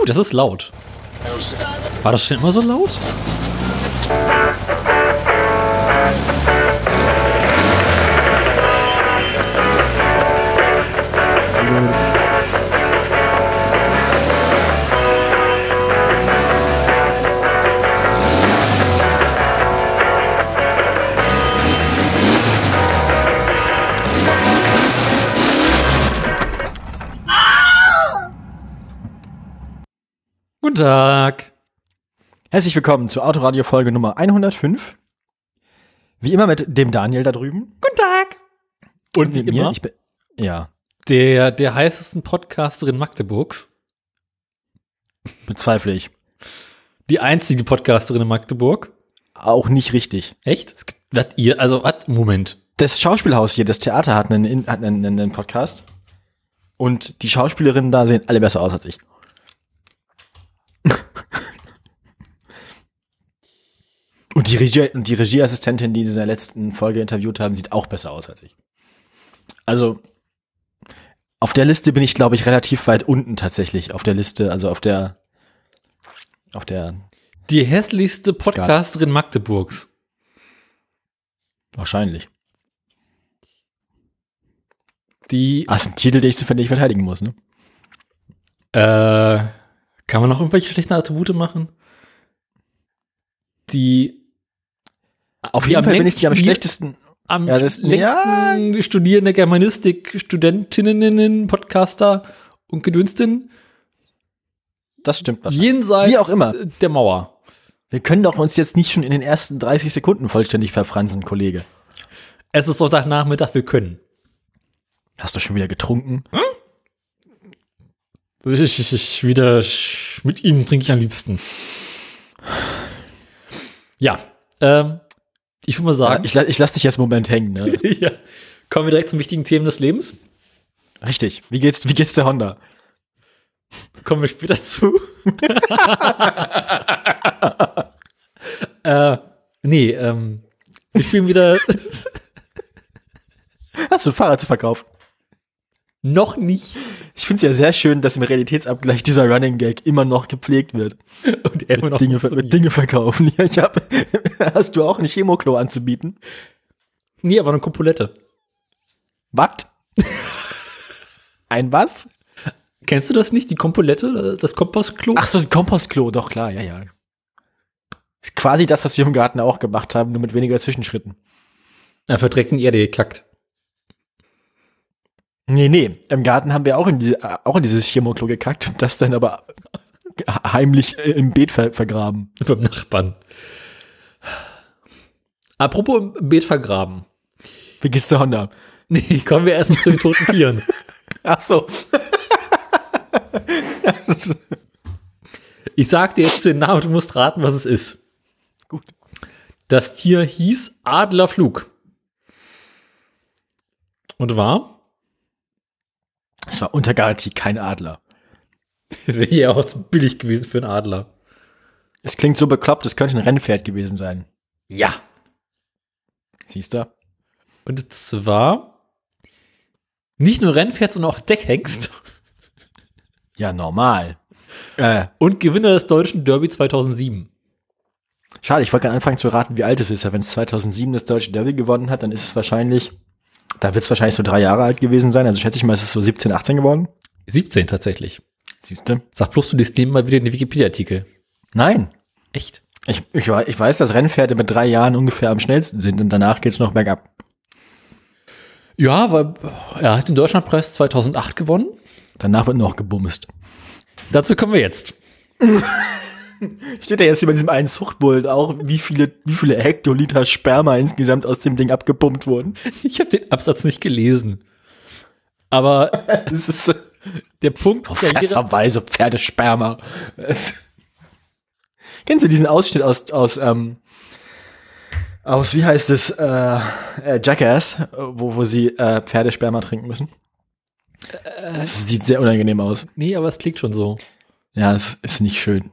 Uh, das ist laut. War das schon immer so laut? Tag. Herzlich willkommen zur Autoradio Folge Nummer 105. Wie immer mit dem Daniel da drüben. Guten Tag. Und wie mit immer, mir. Ja, der, der heißesten Podcasterin Magdeburgs. bezweifle ich. Die einzige Podcasterin in Magdeburg. Auch nicht richtig. Echt? Es gibt, was ihr, also, was? Moment. Das Schauspielhaus hier, das Theater hat einen, hat einen, einen Podcast. Und die Schauspielerinnen da sehen alle besser aus als ich. Und die, Regie, und die Regieassistentin, die sie in der letzten Folge interviewt haben, sieht auch besser aus als ich. Also, auf der Liste bin ich, glaube ich, relativ weit unten tatsächlich. Auf der Liste, also auf der, auf der, Die hässlichste Podcasterin Magdeburgs. wahrscheinlich. Die, Ah, ist ein Titel, den ich zufällig verteidigen muss, ne? äh, kann man noch irgendwelche schlechten Attribute machen? Die, Auf die jeden Fall bin ich die am schlechtesten. am Ja, das- längsten studierende Germanistik, Studentinnen, Podcaster und Gedünstin Das stimmt wahrscheinlich. jenseits Wie auch immer. der Mauer. Wir können doch uns jetzt nicht schon in den ersten 30 Sekunden vollständig verfransen, Kollege. Es ist Sonntagnachmittag, wir können. Hast du schon wieder getrunken? Ich, ich, ich wieder mit Ihnen trinke ich am liebsten. Ja, ähm, ich würde mal Ja, sagen, ich, la- ich lass dich jetzt einen Moment hängen, ne? ja, kommen wir direkt zum wichtigen Themen des Lebens. Richtig. Wie geht's, wie geht's der Honda? Kommen wir später zu. äh, nee, ähm, wir spielen wieder Hast du ein Fahrrad zu verkaufen? Noch nicht Ich finde es ja sehr schön, dass im Realitätsabgleich dieser Running Gag immer noch gepflegt wird. und er immer noch Dinge, mit Dinge verkaufen. Ja, ich hab, hast du auch ein Chemoklo anzubieten? Nee, aber eine Kompulette. Was? Ein was? Kennst du das nicht, die Kompulette, das Kompostklo? Ach so, ein Kompostklo, doch klar, ja, ja. Ist quasi das, was wir im Garten auch gemacht haben, nur mit weniger Zwischenschritten. Er verdreckt in die Erde gekackt. Nee, nee, im Garten haben wir auch in, diese, äh, auch in dieses Chemoklo gekackt und das dann aber heimlich äh, im Beet ver vergraben. Beim Nachbarn. Apropos im Beet vergraben. Wie geht's der Honda? Nee, kommen wir erst mal zu den toten Tieren. Ach so. Ich sag dir jetzt den Namen, du musst raten, was es ist. Gut. Das Tier hieß Adlerflug. Und war? Es war unter Garantie kein Adler. Das wäre ja auch zu billig gewesen für einen Adler. Es klingt so bekloppt, es könnte ein Rennpferd gewesen sein. Ja. Siehst du? Und zwar nicht nur Rennpferd, sondern auch Deckhengst Ja, normal. Äh, und Gewinner des deutschen Derby 2007. schade, ich wollte gerade anfangen zu raten, wie alt es ist. Wenn es 2007 das Deutsche Derby gewonnen hat, dann ist es wahrscheinlich, da wird es wahrscheinlich so drei Jahre alt gewesen sein. Also schätze ich mal, es ist so 17, 18 geworden. 17 tatsächlich. Siehst du? Sag bloß, du liest nebenbei wieder den Wikipedia-Artikel. Nein. Echt? Ich, ich, ich weiß, dass Rennpferde mit drei Jahren ungefähr am schnellsten sind und danach geht's noch bergab. Ja, weil er hat den Deutschlandpreis 2008 gewonnen. Danach wird noch gebumst. Dazu kommen wir jetzt. Steht ja jetzt hier bei diesem einen Zuchtbullen auch, wie viele, wie viele Hektoliter Sperma insgesamt aus dem Ding abgepumpt wurden. Ich habe den Absatz nicht gelesen. Aber Das ist der Punkt, jeder, fresserweise Pferdesperma. Es- Kennst du diesen Ausschnitt aus, aus, ähm, aus, wie heißt es, äh, äh, Jackass, wo, wo sie äh, Pferdesperma trinken müssen? Das sieht sehr unangenehm aus. nee, aber es klingt schon so. Ja, es ist nicht schön.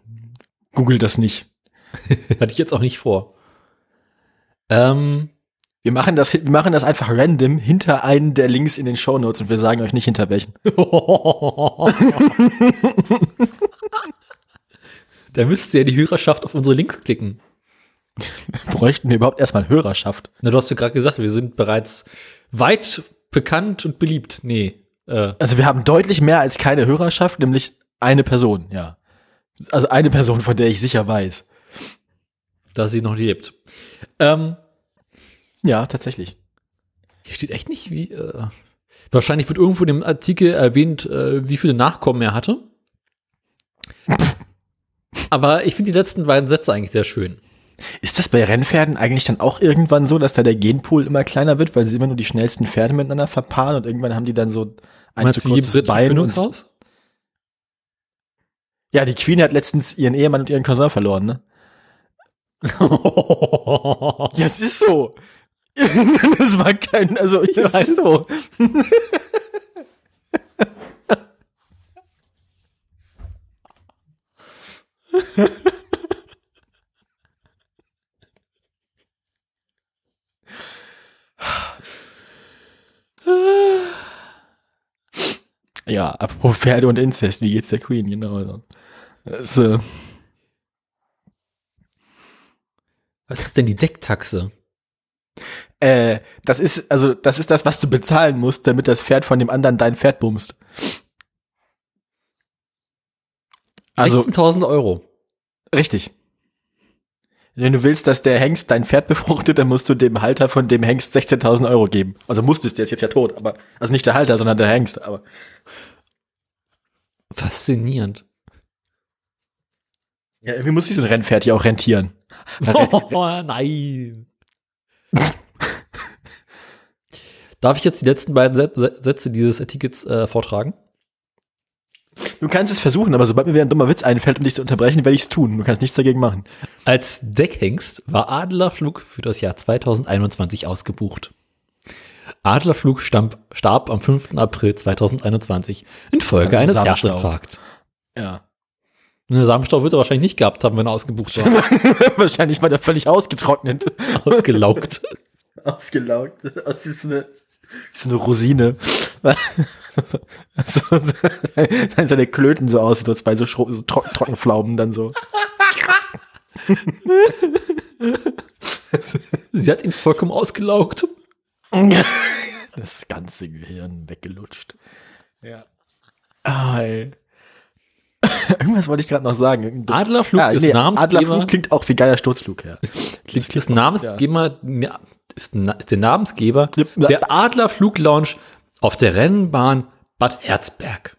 Google das nicht. Hatte ich jetzt auch nicht vor. Ähm, Wir machen das, wir machen das einfach random hinter einen der Links in den Shownotes und wir sagen euch nicht hinter welchen. Da müsste ja die Hörerschaft auf unsere Links klicken. Bräuchten wir überhaupt erstmal Hörerschaft? Na, du hast ja gerade gesagt, wir sind bereits weit bekannt und beliebt. Nee. Äh, Also wir haben deutlich mehr als keine Hörerschaft, nämlich eine Person, ja. Also eine Person, von der ich sicher weiß. da sie noch lebt. Ähm, Ja, tatsächlich. hier steht echt nicht, wie. Äh, wahrscheinlich wird irgendwo in dem Artikel erwähnt, äh, wie viele Nachkommen er hatte. Aber ich finde die letzten beiden Sätze eigentlich sehr schön. Ist das bei Rennpferden eigentlich dann auch irgendwann so, dass da der Genpool immer kleiner wird, weil sie immer nur die schnellsten Pferde miteinander verpaaren und irgendwann haben die dann so ein Meinst zu kurzes Bein? Und, Bindungshaus? Ja, die Queen hat letztens ihren Ehemann und ihren Cousin verloren, ne? Ja, es ist so. das war kein, also ich weiß so. Ja, apropos Pferde und Inzest, wie geht's der Queen? Genau. Also. Das, Was ist denn die Decktaxe? Äh, das ist, also, das ist das, was du bezahlen musst, damit das Pferd von dem anderen dein Pferd bumst. Also, 16.000 Euro. richtig. Wenn du willst, dass der Hengst dein Pferd befruchtet, dann musst du dem Halter von dem Hengst 16.000 Euro geben. Also musstest, der ist jetzt ja tot, aber, also nicht der Halter, sondern der Hengst, aber. Faszinierend. Ja, irgendwie muss sich so ein Rennpferd ja auch rentieren. Oh, nein. Darf ich jetzt die letzten beiden Sä- Sätze dieses Artikels äh, vortragen? Du kannst es versuchen, aber sobald mir wieder ein dummer Witz einfällt, um dich zu unterbrechen, werde ich es tun. Du kannst nichts dagegen machen. Als Deckhengst war Adlerflug für das Jahr 2021 ausgebucht. Adlerflug starb am 5. April 2021 infolge eines. Herzinfarkts. Ja. Eine Samenstau wird er wahrscheinlich nicht gehabt haben, wenn er ausgebucht war. Wahrscheinlich war der völlig ausgetrocknet. Ausgelaugt. Ausgelaugt. Aus wie so eine, wie so eine Rosine. so, so, dann seine Klöten so aus, so zwei so, Schro- so Tro Trockenpflaumen dann so. Sie hat ihn vollkommen ausgelaugt. Das ganze Gehirn weggelutscht. Ja. Ah, ey. Irgendwas wollte ich gerade noch sagen. Adlerflug Ah, ist nee, Namensgeber. Adlerflug klingt auch wie geiler Sturzflug, ja. Ist, ist Namensgeber, ja, ist, ist der Namensgeber Ja. der Adlerflug-Lounge auf der Rennbahn Bad Herzberg.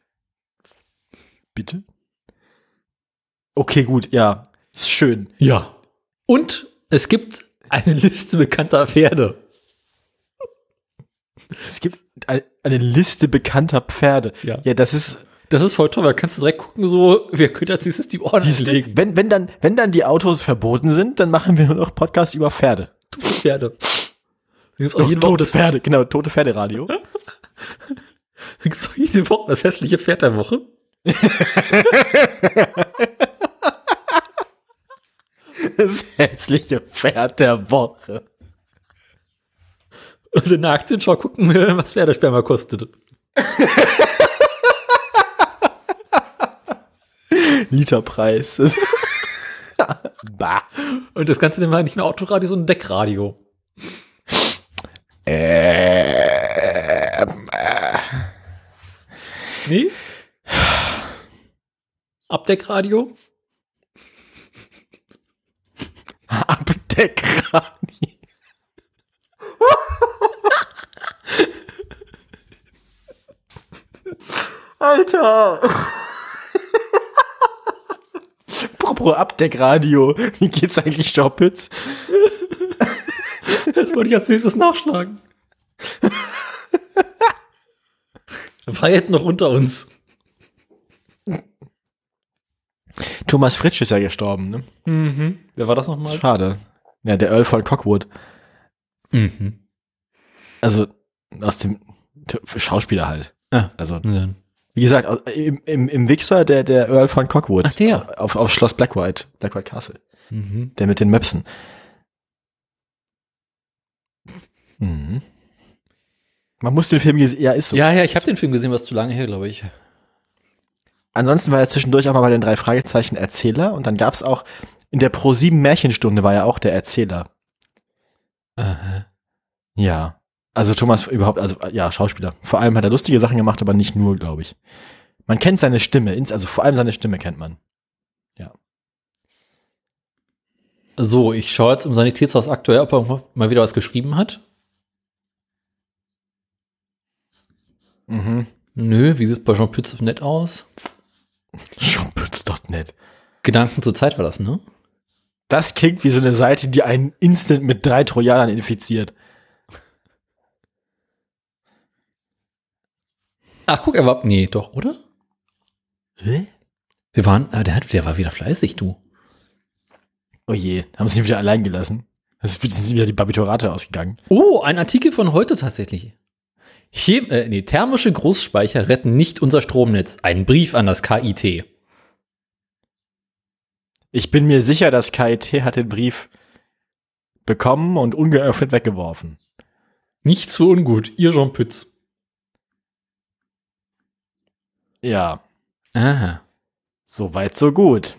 Bitte? Okay, gut, ja. Ist schön. Ja. Und es gibt eine Liste bekannter Pferde. Es gibt ein- eine Liste bekannter Pferde. Ja. Ja, das ist, Das ist voll toll, da kannst du direkt gucken, so, wer könnte als nächstes die Ohren siehst du, legen. wenn, wenn dann, wenn dann die Autos verboten sind, dann machen wir nur noch Podcasts über Pferde. Tote Pferde. Gibt's auch Oh, jede Woche tote das, Pferde, genau, tote Pferderadio. da gibt's auch jede Woche das hässliche Pferd der Woche. Das hässliche Pferd der Woche. Und in der Aktienschau gucken wir, was Pferdesperma kostet. Literpreis. bah. Und das Ganze nennen wir nicht mehr Autoradio, sondern Deckradio. Ähm, Nee? Abdeckradio? Abdeckradio. Alter. Apropos Abdeckradio. Wie geht's eigentlich Jobbitz? Das wollte ich als nächstes nachschlagen. War jetzt noch unter uns. Thomas Fritsch ist ja gestorben, ne? Mhm. Wer war das nochmal? Schade. Ja, der Earl von Cockwood. Mhm. Also aus dem Schauspieler halt. Ah. Also, Ja. Wie gesagt, im, im, im Wichser der, der Earl von Cockwood. Ach, der. Auf, auf Schloss Blackwhite, Blackwhite Castle. Mhm. Der mit den Möpsen. Mhm. Man muss den Film gesehen, ja, ist so. Ja, ja, ich habe den Film gesehen, was zu lange her, glaube ich. ansonsten war er zwischendurch auch mal bei den drei Fragezeichen Erzähler und dann gab es auch in der Pro 7 Märchenstunde war er auch der Erzähler. Aha. Ja. Also Thomas überhaupt, also ja, Schauspieler. Vor allem hat er lustige Sachen gemacht, aber nicht nur, glaube ich. Man kennt seine Stimme, also vor allem seine Stimme kennt man. So, ich schaue jetzt im Sanitätshaus aktuell, ob er mal wieder was geschrieben hat. Mhm. Nö, wie sieht es bei Jean Pütz nett aus? Schonpütz.net. Gedanken zur Zeit war das, ne? Das klingt wie so eine Seite, die einen instant mit drei Trojanern infiziert. Ach, guck, er war, nee, doch, oder? Hä? Wir waren, ah, der, hat, der war wieder fleißig, du. Oh je, haben sie ihn wieder allein gelassen. Das ist sind wieder die Barbiturate ausgegangen. Oh, ein Artikel von heute tatsächlich. Chem äh, nee, thermische Großspeicher retten nicht unser Stromnetz. Ein Brief an das KIT. Ich bin mir sicher, das KIT hat den Brief bekommen und ungeöffnet weggeworfen. Nicht so ungut, ihr Jean Pütz. Ja, Aha. so weit, so gut.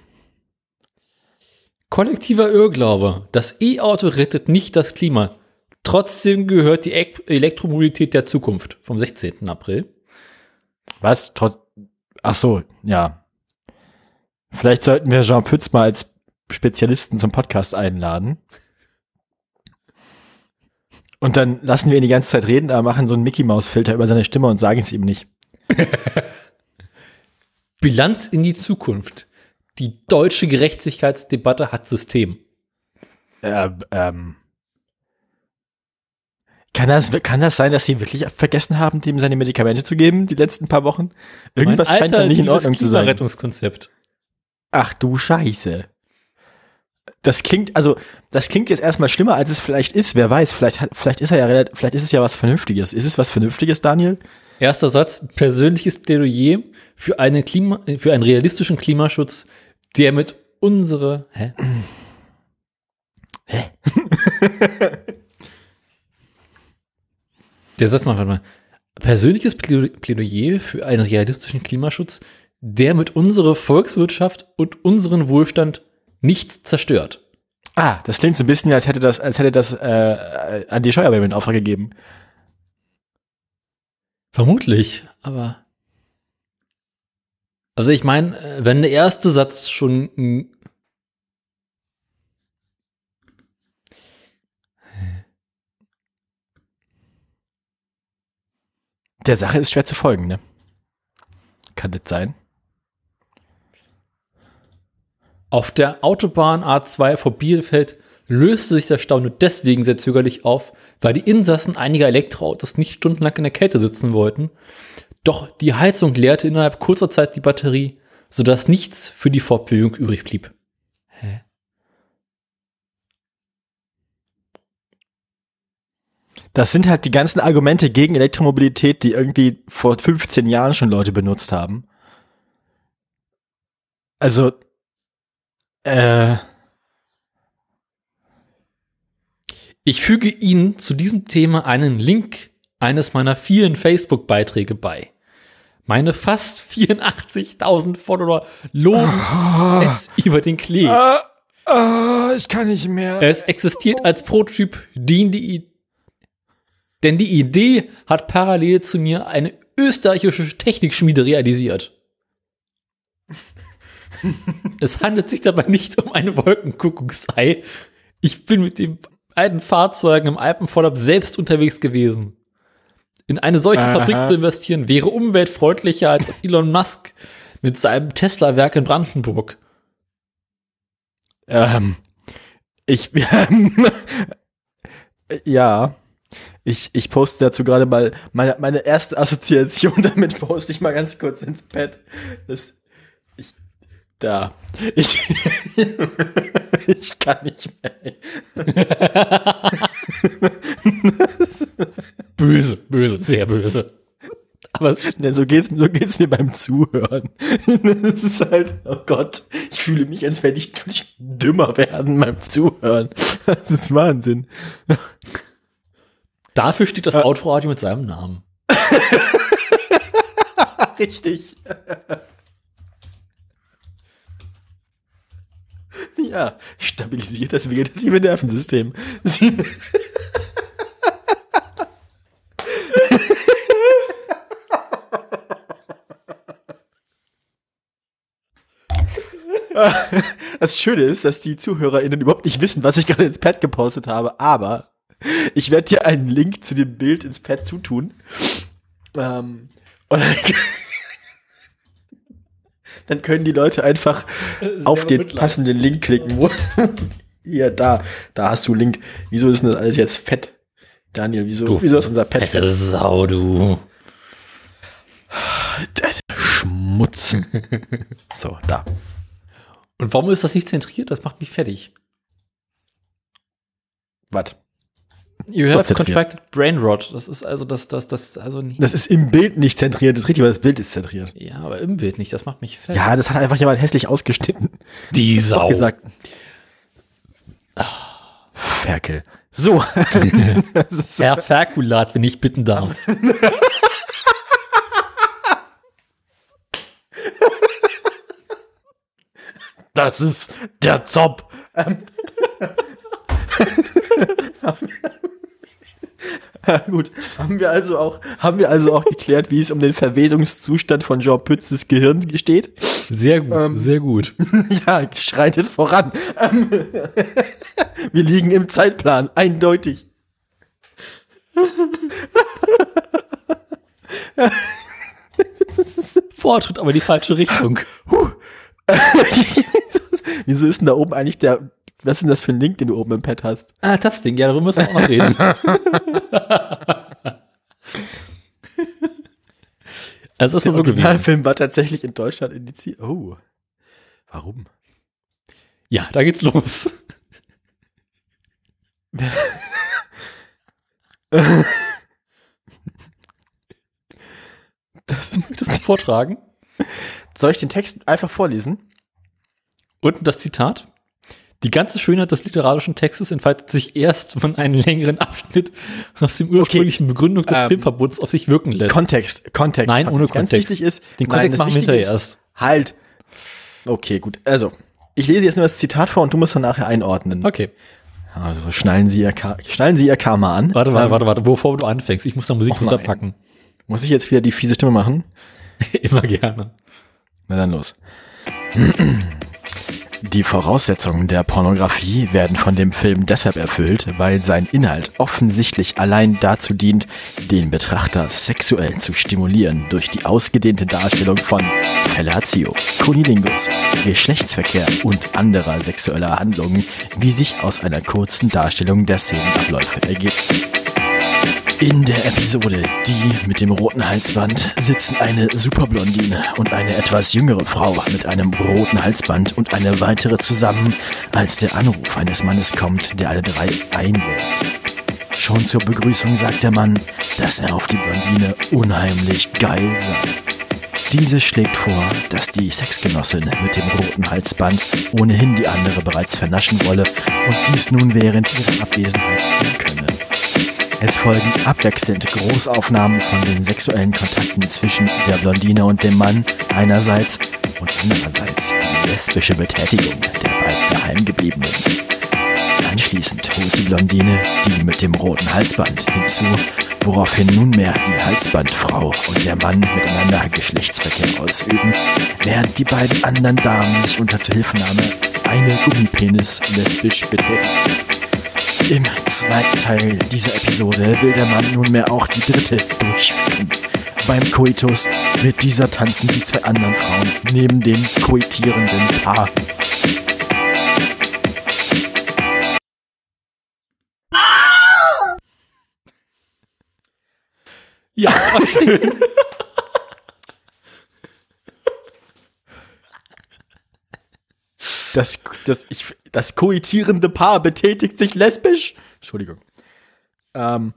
Kollektiver Irrglaube. Das E-Auto rettet nicht das Klima. Trotzdem gehört die Ek Elektromobilität der Zukunft vom 16. April. Was? Ach so, ja. Vielleicht sollten wir Jean Pütz mal als Spezialisten zum Podcast einladen. Und dann lassen wir ihn die ganze Zeit reden, aber machen so einen Mickey-Maus-Filter über seine Stimme und sagen es ihm nicht. Bilanz in die Zukunft. Die deutsche Gerechtigkeitsdebatte hat System. Äh, ähm. Kann das, kann das sein, dass sie wirklich vergessen haben, dem seine Medikamente zu geben, die letzten paar Wochen? Irgendwas scheint da nicht in Ordnung zu sein. Klimarettungskonzept. Ach du Scheiße. Das klingt, also, das klingt jetzt erstmal schlimmer, als es vielleicht ist. Wer weiß, vielleicht, vielleicht ist er ja vielleicht ist es ja was Vernünftiges. Ist es was Vernünftiges, Daniel? Erster Satz, persönliches Plädoyer für, eine Klima, für einen realistischen Klimaschutz, der mit unsere, hä? Hä? Der Satz mal, warte mal. Persönliches Plä- Plädoyer für einen realistischen Klimaschutz, der mit unsere Volkswirtschaft und unseren Wohlstand nicht zerstört. Ah, das klingt so ein bisschen, als hätte das, als hätte das äh, an die Steuerbehörde in Auftrag gegeben. Vermutlich, aber. Also ich meine, äh, wenn der erste Satz schon. Der Sache ist schwer zu folgen, ne? Kann das sein? Auf der Autobahn A2 vor Bielefeld löste sich der Stau nur deswegen sehr zögerlich auf, weil die Insassen einiger Elektroautos nicht stundenlang in der Kälte sitzen wollten. Doch die Heizung leerte innerhalb kurzer Zeit die Batterie, sodass nichts für die Fortbewegung übrig blieb. Hä? Das sind halt die ganzen Argumente gegen Elektromobilität, die irgendwie vor 15 Jahren schon Leute benutzt haben. Also, äh, Ich füge Ihnen zu diesem Thema einen Link eines meiner vielen Facebook-Beiträge bei. Meine fast 84.000 Follower loben es über den Klee. Ah, ah, ich kann nicht mehr. Es existiert als Prototyp, den die, I- denn die Idee hat parallel zu mir eine österreichische Technikschmiede realisiert. es handelt sich dabei nicht um eine Wolkenkuckucksei. Ich bin mit den beiden Fahrzeugen im Alpenvorderb selbst unterwegs gewesen. In eine solche Aha. Fabrik zu investieren wäre umweltfreundlicher als Elon Musk mit seinem Tesla-Werk in Brandenburg. Ähm, ich, ja, ich, ich poste dazu gerade mal meine, meine erste Assoziation damit poste ich mal ganz kurz ins Pad. Das, ich, da, ich, ich kann nicht mehr. Böse, böse, sehr böse. Aber es Denn so geht's, so geht's mir beim Zuhören. Das ist halt, oh Gott, ich fühle mich, als wenn ich wirklich dümmer werden beim Zuhören. Das ist Wahnsinn. Dafür steht das Autoradio mit seinem Namen. Richtig. Ja, stabilisiert das vegetative Nervensystem. Sie Das Schöne ist, dass die ZuhörerInnen überhaupt nicht wissen, was ich gerade ins Pad gepostet habe, aber ich werde dir einen Link zu dem Bild ins Pad zutun. Ähm, und dann, dann können die Leute einfach auf den Mitleid. passenden Link klicken. Wo- Hier, da, da hast du einen Link. Wieso ist denn das alles jetzt fett? Daniel, wieso, Du wieso ist unser Pad Fette Sau, du. fett? Schmutz. so, da. Und warum ist das nicht zentriert? Das macht mich fertig. Was? You have zentriert. contracted brain rot. Das ist also das, das, das, also nicht. Das ist im Bild nicht zentriert, das ist richtig, weil das Bild ist zentriert. ja, aber im Bild nicht. Das macht mich fertig. Ja, das hat einfach jemand hässlich ausgeschnitten. die Sau. gesagt. Ferkel. So. Herr Ferkulat, wenn ich bitten darf. Das ist der Zopp. Ähm. Ja, Gut, haben wir also auch, haben wir also auch geklärt, wie es um den Verwesungszustand von Jean Pützes Gehirn steht. Sehr gut, Ähm. sehr gut. Ja, schreitet voran. Ähm, wir liegen im Zeitplan, eindeutig. Fortschritt, aber die falsche Richtung. Wieso ist denn da oben eigentlich der, was ist denn das für ein Link, den du oben im Pad hast? Ah, das Ding, ja, darüber müssen wir auch noch reden. also, das war so gewesen. Originalfilm war tatsächlich in Deutschland indiziert. Oh. Warum? Ja, da geht's los. Möchtest du vortragen? Soll ich den Text einfach vorlesen? Und das Zitat. Die ganze Schönheit des literarischen Textes entfaltet sich erst, wenn einen längeren Abschnitt aus dem ursprünglichen Begründung des ähm, Filmverbots auf sich wirken lässt. Kontext, Kontext. Nein, ohne Kontext. Ganz Kontext. wichtig ist, Den nein, Kontext das machen wir hinterher ist- erst. Halt. Okay, gut. Also, ich lese jetzt nur das Zitat vor und du musst dann nachher einordnen. Okay, Also, schnallen Sie Ihr, Ka schnallen Sie Ihr Karma an. warte, warte, Ähm, warte, warte, bevor du anfängst. Ich muss da Musik nein. runterpacken. Muss ich jetzt wieder die fiese Stimme machen? Immer gerne. Na dann los. Die Voraussetzungen der Pornografie werden von dem Film deshalb erfüllt, weil sein Inhalt offensichtlich allein dazu dient, den Betrachter sexuell zu stimulieren durch die ausgedehnte Darstellung von Fellatio, Kunilingus, Geschlechtsverkehr und anderer sexueller Handlungen, wie sich aus einer kurzen Darstellung der Szenenabläufe ergibt. In der Episode Die mit dem roten Halsband sitzen eine Superblondine und eine etwas jüngere Frau mit einem roten Halsband und eine weitere zusammen, als der Anruf eines Mannes kommt, der alle drei einlädt. Schon zur Begrüßung sagt der Mann, dass er auf die Blondine unheimlich geil sei. Diese schlägt vor, dass die Sexgenossin mit dem roten Halsband ohnehin die andere bereits vernaschen wolle und dies nun während ihrer Abwesenheit tun könne. Es folgen abwechselnd Großaufnahmen von den sexuellen Kontakten zwischen der Blondine und dem Mann einerseits und andererseits die lesbische Betätigung der beiden Daheimgebliebenen. Anschließend holt die Blondine die mit dem roten Halsband hinzu, woraufhin nunmehr die Halsbandfrau und der Mann miteinander Geschlechtsverkehr ausüben, während die beiden anderen Damen sich unter Zuhilfenahme eine Gummipenis lesbisch betätigen. Im zweiten Teil dieser Episode will der Mann nunmehr auch die dritte durchführen. Beim Koitus mit dieser tanzen die zwei anderen Frauen neben dem koitierenden Paar. Ja, schön. Das, das, ich, das koitierende Paar betätigt sich lesbisch. Entschuldigung. Ähm,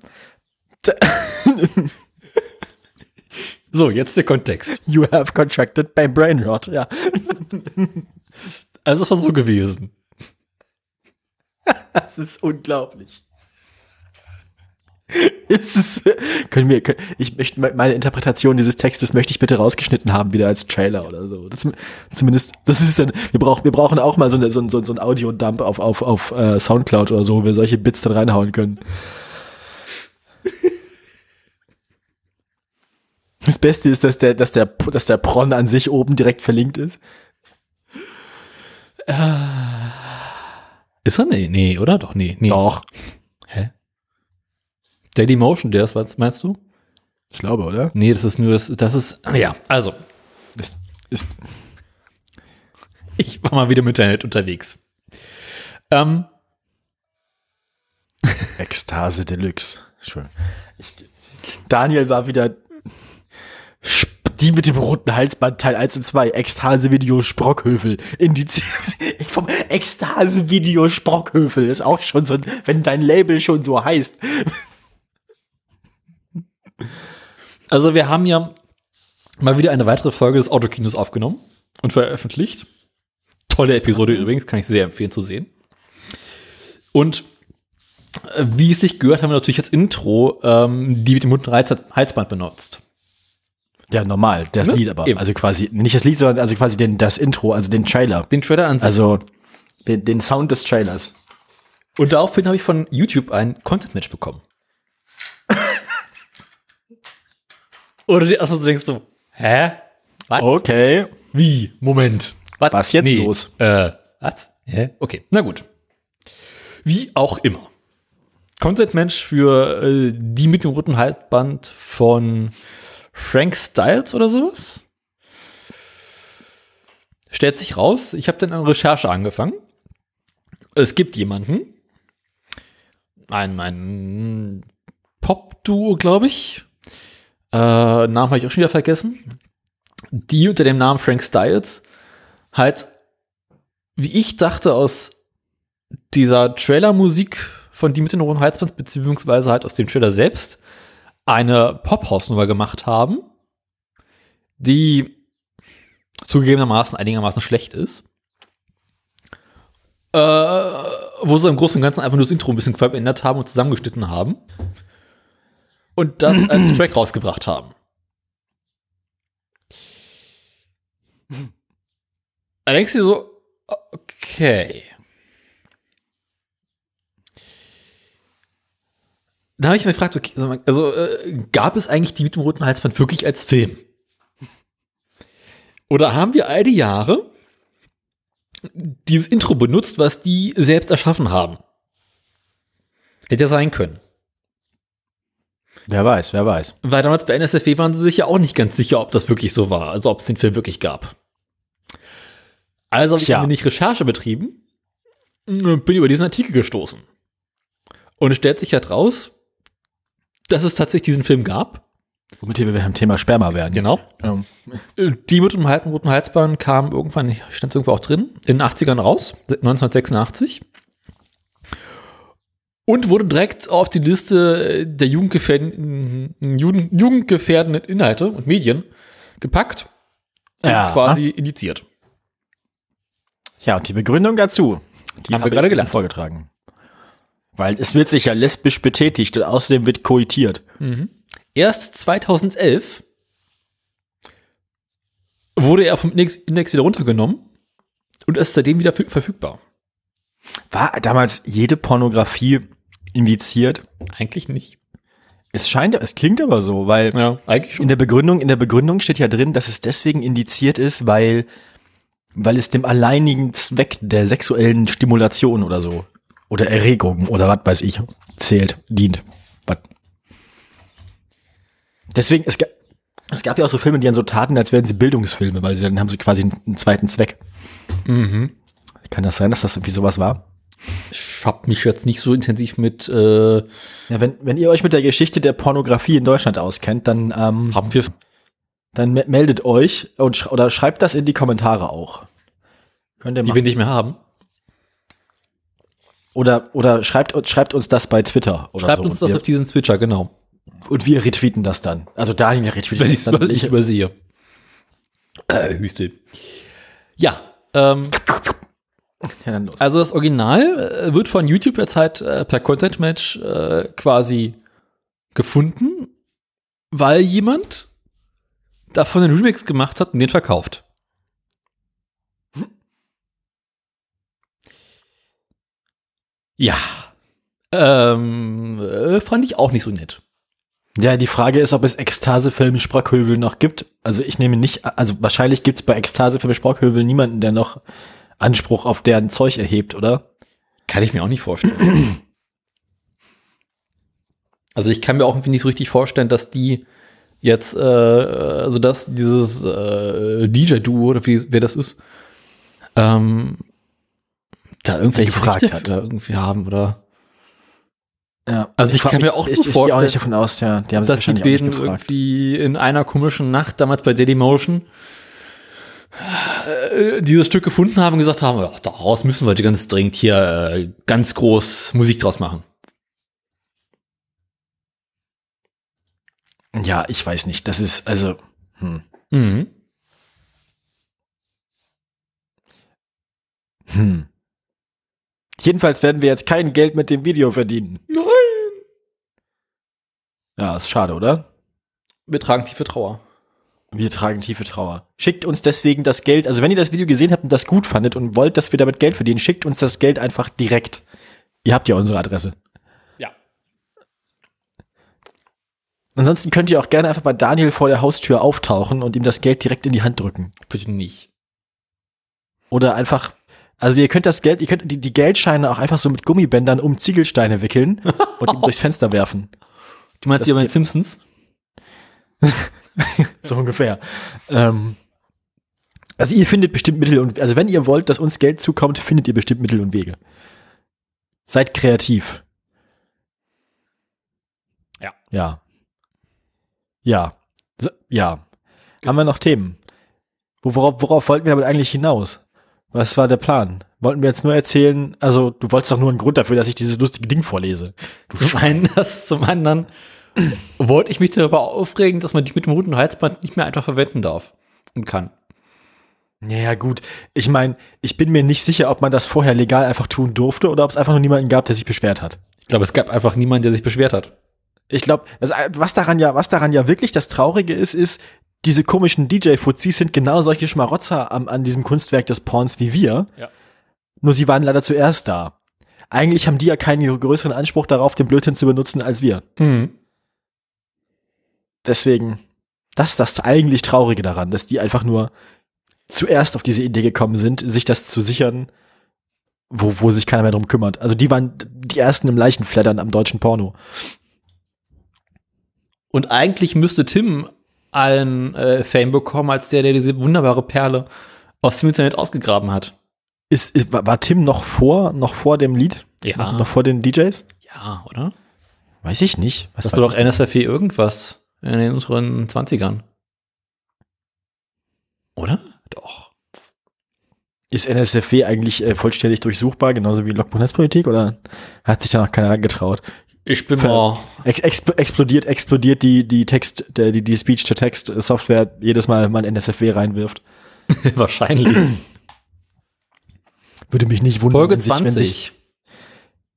So, jetzt der Kontext. you have contracted by brain rot. Ja. Also, es war so gewesen. Das ist unglaublich. Ist es, können wir, können, ich möchte, meine Interpretation dieses Textes möchte ich bitte rausgeschnitten haben, wieder als Trailer oder so. Das, zumindest, das ist dann, wir brauchen, wir brauchen auch mal so, eine, so, so, so ein Audio-Dump auf, auf, auf uh, Soundcloud oder so, wo wir solche Bits dann reinhauen können. Das Beste ist, dass der, dass der, dass der Pron an sich oben direkt verlinkt ist. Ist er? Nee, nee, oder? Doch, nee, nee. Doch. Hä? Daily Motion, der ist, was meinst du? Ich glaube, oder? Nee, das ist nur das, das ist, ja, also. Das ist, ich war mal wieder im Internet unterwegs. Ähm. Ekstase Deluxe. Schön. Ich, Daniel war wieder die mit dem roten Halsband Teil 1 und 2, Ekstase-Video Sprockhöfel. Indiziert. Vom Ekstase-Video Sprockhöfel ist auch schon so, wenn dein Label schon so heißt. Also wir haben ja mal wieder eine weitere Folge des Autokinos aufgenommen und veröffentlicht. Tolle Episode übrigens, kann ich sehr empfehlen zu sehen. Und äh, wie es sich gehört, haben wir natürlich als Intro ähm, die mit dem bunten Halsband benutzt. Ja, normal, das ne? Lied aber. Eben. Also quasi, nicht das Lied, sondern also quasi den, das Intro, also den Trailer. Den Trailer an sich. Also den, den Sound des Trailers. Und daraufhin habe ich von YouTube ein Content-Match bekommen. Oder du erstmal so denkst du, hä? Was? Okay. Wie? Moment. Was, was jetzt nee. los? Äh, was? Hä? Okay, na gut. Wie auch immer. Content-Mensch für äh, die mit dem roten Halbband von Frank Styles oder sowas. Stellt sich raus, ich habe dann eine Recherche angefangen. Es gibt jemanden, ein, ein Pop-Duo, glaube ich. Äh, Namen habe ich auch schon wieder vergessen. Die unter dem Namen Frank Styles halt, wie ich dachte, aus dieser Trailer-Musik von Die mit den roten Halsband, beziehungsweise halt aus dem Trailer selbst, eine Pop-House-Nummer gemacht haben, die zugegebenermaßen einigermaßen schlecht ist. Äh, wo sie im Großen und Ganzen einfach nur das Intro ein bisschen verändert haben und zusammengeschnitten haben. Und das als Track rausgebracht haben. Da denkst du dir so, okay. da habe ich mich gefragt, okay, also äh, gab es eigentlich die mit dem roten Halsband wirklich als Film? Oder haben wir all die Jahre dieses Intro benutzt, was die selbst erschaffen haben? Hätte ja sein können. Wer weiß, wer weiß. Weil damals bei NSFW waren sie sich ja auch nicht ganz sicher, ob das wirklich so war, also ob es den Film wirklich gab. Also habe ich ein wenig Recherche betrieben und bin über diesen Artikel gestoßen. Und es stellt sich halt raus, dass es tatsächlich diesen Film gab. Womit wir beim Thema Sperma werden. Genau. Ähm. Die mit dem halben roten Halsband kam irgendwann, stand irgendwo auch drin, in den 80ern raus, 1986. Und wurde direkt auf die Liste der jugendgefährdenden, jugendgefährdenden Inhalte und Medien gepackt und ja. quasi indiziert. Ja, und die Begründung dazu, die haben wir gerade gelernt. vorgetragen. Weil es wird sich ja lesbisch betätigt und außerdem wird koitiert. Mhm. Erst 2011 wurde er vom Index wieder runtergenommen und ist seitdem wieder verfügbar. War damals jede Pornografie indiziert? Eigentlich nicht. Es scheint, es klingt aber so, weil ja, in der Begründung, in der Begründung steht ja drin, dass es deswegen indiziert ist, weil, weil es dem alleinigen Zweck der sexuellen Stimulation oder so oder Erregung oder was weiß ich zählt, dient. Was? Deswegen, es, es gab ja auch so Filme, die dann so taten, als wären sie Bildungsfilme, weil sie dann haben sie quasi einen, einen zweiten Zweck. Mhm. Kann das sein, dass das irgendwie sowas war? Ich hab mich jetzt nicht so intensiv mit. Äh ja, wenn, wenn ihr euch mit der Geschichte der Pornografie in Deutschland auskennt, dann ähm, haben wir. Dann meldet euch und sch oder schreibt das in die Kommentare auch. Könnt ihr machen. Die wir nicht mehr haben. Oder, oder schreibt, schreibt uns das bei Twitter. Oder schreibt so. uns das wir, auf diesen Twitter, genau. Und wir retweeten das dann. Also Daniel retweetet Wenn das dann. Wenn ich übersehe. Äh, Hüstel. Ja, ähm, ja also das Original äh, wird von YouTube jetzt halt äh, per Content Match äh, quasi gefunden, weil jemand davon einen Remix gemacht hat und den verkauft. Ja. Ähm, äh, fand ich auch nicht so nett. Ja, die Frage ist, ob es Ekstasefilm Sprockhövel noch gibt. Also ich nehme nicht, also wahrscheinlich gibt es bei Ekstasefilm Sprockhövel niemanden, der noch Anspruch auf deren Zeug erhebt, oder? Kann ich mir auch nicht vorstellen. also ich kann mir auch irgendwie nicht so richtig vorstellen, dass die jetzt, äh, also dass dieses äh, DJ-Duo oder wie wer das ist, ähm, da irgendwelche gefragt Rechte hat. für irgendwie haben oder Ja. Also ich frag kann mich- mir auch ich, ich, gehe auch vorstellen, nicht davon aus, ja. Die haben dass die beiden nicht irgendwie in einer komischen Nacht damals bei Dailymotion äh, dieses Stück gefunden haben und gesagt haben, ach, daraus müssen wir ganz dringend hier äh, ganz groß Musik draus machen. Ja, ich weiß nicht. Das ist, also, hm. Mhm. Hm. Jedenfalls werden wir jetzt kein Geld mit dem Video verdienen. Nein. Ja, ist schade, oder? Wir tragen tiefe Trauer. Wir tragen tiefe Trauer. Schickt uns deswegen das Geld. Also wenn ihr das Video gesehen habt und das gut fandet und wollt, dass wir damit Geld verdienen, schickt uns das Geld einfach direkt. Ihr habt ja unsere Adresse. Ja. Ansonsten könnt ihr auch gerne einfach bei Daniel vor der Haustür auftauchen und ihm das Geld direkt in die Hand drücken. Bitte nicht. Oder einfach, also ihr könnt das Geld, ihr könnt die, die Geldscheine auch einfach so mit Gummibändern um Ziegelsteine wickeln und ihm durchs Fenster werfen. Du meinst Das hier bei den. Simpsons? So ungefähr. Ähm, also ihr findet bestimmt Mittel und, also wenn ihr wollt, dass uns Geld zukommt, findet ihr bestimmt Mittel und Wege. Seid kreativ. Ja. Ja. Ja. So, ja. Haben wir noch Themen? Wo- Worauf, worauf wollten wir damit eigentlich hinaus? Was war der Plan? Wollten wir jetzt nur erzählen, also du wolltest doch nur einen Grund dafür, dass ich dieses lustige Ding vorlese. Du Zum Schwein. einen das, zum anderen wollte ich mich darüber aufregen, dass man die mit dem roten Halsband nicht mehr einfach verwenden darf und kann. Ja, gut. Ich meine, ich bin mir nicht sicher, ob man das vorher legal einfach tun durfte oder ob es einfach nur niemanden gab, der sich beschwert hat. Ich glaube, es gab einfach niemanden, der sich beschwert hat. Ich glaube, was daran ja, was daran ja wirklich das Traurige ist, ist, diese komischen DJ-Fuzis sind genau solche Schmarotzer am, an diesem Kunstwerk des Porns wie wir. Ja. Nur sie waren leider zuerst da. Eigentlich haben die ja keinen größeren Anspruch darauf, den Blödsinn zu benutzen als wir. Mhm. Deswegen, das ist das eigentlich Traurige daran, dass die einfach nur zuerst auf diese Idee gekommen sind, sich das zu sichern, wo, wo sich keiner mehr drum kümmert. Also die waren die ersten im Leichenflattern am deutschen Porno. Und eigentlich müsste Tim allen äh, Fame bekommen, als der, der diese wunderbare Perle aus dem Internet ausgegraben hat. Ist, ist, war Tim noch vor, noch vor dem Lied? Ja. Noch, noch vor den DJs? Ja, oder? Weiß ich nicht. Was Das war doch ich? NSFW E irgendwas in den unseren 20ern. Oder? Doch. Ist NSFW eigentlich äh, vollständig durchsuchbar, genauso wie Logbuch-Netzpolitik, oder hat sich da noch keiner angetraut? Ich bin mal. Ex expl explodiert, explodiert die, die Text, die, die Speech-to-Text-Software jedes Mal, wenn man NSFW reinwirft. wahrscheinlich. Würde mich nicht wundern, Folge wenn sich, wenn 20. sich,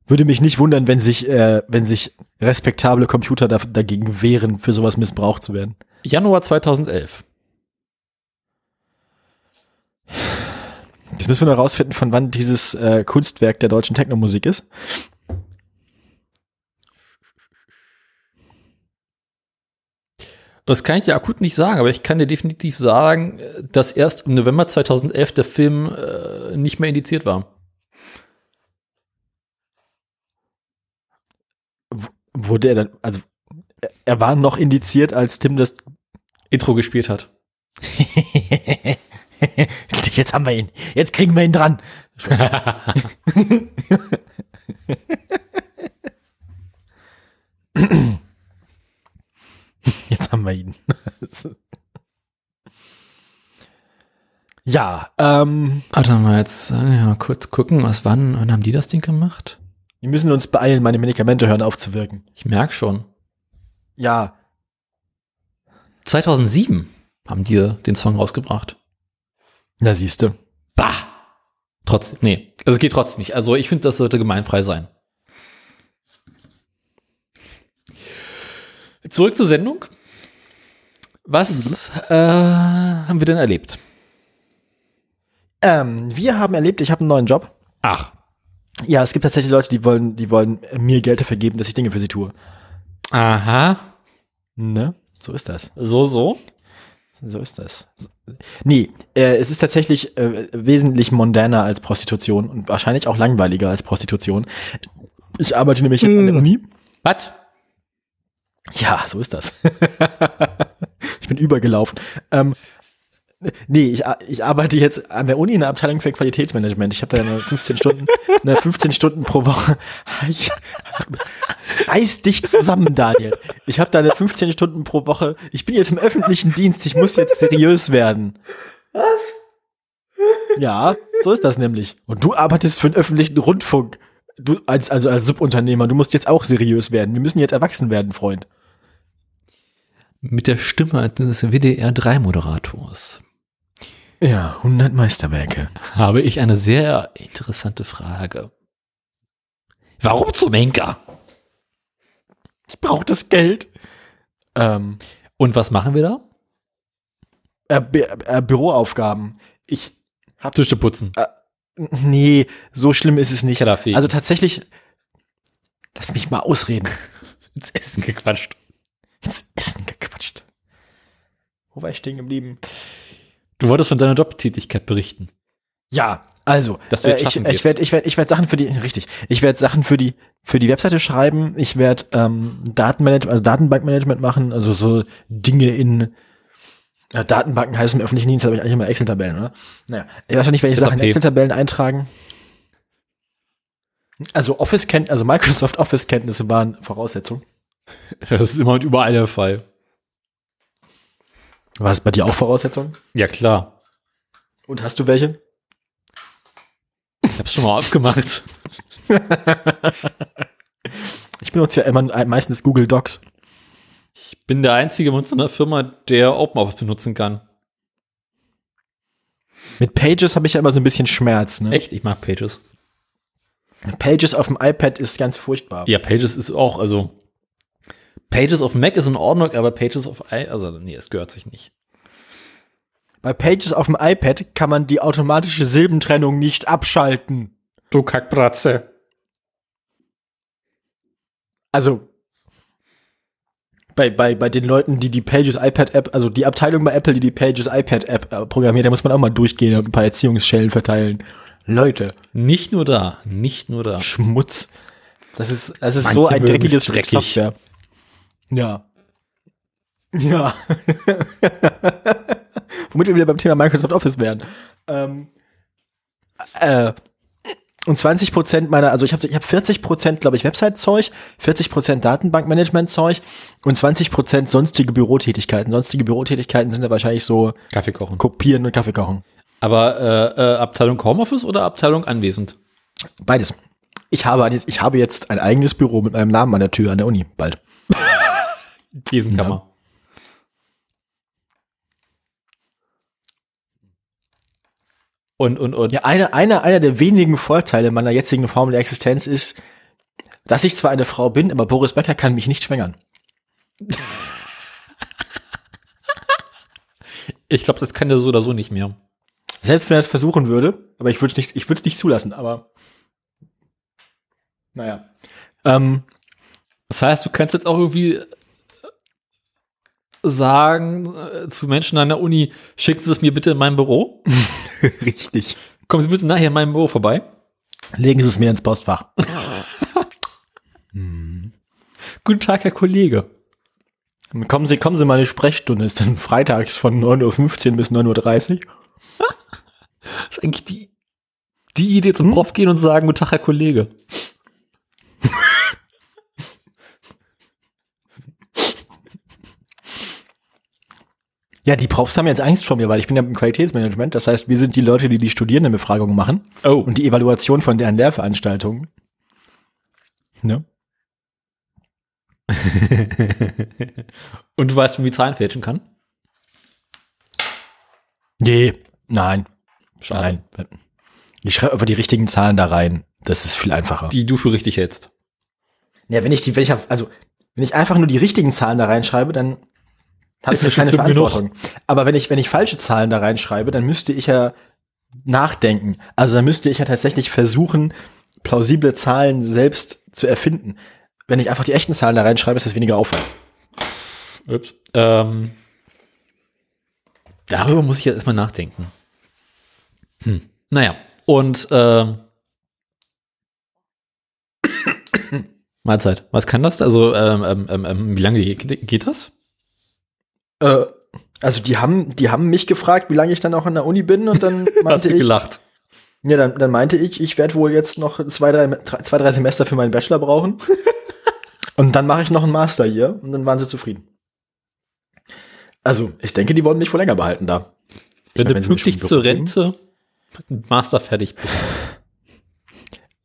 würde mich nicht wundern, wenn sich, äh, wenn sich respektable Computer da, dagegen wehren, für sowas missbraucht zu werden. Januar 2011. Jetzt müssen wir noch rausfinden, von wann dieses äh, Kunstwerk der deutschen Technomusik ist. Das kann ich dir akut nicht sagen, aber ich kann dir definitiv sagen, dass erst im November 2011 der Film äh, nicht mehr indiziert war. Wurde er dann, also er- war noch indiziert, als Tim das. Intro gespielt hat. Jetzt haben wir ihn. Jetzt kriegen wir ihn dran. Jetzt haben wir ihn. ja, ähm, Warte mal, jetzt ja, mal kurz gucken, was wann, wann haben die das Ding gemacht? Wir müssen uns beeilen, meine Medikamente hören auf zu wirken. Ich merk schon. Ja, 2007 haben die den Song rausgebracht. na siehste. Bah! Trotzdem, nee, also es geht trotzdem nicht. Also ich finde, das sollte gemeinfrei sein. Zurück zur Sendung. Was äh, haben wir denn erlebt? Ähm, wir haben erlebt, ich habe einen neuen Job. Ach, Ja, es gibt tatsächlich Leute, die wollen, die wollen mir Geld dafür geben, dass ich Dinge für sie tue. aha, Ne? So ist das. so, so. So ist das. Nee, äh, es ist tatsächlich äh, wesentlich mondaner als Prostitution und wahrscheinlich auch langweiliger als Prostitution. Ich arbeite nämlich jetzt an der Uni. Was? Ja, so ist das. ich bin übergelaufen. Ähm, nee, ich, ich arbeite jetzt an der Uni in der Abteilung für Qualitätsmanagement. Ich habe da eine 15 Stunden, eine 15 Stunden pro Woche. Ich, reiß dich zusammen, Daniel. Ich habe da eine 15 Stunden pro Woche. Ich bin jetzt im öffentlichen Dienst. Ich muss jetzt seriös werden. Was? Ja, so ist das nämlich. Und du arbeitest für den öffentlichen Rundfunk. Du als, also als Subunternehmer, du musst jetzt auch seriös werden. Wir müssen jetzt erwachsen werden, Freund. Mit der Stimme des WDR3-Moderators Ja, 100 Meisterwerke. habe ich eine sehr interessante Frage. Warum zum Henker? Ich brauche das Geld. Ähm, Und was machen wir da? äh, Bü äh, Büroaufgaben. Ich hab, Tische putzen. nee, so schlimm ist es nicht. Fegen. Also tatsächlich, lass mich mal ausreden. ins Essen gequatscht. Ins Essen gequatscht. Wo war ich stehen geblieben? Du wolltest von deiner Jobtätigkeit berichten. Ja, also, äh, ich, ich werde ich werd, ich werd Sachen für die, richtig, ich werde Sachen für die, für die Webseite schreiben, ich werde ähm, Datenmanagement, also Datenbankmanagement machen, also so Dinge in ja, Datenbanken heißen im öffentlichen Dienst, habe ich eigentlich immer Excel-Tabellen, oder? Naja, wahrscheinlich werde ich Sachen in SAP. Excel-Tabellen eintragen. Also Office kennt, also Microsoft Office-Kenntnisse waren Voraussetzung. Das ist immer und überall der Fall. War es bei dir auch Voraussetzung? Ja, klar. Und hast du welche? Ich hab's schon mal aufgemacht. Ich benutze ja immer meistens Google Docs. Ich bin der einzige in unserer Firma, der OpenOffice benutzen kann. Mit Pages habe ich ja immer so ein bisschen Schmerz. Ne? Echt, ich mag Pages. Pages auf dem iPad ist ganz furchtbar. Ja, Pages ist auch, also Pages auf Mac ist in Ordnung, aber Pages auf I, also nee, es gehört sich nicht. Bei Pages auf dem iPad kann man die automatische Silbentrennung nicht abschalten. Du Kackbratze. Also bei, bei, bei den Leuten, die die Pages iPad App, also die Abteilung bei Apple, die die Pages iPad App äh, programmiert, da muss man auch mal durchgehen und ein paar Erziehungsschellen verteilen. Leute, Nicht nur da, nicht nur da. Schmutz. Das ist, das ist Manche so ein dreckiges es dreckig. Software. Ja. Ja. Womit wir wieder beim Thema Microsoft Office wären. Ähm, äh, und 20 Prozent meiner, also ich habe ich hab 40 Prozent, glaube ich, Website-Zeug, 40 Prozent Datenbankmanagement-Zeug und 20 Prozent sonstige Bürotätigkeiten. Sonstige Bürotätigkeiten sind ja wahrscheinlich so Kaffee kochen. Kopieren und Kaffee kochen. Aber äh, äh, Abteilung Homeoffice oder Abteilung anwesend? Beides. Ich habe, jetzt, ich habe jetzt ein eigenes Büro mit meinem Namen an der Tür an der Uni, bald. Besenkammer. Und, und, und. Ja, einer, einer, einer der wenigen Vorteile meiner jetzigen Form der Existenz ist, dass ich zwar eine Frau bin, aber Boris Becker kann mich nicht schwängern. Ich glaube, das kann der so oder so nicht mehr. Selbst wenn er es versuchen würde, aber ich würde es nicht, ich würde es nicht zulassen, aber naja. Ähm, Das heißt, du kannst jetzt auch irgendwie sagen äh, zu Menschen an der Uni, schicken Sie es mir bitte in mein Büro. richtig. Kommen Sie bitte nachher in mein Büro vorbei. Legen Sie es mir ins Postfach. Guten Tag, Herr Kollege. Kommen Sie, kommen Sie mal in die Sprechstunde. Ist dann freitags von 9.15 Uhr bis 9.30 Uhr. Das ist eigentlich die, die Idee zum Prof gehen und sagen, guten Tag, Herr Kollege. Ja, die Profs haben jetzt Angst vor mir, weil ich bin ja im Qualitätsmanagement. Das heißt, wir sind die Leute, die die Studierendenbefragungen machen Oh. und die Evaluation von deren Lehrveranstaltungen. Ne? und du weißt, wie man die Zahlen fälschen kann? Nee, nein, Schade. nein. Ich schreibe einfach die richtigen Zahlen da rein. Das ist viel einfacher. Die du für richtig hältst. ja, wenn ich die, wenn ich also Wenn ich einfach nur die richtigen Zahlen da reinschreibe, dann habe ich ja ja keine dumm genug. Verantwortung. Aber wenn ich, wenn ich falsche Zahlen da reinschreibe, dann müsste ich ja nachdenken. Also dann müsste ich ja tatsächlich versuchen, plausible Zahlen selbst zu erfinden. Wenn ich einfach die echten Zahlen da reinschreibe, ist das weniger Aufwand. Ups. Ähm, darüber muss ich jetzt erstmal nachdenken. Hm. Naja, und ähm, Mahlzeit. Was kann das? Also, ähm, ähm, ähm, wie lange geht, geht das? Äh, also die haben, die haben mich gefragt, wie lange ich dann auch an der Uni bin und dann Hast meinte du ich, gelacht? ja, dann, dann meinte ich, ich werde wohl jetzt noch zwei drei, zwei, drei Semester für meinen Bachelor brauchen. und dann mache ich noch einen Master hier und dann waren sie zufrieden. Also, ich denke, die wollen mich wohl länger behalten da. Wenn meine, du wenn mir pünktlich zur. Rente dem Master fertig bist.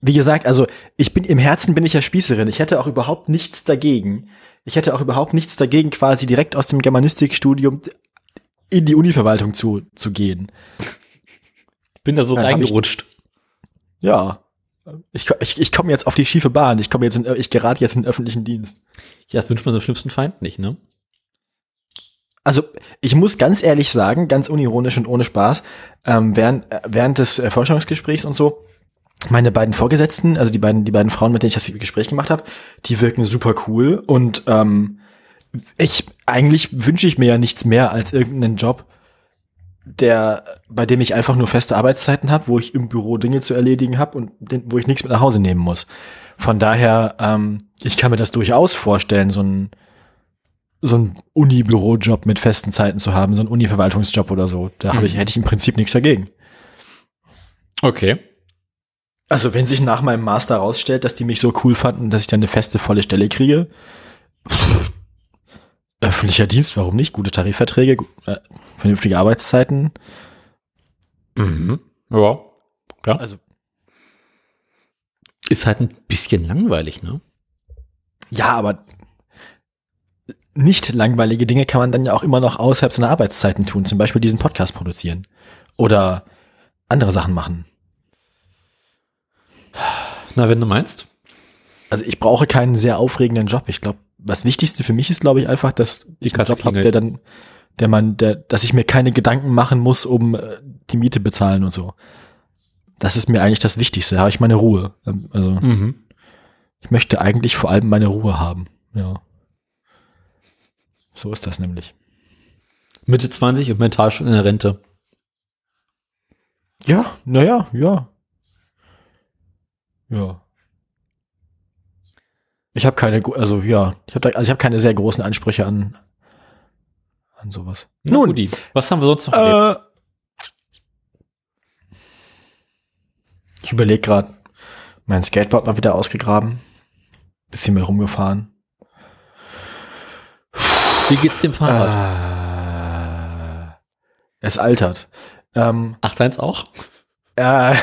Wie gesagt, also ich bin im Herzen bin ich ja Spießerin. Ich hätte auch überhaupt nichts dagegen. Ich hätte auch überhaupt nichts dagegen, quasi direkt aus dem Germanistikstudium in die Univerwaltung zu, zu gehen. Bin da so Dann hab ich- reingerutscht. Ja. Ich, ich, ich komme jetzt auf die schiefe Bahn. Ich komme jetzt in, ich gerate jetzt in den öffentlichen Dienst. Ja, das wünscht man seinem schlimmsten Feind nicht, ne? Also ich muss ganz ehrlich sagen, ganz unironisch und ohne Spaß, ähm, während, äh, während des äh, Forschungsgesprächs und so, meine beiden Vorgesetzten, also die beiden, die beiden Frauen, mit denen ich das Gespräch gemacht habe, die wirken super cool und ähm, ich eigentlich wünsche ich mir ja nichts mehr als irgendeinen Job, der, bei dem ich einfach nur feste Arbeitszeiten habe, wo ich im Büro Dinge zu erledigen habe und den, wo ich nichts mit nach Hause nehmen muss. Von daher, ähm, ich kann mir das durchaus vorstellen, so ein so ein Uni-Bürojob mit festen Zeiten zu haben, so ein Uni-Verwaltungsjob oder so. Da habe ich, Mhm. hätte ich im Prinzip nichts dagegen. Okay. Also wenn sich nach meinem Master herausstellt, dass die mich so cool fanden, dass ich dann eine feste, volle Stelle kriege, pff, öffentlicher Dienst, warum nicht? Gute Tarifverträge, äh, vernünftige Arbeitszeiten. Mhm. Ja. Ja. Also Ist halt ein bisschen langweilig, ne? ja, aber nicht langweilige Dinge kann man dann ja auch immer noch außerhalb seiner Arbeitszeiten tun. Zum Beispiel diesen Podcast produzieren. Oder andere Sachen machen. Na, wenn du meinst. Also ich brauche keinen sehr aufregenden Job. Ich glaube, das Wichtigste für mich ist, glaube ich, einfach, dass Die ich einen Job habe, der dann, der man, der, dass ich mir keine Gedanken machen muss, um äh, die Miete bezahlen und so. Das ist mir eigentlich das Wichtigste. Da habe ich meine Ruhe. Ähm, Also Mhm. ich möchte eigentlich vor allem meine Ruhe haben. Ja. So ist das nämlich. Mitte 20 und mental schon in der Rente. Ja, naja, ja. Ja. Ich habe keine, also ja, ich habe also ich habe keine sehr großen Ansprüche an an sowas. Na, Rudi, was haben wir sonst noch erlebt? Äh, ich überlege gerade, mein Skateboard mal wieder ausgegraben, bisschen mit rumgefahren. Wie geht's dem Fahrrad? Äh, es altert. Ähm, Ach, deins auch? äh,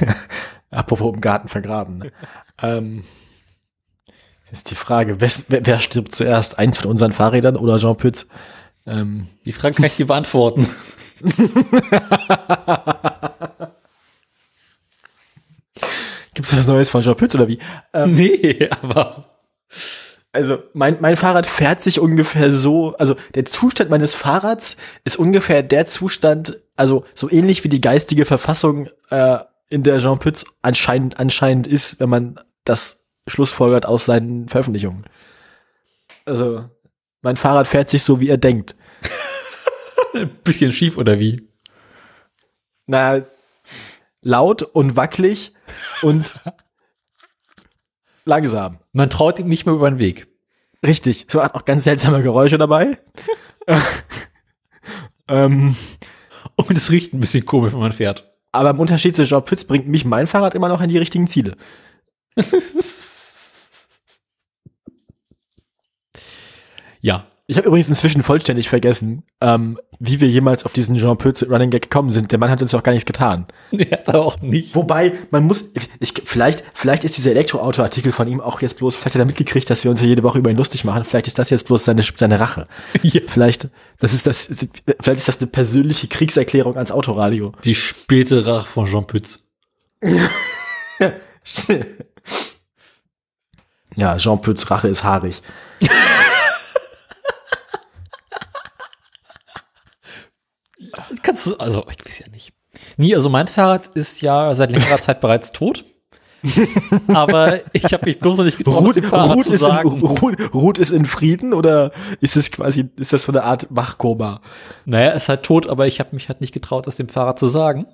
apropos im Garten vergraben. Ne? ähm, ist die Frage, wes, wer, wer stirbt zuerst? Eins von unseren Fahrrädern oder Jean Pütz? Ähm, Die Frage kann ich dir beantworten. Gibt es was Neues von Jean Pütz oder wie? Ähm, nee, aber Also mein, mein Fahrrad fährt sich ungefähr so, also der Zustand meines Fahrrads ist ungefähr der Zustand, also so ähnlich wie die geistige Verfassung, äh, in der Jean Pütz anscheinend, anscheinend ist, wenn man das schlussfolgert aus seinen Veröffentlichungen. Also mein Fahrrad fährt sich so, wie er denkt. ein bisschen schief oder wie? Na, laut und wackelig und langsam. Man traut ihm nicht mehr über den Weg. Richtig. Es waren auch ganz seltsame Geräusche dabei. ähm, Und es riecht ein bisschen komisch, wenn man fährt. Aber im Unterschied zu Jean Pütz bringt mich mein Fahrrad immer noch an die richtigen Ziele. Ja. Ich habe übrigens inzwischen vollständig vergessen, ähm, wie wir jemals auf diesen Jean Pütz Running Gag gekommen sind. Der Mann hat uns auch gar nichts getan. Der hat auch nicht. Wobei, man muss, ich, vielleicht, vielleicht ist dieser Elektroauto-Artikel von ihm auch jetzt bloß, vielleicht hat er mitgekriegt, dass wir uns ja jede Woche über ihn lustig machen. Vielleicht ist das jetzt bloß seine, seine Rache. Ja. Vielleicht, das ist das, vielleicht ist das eine persönliche Kriegserklärung ans Autoradio. Die späte Rache von Jean Pütz. Ja, Jean Pütz Rache ist haarig. Kannst du, also, ich weiß ja nicht. Nie, also mein Fahrrad ist ja seit längerer Zeit bereits tot. Aber ich habe mich bloß noch nicht getraut, Ruth, dem Fahrrad Ruth, zu ist in, sagen. Ruth, Ruth ist in Frieden oder ist es quasi, ist das so eine Art Wachkoma? Naja, ist halt tot, aber ich habe mich halt nicht getraut, das dem Fahrrad zu sagen.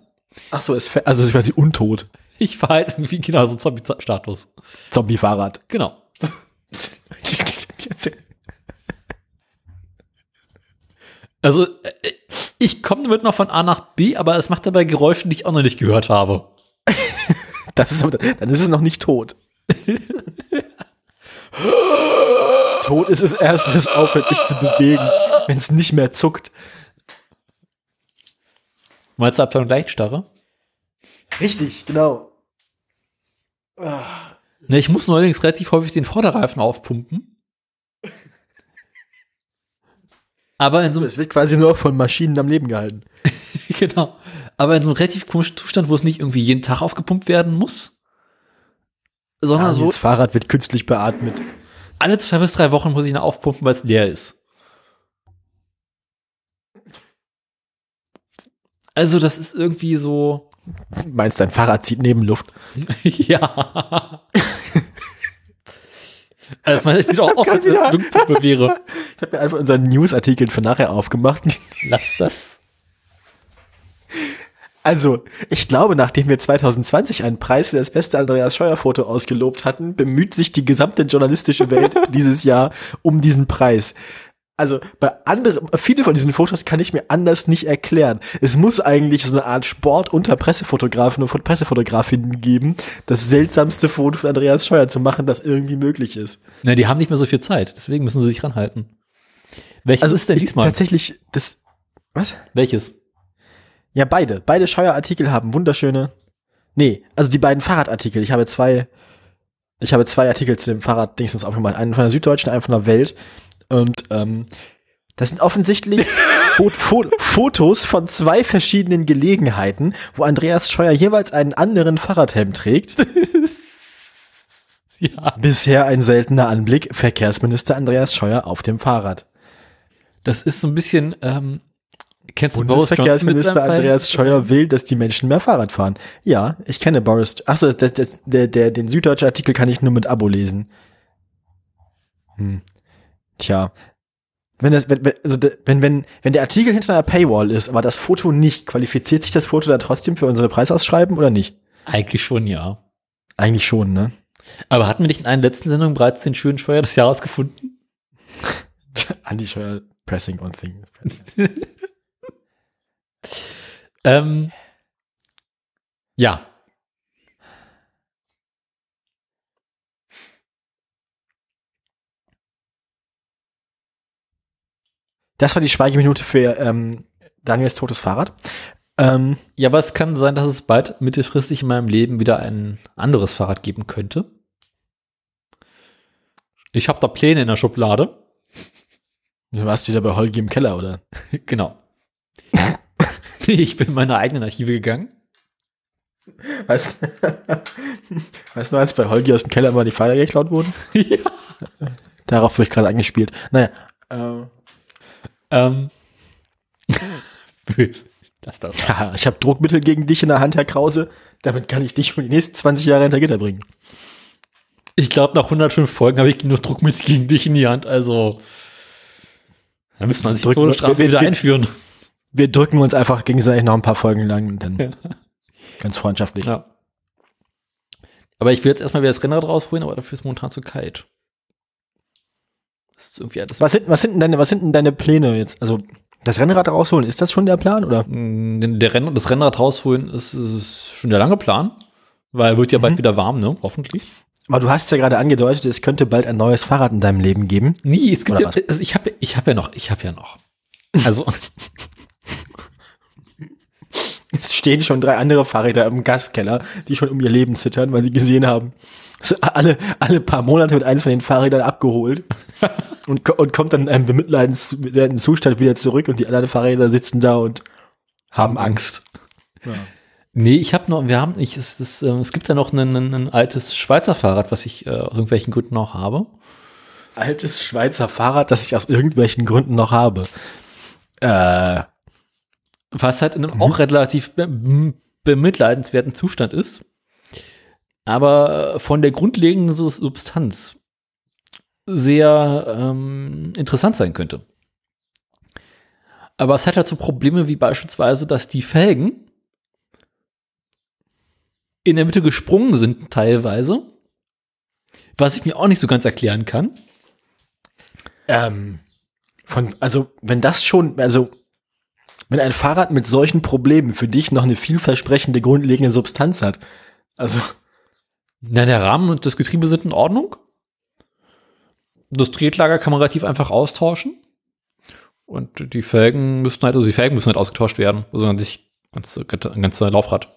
Ach so, fe- also ist quasi untot. Ich war halt irgendwie genau so Zombie-Status. Zombie-Fahrrad. Genau. Also, äh, ich komme damit noch von A nach B, aber es macht dabei Geräusche, die ich auch noch nicht gehört habe. Das ist, aber- dann ist es noch nicht tot. tot ist es erst, wenn es aufhört, sich zu bewegen, wenn es nicht mehr zuckt. Meinst du Abteilung Leichtstarre? Richtig, genau. Ne, ich muss neuerdings relativ häufig den Vorderreifen aufpumpen. Aber in so einem, Es wird quasi nur von Maschinen am Leben gehalten. genau. Aber in so einem relativ komischen Zustand, wo es nicht irgendwie jeden Tag aufgepumpt werden muss. Sondern so Das Fahrrad wird künstlich beatmet. alle zwei bis drei Wochen muss ich ihn aufpumpen, weil es leer ist. Also, das ist irgendwie so. Meinst dein Fahrrad zieht Nebenluft? ja. Also, man sieht auch aus, als wenn es eine Jungpuppe wäre. Ich habe mir einfach unseren Newsartikel für nachher aufgemacht. Lass das. Also, ich glaube, nachdem wir 2020 einen Preis für das beste Andreas Scheuer-Foto ausgelobt hatten, bemüht sich die gesamte journalistische Welt dieses Jahr um diesen Preis. Also bei anderen, viele von diesen Fotos kann ich mir anders nicht erklären. Es muss eigentlich so eine Art Sport unter Pressefotografen und Pressefotografinnen geben, das seltsamste Foto von Andreas Scheuer zu machen, das irgendwie möglich ist. Na, die haben nicht mehr so viel Zeit, deswegen müssen sie sich ranhalten. Welches Also ist denn diesmal? Tatsächlich, das, was? Welches? Ja, beide. Beide Scheuer-Artikel haben wunderschöne. Nee, also die beiden Fahrradartikel. Ich habe zwei, ich habe zwei Artikel zu dem Fahrrad Dingsens aufgemacht. Einen von der Süddeutschen, einen von der Welt. Und ähm, das sind offensichtlich Fo Fo Fotos von zwei verschiedenen Gelegenheiten, wo Andreas Scheuer jeweils einen anderen Fahrradhelm trägt. Ja. Bisher ein seltener Anblick. Verkehrsminister Andreas Scheuer auf dem Fahrrad. Das ist so ein bisschen, ähm, kennst du Boris Johnson mit? Andreas Scheuer will, dass die Menschen mehr Fahrrad fahren. Ja, ich kenne Boris. Achso, das, das, der, der, den süddeutschen Artikel kann ich nur mit Abo lesen. Hm. Tja. Wenn das, wenn, also wenn, wenn, wenn der Artikel hinter einer Paywall ist, aber das Foto nicht, qualifiziert sich das Foto dann trotzdem für unsere Preisausschreiben oder nicht? Eigentlich schon, ja. Eigentlich schon, ne? Aber hatten wir nicht in einer letzten Sendung bereits den schönen Steuer des Jahres gefunden? Andi Scheuer Pressing on Things. Ähm, ja. Das war die Schweigeminute für ähm, Daniels totes Fahrrad. Ähm, Ja, aber es kann sein, dass es bald mittelfristig in meinem Leben wieder ein anderes Fahrrad geben könnte. Ich habe da Pläne in der Schublade. du warst wieder bei Holgi im Keller, oder? genau. ich bin in meine eigenen Archive gegangen. Weißt, weißt du, als bei Holgi aus dem Keller mal die Pfeile geklaut wurden? ja. Darauf habe ich gerade angespielt. Naja. Äh, Ähm. Lass das. ja, ich habe Druckmittel gegen dich in der Hand, Herr Krause. Damit kann ich dich für die nächsten 20 Jahre hinter Gitter bringen. Ich glaube, nach 105 Folgen habe ich genug Druckmittel gegen dich in die Hand. Also, da müsste man sich Drücken- Todesstrafe wir- wieder wir- einführen. Wir drücken uns einfach gegenseitig noch ein paar Folgen lang dann ganz freundschaftlich. Ja. Aber ich will jetzt erstmal wieder das Rennrad rausholen, aber dafür ist momentan zu kalt. Das ist irgendwie alles. Was sind, was sind denn deine, was sind denn deine Pläne jetzt? Also, das Rennrad rausholen, ist das schon der Plan, oder? Mm, Der Renn das Rennrad rausholen ist, ist schon der lange Plan. Weil wird ja bald Mhm. wieder warm, ne? Hoffentlich. Aber du hast ja gerade angedeutet, es könnte bald ein neues Fahrrad in deinem Leben geben. Nee, es gibt ja, also ich habe ich hab ja noch, ich habe ja noch. Also, Es stehen schon drei andere Fahrräder im Gaskeller, die schon um ihr Leben zittern, weil sie gesehen haben. So alle, alle paar Monate wird eins von den Fahrrädern abgeholt und, und kommt dann in einem bemitleidenswerten Zustand wieder zurück und die anderen Fahrräder sitzen da und haben Angst. Nee, ich habe noch, wir haben nicht, es, es, äh, es gibt ja noch ein, ein, ein altes Schweizer Fahrrad, was ich äh, aus irgendwelchen Gründen noch habe. Altes Schweizer Fahrrad, das ich aus irgendwelchen Gründen noch habe. Äh, Was halt in einem auch relativ be bemitleidenswerten Zustand ist. Aber äh, von der grundlegenden Su- Substanz sehr ähm, interessant sein könnte. Aber es hat so Probleme wie beispielsweise, dass die Felgen in der Mitte gesprungen sind teilweise. Was ich mir auch nicht so ganz erklären kann. ähm, von, also, wenn das schon, also, wenn ein Fahrrad mit solchen Problemen für dich noch eine vielversprechende grundlegende Substanz hat, also, Na, der Rahmen und das Getriebe sind in Ordnung. Das Tretlager kann man relativ einfach austauschen. Und die Felgen müssen halt, also die Felgen müssen halt ausgetauscht werden. Also an sich ein ganzer Laufrad.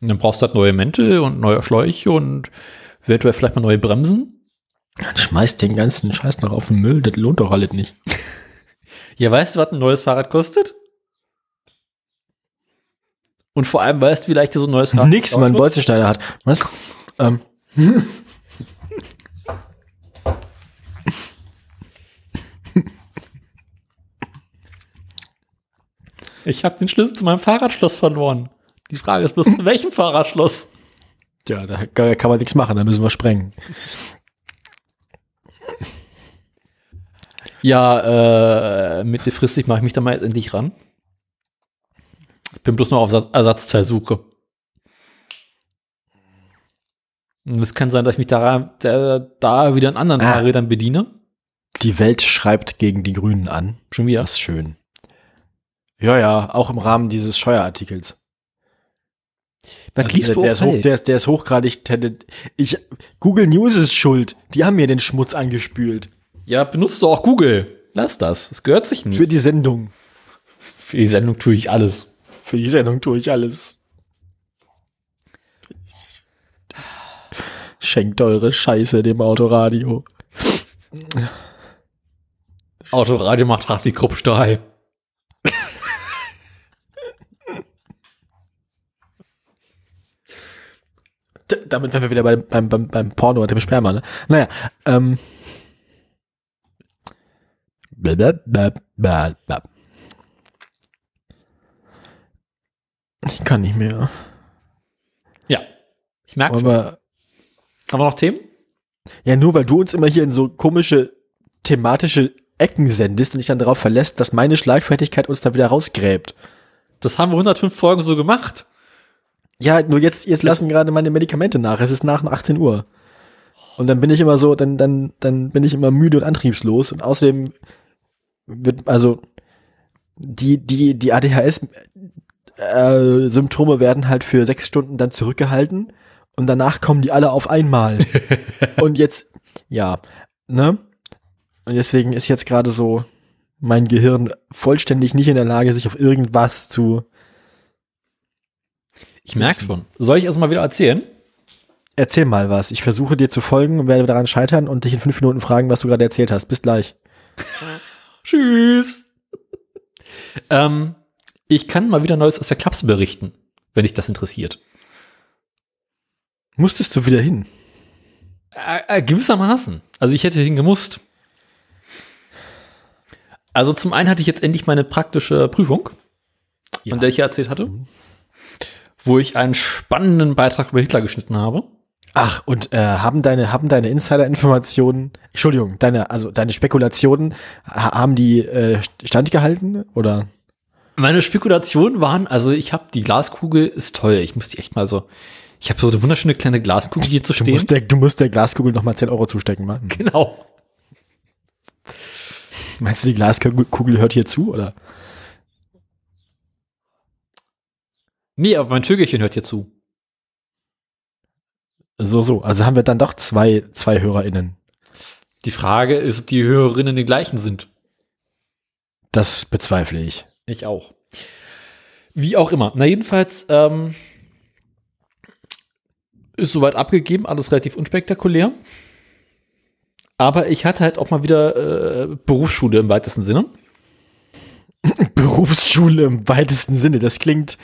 Und dann brauchst du halt neue Mäntel und neue Schläuche und eventuell vielleicht mal neue Bremsen. dann schmeißt den ganzen Scheiß noch auf den Müll, das lohnt doch alles nicht. Ja, weißt du, was ein neues Fahrrad kostet? Und vor allem weißt du, wie leicht dir so ein neues Fahrrad Nix, wird? Bolzenschneider hat. Was? Ähm, Ich habe den Schlüssel zu meinem Fahrradschloss verloren. Die Frage ist bloß, zu welchem Fahrradschloss? ja, da kann man nichts machen, da müssen wir sprengen. Ja, äh, mittelfristig mache ich mich da mal endlich ran. Ich bin bloß noch auf Sa- Ersatzteilsuche. Und es kann sein, dass ich mich da, da, da wieder an anderen Ah. Fahrrädern bediene. Die Welt schreibt gegen die Grünen an. Schon wieder. Das ist schön. Ja, ja, auch im Rahmen dieses Steuerartikels. Was Also liest der, du der, ist hoch, der, ist, der ist hochgradig tendet. Ich, Google News ist schuld. Die haben mir den Schmutz angespült. Ja, benutzt du auch Google. Lass das. Es gehört sich nicht. Für die Sendung. Für die Sendung tue ich alles. Für die Sendung tue ich alles. Schenkt eure Scheiße dem Autoradio. Autoradio macht hart die Kruppstahl. D damit wären wir wieder beim, beim, beim, beim Porno und dem Sperma, ne? Naja, ähm. Ich kann nicht mehr. Ja. Ich merke schon. Aber, Haben wir noch Themen? ja, nur weil du uns immer hier in so komische thematische Ecken sendest und dich dann darauf verlässt, dass meine Schlagfertigkeit uns da wieder rausgräbt. Das haben wir 105 Folgen so gemacht. Ja, nur jetzt, jetzt lassen gerade meine Medikamente nach. Es ist nach 18 Uhr. Und dann bin ich immer so, dann, dann, dann bin ich immer müde und antriebslos. Und außerdem wird, also, die, die, die ADHS-Symptome werden halt für sechs Stunden dann zurückgehalten. Und danach kommen die alle auf einmal. und jetzt, ja, ne? Und deswegen ist jetzt gerade so mein Gehirn vollständig nicht in der Lage, sich auf irgendwas zu Ich merke schon. Soll ich erst mal wieder erzählen? Erzähl mal was. Ich versuche dir zu folgen und werde daran scheitern und dich in fünf Minuten fragen, was du gerade erzählt hast. Bis gleich. Tschüss. ähm, ich kann mal wieder Neues aus der Klapse berichten, wenn dich das interessiert. Musstest du wieder hin? Äh, äh, gewissermaßen. Also ich hätte hingemusst. Also zum einen hatte ich jetzt endlich meine praktische Prüfung, von der ich ja erzählt hatte, wo ich einen spannenden Beitrag über Hitler geschnitten habe. Ach, und äh, haben deine, haben deine Insider-Informationen, Entschuldigung, deine, also deine Spekulationen, ha- haben die äh, standgehalten? Oder? Meine Spekulationen waren, also ich habe die Glaskugel ist toll. Ich muss die echt mal so, ich habe so eine wunderschöne kleine Glaskugel hier zu Du stehen. musst, der, du musst der Glaskugel nochmal 10 Euro zustecken, Mann. genau. Meinst du, die Glaskugel hört hier zu, oder? Nee, aber mein Vögelchen hört hier zu. So, so. Also haben wir dann doch zwei, zwei HörerInnen. Die Frage ist, ob die Hörerinnen die gleichen sind. Das bezweifle ich. Ich auch. Wie auch immer. Na, jedenfalls ähm, ist soweit abgegeben, alles relativ unspektakulär. Aber ich hatte halt auch mal wieder äh, Berufsschule im weitesten Sinne. Berufsschule im weitesten Sinne. Das klingt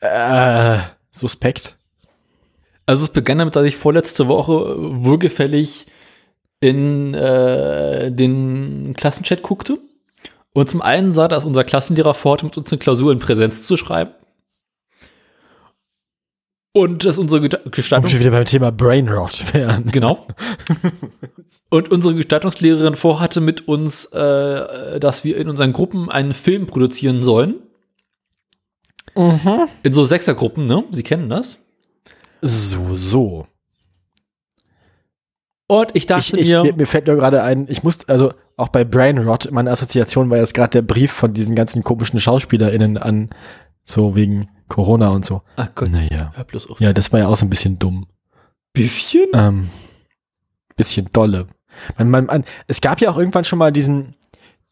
Äh, suspekt. Also es begann damit, dass ich vorletzte Woche wohlgefällig in äh, den Klassenchat guckte und zum einen sah, dass unser Klassenlehrer vorhat, mit uns eine Klausur in Präsenz zu schreiben. Und dass unsere Gesta- Gestaltung Ob wir wieder beim Thema Brainrot wären. Genau. Und unsere Gestaltungslehrerin vorhatte mit uns, äh, dass wir in unseren Gruppen einen Film produzieren sollen. Mhm. In so Sechsergruppen, ne? Sie kennen das. So, so. Und ich Ich, dachte ich, mir, mir, mir fällt nur gerade ein, ich muss, also auch bei Brainrot, meine Assoziation war jetzt gerade der Brief von diesen ganzen komischen SchauspielerInnen an, so wegen Corona und so. ach Gott, Naja. hör bloß auf. Ja, das war ja auch so ein bisschen dumm. Bisschen? Ähm, bisschen dolle. Man, man, man, es gab ja auch irgendwann schon mal diesen,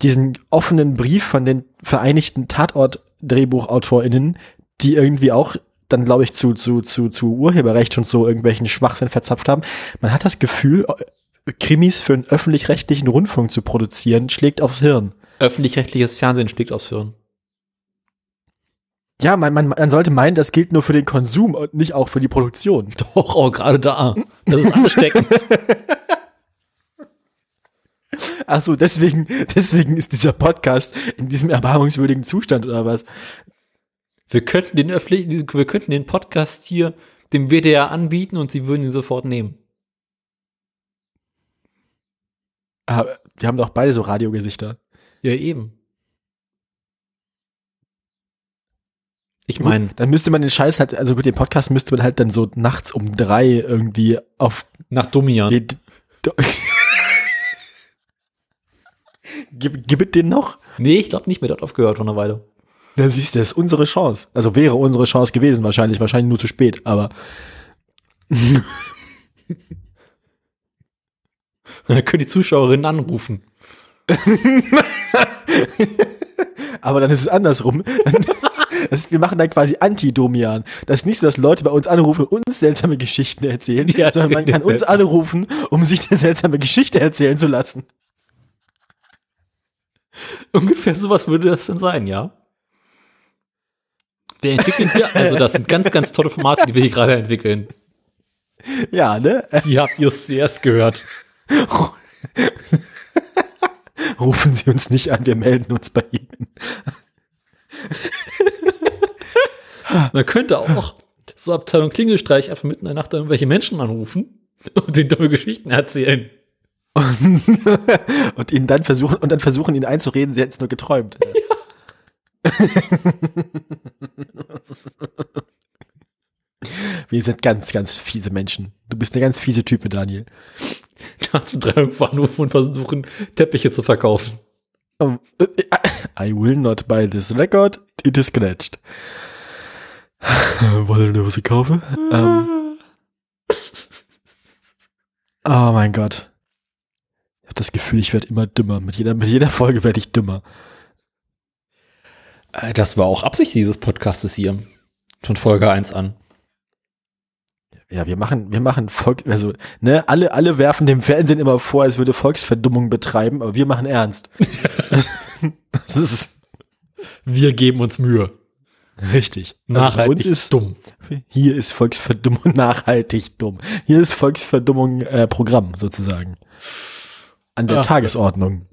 diesen offenen Brief von den Vereinigten Tatort-DrehbuchautorInnen, die irgendwie auch dann, glaube ich, zu, zu, zu, zu Urheberrecht und so irgendwelchen Schwachsinn verzapft haben. Man hat das Gefühl, äh, Krimis für einen öffentlich-rechtlichen Rundfunk zu produzieren, schlägt aufs Hirn. Öffentlich-rechtliches Fernsehen schlägt aus Hirn. Ja, man, man, man sollte meinen, das gilt nur für den Konsum und nicht auch für die Produktion. Doch, oh, gerade da. Das ist ansteckend. Ach so, deswegen, deswegen ist dieser Podcast in diesem erbarmungswürdigen Zustand oder was? wir könnten den öffentlich, wir könnten den Podcast hier dem WDR anbieten und sie würden ihn sofort nehmen. Ah, wir haben doch beide so Radiogesichter. Ja, eben. Ich meine, Dann müsste man den Scheiß halt, also mit dem Podcast müsste man halt dann so nachts um drei irgendwie auf nach Domian. den. Gib, gib es den noch? Nee, ich glaube nicht mehr, der hat aufgehört vor einer Weile. Da siehst du, das ist unsere Chance. Also wäre unsere Chance gewesen, wahrscheinlich, wahrscheinlich nur zu spät, aber Dann können die Zuschauerinnen anrufen. Aber dann ist es andersrum. Das, wir machen dann quasi Anti-Domian. Das ist nicht so, dass Leute bei uns anrufen und uns seltsame Geschichten erzählen, Ja, sondern man kann uns anrufen, um sich eine seltsame Geschichte erzählen zu lassen. Ungefähr sowas würde das denn sein, ja? Wir entwickeln hier, also das sind ganz, ganz tolle Formate, die wir hier gerade entwickeln. Ja, ne? Die habt ihr zuerst gehört. Rufen Sie uns nicht an, wir melden uns bei Ihnen. Man könnte auch so Abteilung Klingelstreich einfach mitten in der Nacht irgendwelche Menschen anrufen und denen dumme Geschichten erzählen. und ihnen dann versuchen und dann versuchen ihnen einzureden, sie hätten es nur geträumt. Wir sind ganz, ganz fiese Menschen. Du bist eine ganz fiese Type, Daniel. Nachts um drei irgendwo anrufen und versuchen, Teppiche zu verkaufen. Um, äh, I will not buy this record. It is scratched. Wollt ihr eine Hose kaufen? Ähm, oh mein Gott. Ich habe das Gefühl, ich werde immer dümmer. Mit jeder, mit jeder Folge werde ich dümmer. Äh, Das war auch Absicht dieses Podcastes hier. Von Folge 1 an. Ja, wir machen, wir machen Volk, also, ne, alle, alle werfen dem Fernsehen immer vor, es würde Volksverdummung betreiben, aber wir machen ernst. das ist Wir geben uns Mühe. Richtig. Also bei Nachhaltig uns ist, dumm. hier ist Volksverdummung nachhaltig dumm. Hier ist Volksverdummung äh, Programm sozusagen. An der Ach, Tagesordnung.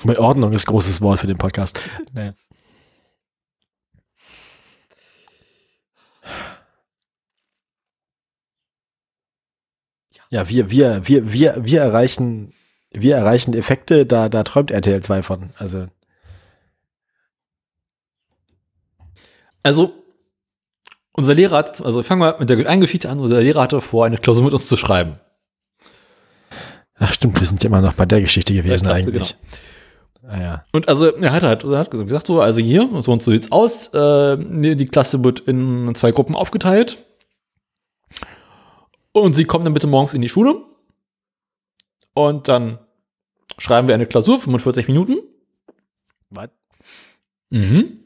Wobei Ordnung ist großes Wort für den Podcast. Naja. Ja, wir, wir, wir, wir, wir erreichen, wir erreichen Effekte, da, da träumt RTL 2 von. Also, Also, unser Lehrer hat, also fangen wir mit der einen Geschichte an, unser Lehrer hatte vor, eine Klausur mit uns zu schreiben. ach stimmt, wir sind ja immer noch bei der Geschichte gewesen Ja, eigentlich. Ah, ja. Und also, er hat halt, er hat gesagt, so, also hier, so und so sieht's aus, äh, die Klasse wird in zwei Gruppen aufgeteilt. Und sie kommen dann bitte morgens in die Schule. Und dann schreiben wir eine Klausur, 45 Minuten. Was? Mhm.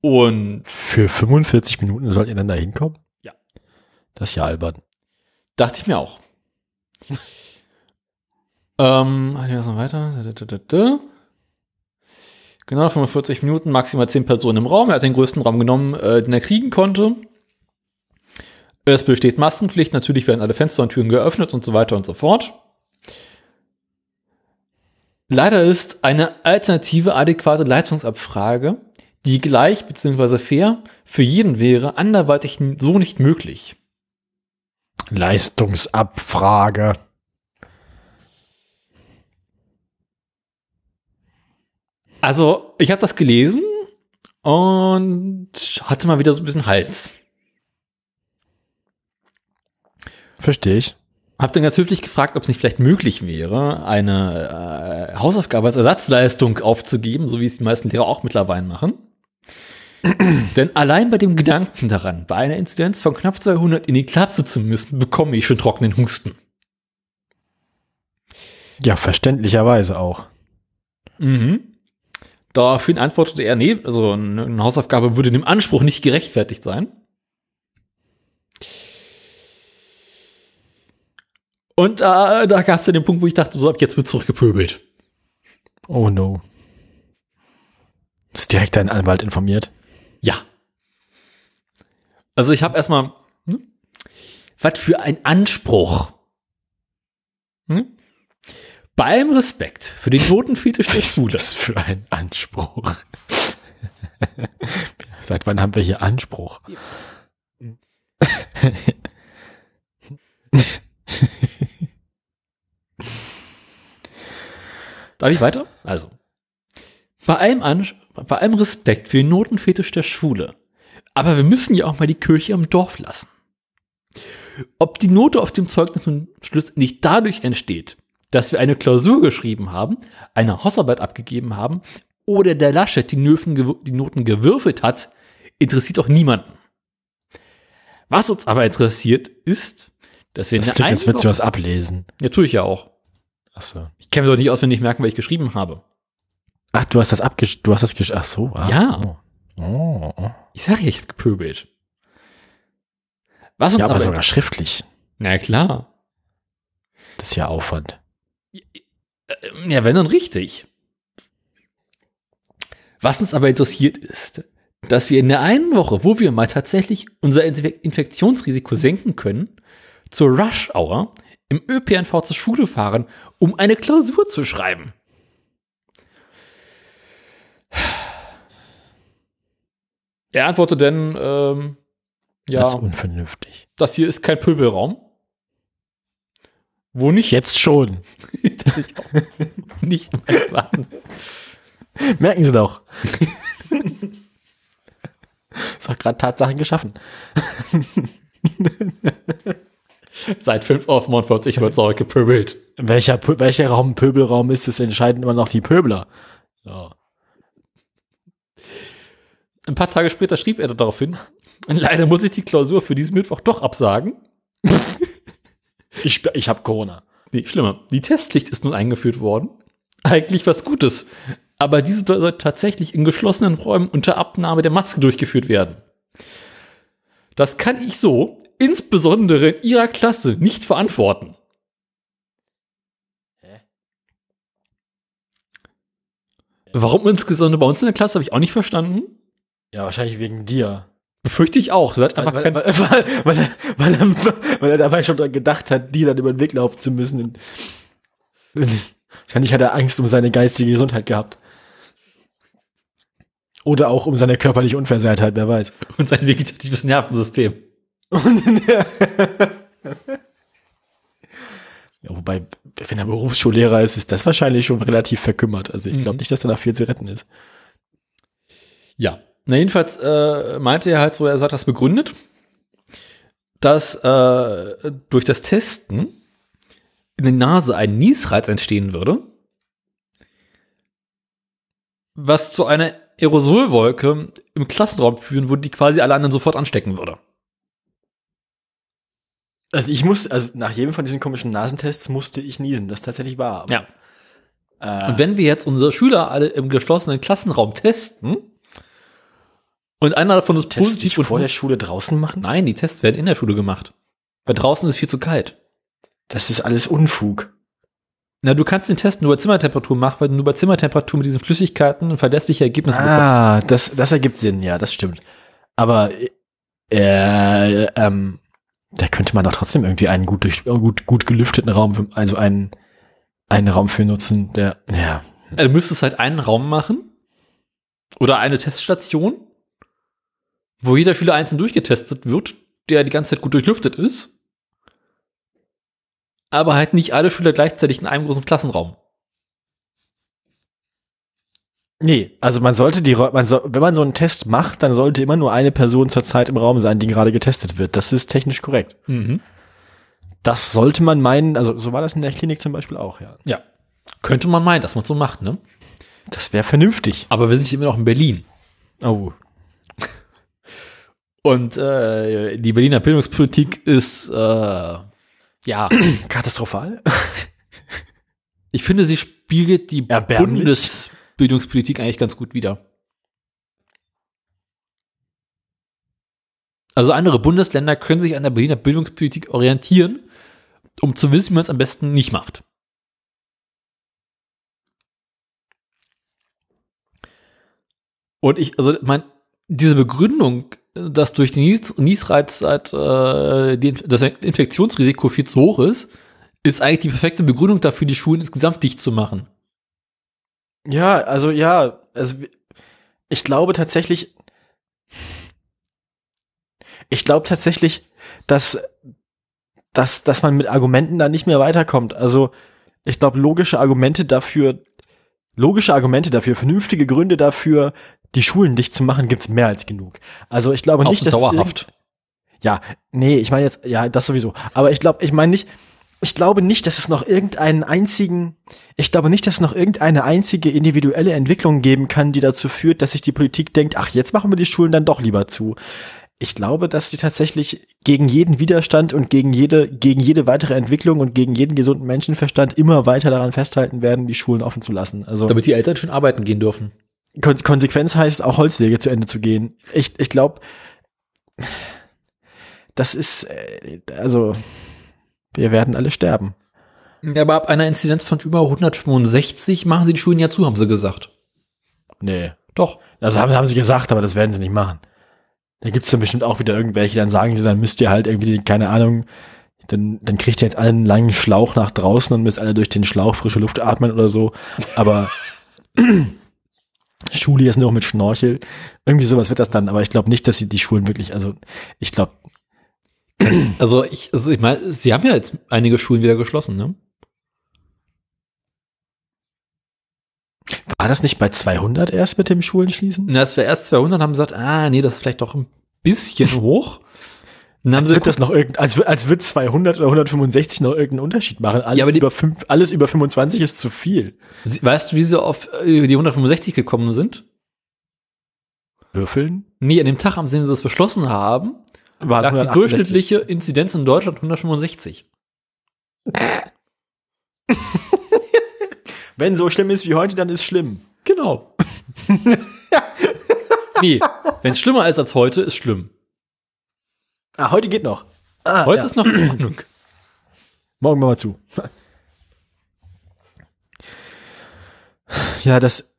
Und Für 45 Minuten sollt ihr dann da hinkommen? Ja. Das ist ja albern. Dachte ich mir auch. ähm, was noch weiter. Genau, 45 Minuten, maximal 10 Personen im Raum. Er hat den größten Raum genommen, äh, den er kriegen konnte. Es besteht Massenpflicht, natürlich werden alle Fenster und Türen geöffnet und so weiter und so fort. Leider ist eine alternative adäquate Leitungsabfrage, die gleich bzw. fair für jeden wäre, anderweitig so nicht möglich. Leistungsabfrage. Also, ich habe das gelesen und hatte mal wieder so ein bisschen Hals. Verstehe ich. Hab dann ganz höflich gefragt, ob es nicht vielleicht möglich wäre, eine äh, Hausaufgabe als Ersatzleistung aufzugeben, so wie es die meisten Lehrer auch mittlerweile machen. Denn allein bei dem Gedanken daran, bei einer Inzidenz von knapp 200 in die Klasse zu müssen, bekomme ich schon trockenen Husten. Ja, verständlicherweise auch. Mhm. Daraufhin antwortete er, nee, also eine Hausaufgabe würde dem Anspruch nicht gerechtfertigt sein. Und äh, da gab es dann den Punkt, wo ich dachte, so ab jetzt wird zurückgepöbelt. Oh no. Ist direkt dein Anwalt informiert? Ja. Also ich habe erstmal, hm, was für ein Anspruch. Hm? Beim Respekt für den Notenfetisch der Schule. Was für ein Anspruch. Seit wann haben wir hier Anspruch? Darf ich weiter? Also. Bei allem, Ans bei allem Respekt für den Notenfetisch der Schule. Aber wir müssen ja auch mal die Kirche im Dorf lassen. Ob die Note auf dem Zeugnis nun schlussendlich dadurch entsteht, dass wir eine Klausur geschrieben haben, eine Hausarbeit abgegeben haben oder der Laschet die, die Noten gewürfelt hat, interessiert auch niemanden. Was uns aber interessiert, ist, dass wir das in klingt, als würdest du was ablesen. Ja, tue ich ja auch. Ach so. Ich kann mir doch nicht auswendig merken, weil ich geschrieben habe. Ach, du hast das abgesch... Du hast das gesch... Ach so. Ah, Ja. Oh. Oh. Ich sage ja, ich habe gepöbelt. Was uns Ja, aber aber sogar schriftlich. Na klar. Das ist ja Aufwand. Ja, wenn dann richtig. Was uns aber interessiert ist, dass wir in der einen Woche, wo wir mal tatsächlich unser Inf- Infektionsrisiko senken können, zur Rush Hour im ÖPNV zur Schule fahren, um eine Klausur zu schreiben. Er antwortet dann, ähm, ja, Das ist unvernünftig. das hier ist kein Pöbelraum. Wo nicht Jetzt schon. nicht mal warten. Merken Sie doch. ist doch gerade Tatsachen geschaffen. Seit 5 auf 49 wird zurückgepöbelt. Welcher, Pö- welcher Raum Pöbelraum ist es, entscheiden immer noch die Pöbler. So. Ein paar Tage später schrieb er darauf hin, leider muss ich die Klausur für diesen Mittwoch doch absagen. Ich, ich habe Corona. Nee, schlimmer. Die Testpflicht ist nun eingeführt worden. Eigentlich was Gutes. Aber diese soll tatsächlich in geschlossenen Räumen unter Abnahme der Maske durchgeführt werden. Das kann ich so, insbesondere in Ihrer Klasse, nicht verantworten. Hä? Warum insbesondere bei uns in der Klasse, habe ich auch nicht verstanden. Ja, wahrscheinlich wegen dir. Befürchte ich auch. Weil, weil, weil, er, weil, er, er dabei schon dran gedacht hat, die dann über den Weg laufen zu müssen. Wahrscheinlich hat er Angst um seine geistige Gesundheit gehabt. Oder auch um seine körperliche Unversehrtheit, wer weiß. und sein vegetatives Nervensystem. Ja, wobei, wenn er Berufsschullehrer ist, ist das wahrscheinlich schon relativ verkümmert. Also ich glaube Mhm. nicht, dass da noch viel zu retten ist. Ja. Na, jedenfalls äh, meinte er halt so, er hat das begründet, dass äh, durch das Testen in der Nase ein Niesreiz entstehen würde, was zu einer Aerosolwolke im Klassenraum führen würde, die quasi alle anderen sofort anstecken würde. Also ich muss, also nach jedem von diesen komischen Nasentests musste ich niesen, das tatsächlich war. Ja. Äh, Und wenn wir jetzt unsere Schüler alle im geschlossenen Klassenraum testen und einer davon ist Tests positiv die und vor der Schule draußen machen? Nein, die Tests werden in der Schule gemacht. Weil draußen ist es viel zu kalt. Das ist alles Unfug. Na, du kannst den Test nur bei Zimmertemperatur machen, weil du nur bei Zimmertemperatur mit diesen Flüssigkeiten ein verlässliche Ergebnis bekommst. Ah, das, das ergibt Sinn, ja, das stimmt. Aber äh, ähm, da könnte man doch trotzdem irgendwie einen gut durch gut, gut gelüfteten Raum, für- also einen, einen Raum für nutzen, der, ja. Also du müsstest halt einen Raum machen oder eine Teststation, wo jeder Schüler einzeln durchgetestet wird, der die ganze Zeit gut durchlüftet ist. Aber halt nicht alle Schüler gleichzeitig in einem großen Klassenraum. Nee, also man sollte die, man soll, wenn man so einen Test macht, dann sollte immer nur eine Person zur Zeit im Raum sein, die gerade getestet wird. Das ist technisch korrekt. Mhm. Das sollte man meinen, also so war das in der Klinik zum Beispiel auch, ja. Ja. Könnte man meinen, dass man so macht, ne? Das wäre vernünftig. Aber wir sind immer noch in Berlin. Oh. Und äh, die Berliner Bildungspolitik ist, äh, ja, Katastrophal? ich finde, sie spiegelt die. Bundesbildungspolitik eigentlich ganz gut wider. Also andere Bundesländer können sich an der Berliner Bildungspolitik orientieren, um zu wissen, wie man es am besten nicht macht. Und ich, also mein, diese Begründung, dass durch den Nies Niesreiz halt, äh, die, das Infektionsrisiko viel zu hoch ist, ist eigentlich die perfekte Begründung dafür, die Schulen insgesamt dicht zu machen. Ja, also ja, also ich glaube tatsächlich, ich glaube tatsächlich, dass, dass, dass man mit Argumenten da nicht mehr weiterkommt. Also ich glaube, logische Argumente dafür, logische Argumente dafür, vernünftige Gründe dafür, die Schulen dicht zu machen, gibt's mehr als genug. Also ich glaube Auch nicht, so dass es dauerhaft. ja, nee, ich meine jetzt, ja, das sowieso. Aber ich glaube, ich meine nicht, ich glaube nicht, dass es noch irgendeinen einzigen, ich glaube nicht, dass es noch irgendeine einzige individuelle Entwicklung geben kann, die dazu führt, dass sich die Politik denkt, ach, jetzt machen wir die Schulen dann doch lieber zu. Ich glaube, dass sie tatsächlich gegen jeden Widerstand und gegen jede, gegen jede weitere Entwicklung und gegen jeden gesunden Menschenverstand immer weiter daran festhalten werden, die Schulen offen zu lassen. Also Damit die Eltern schon arbeiten gehen dürfen. Kon Konsequenz heißt auch Holzwege zu Ende zu gehen. Ich, ich glaube, das ist, äh, also, wir werden alle sterben. Ja, aber ab einer Inzidenz von über 165 machen sie die Schulen ja zu, haben sie gesagt. Nee. Doch. Also haben, haben sie gesagt, aber das werden sie nicht machen. Da gibt's dann bestimmt auch wieder irgendwelche, dann sagen sie, dann müsst ihr halt irgendwie, keine Ahnung, dann, dann kriegt ihr jetzt alle einen langen Schlauch nach draußen und müsst alle durch den Schlauch frische Luft atmen oder so. Aber Schule ist nur mit Schnorchel. Irgendwie sowas wird das dann, aber ich glaube nicht, dass sie die Schulen wirklich, also ich glaube, Also ich, also ich meine, sie haben ja jetzt einige Schulen wieder geschlossen, ne? war das nicht bei 200 erst mit dem Schulen schließen? Na, es war erst 200, haben gesagt, ah, nee, das ist vielleicht doch ein bisschen hoch. Als wird das noch irgend, als, als wird 200 oder 165 noch irgendeinen Unterschied machen. Alles, Ja, die- über, fünf, alles über 25 ist zu viel. Weißt du, wie sie auf äh, die 165 gekommen sind? Würfeln? Nee, an dem Tag, an dem sie das beschlossen haben, War lag die 168. durchschnittliche Inzidenz in Deutschland 165. Wenn so schlimm ist wie heute, dann ist schlimm. Genau. nee, wenn es schlimmer ist als heute, ist schlimm. Ah, heute geht noch. Ah, Heute ja. ist noch in Ordnung. Morgen machen wir zu. Ja, das.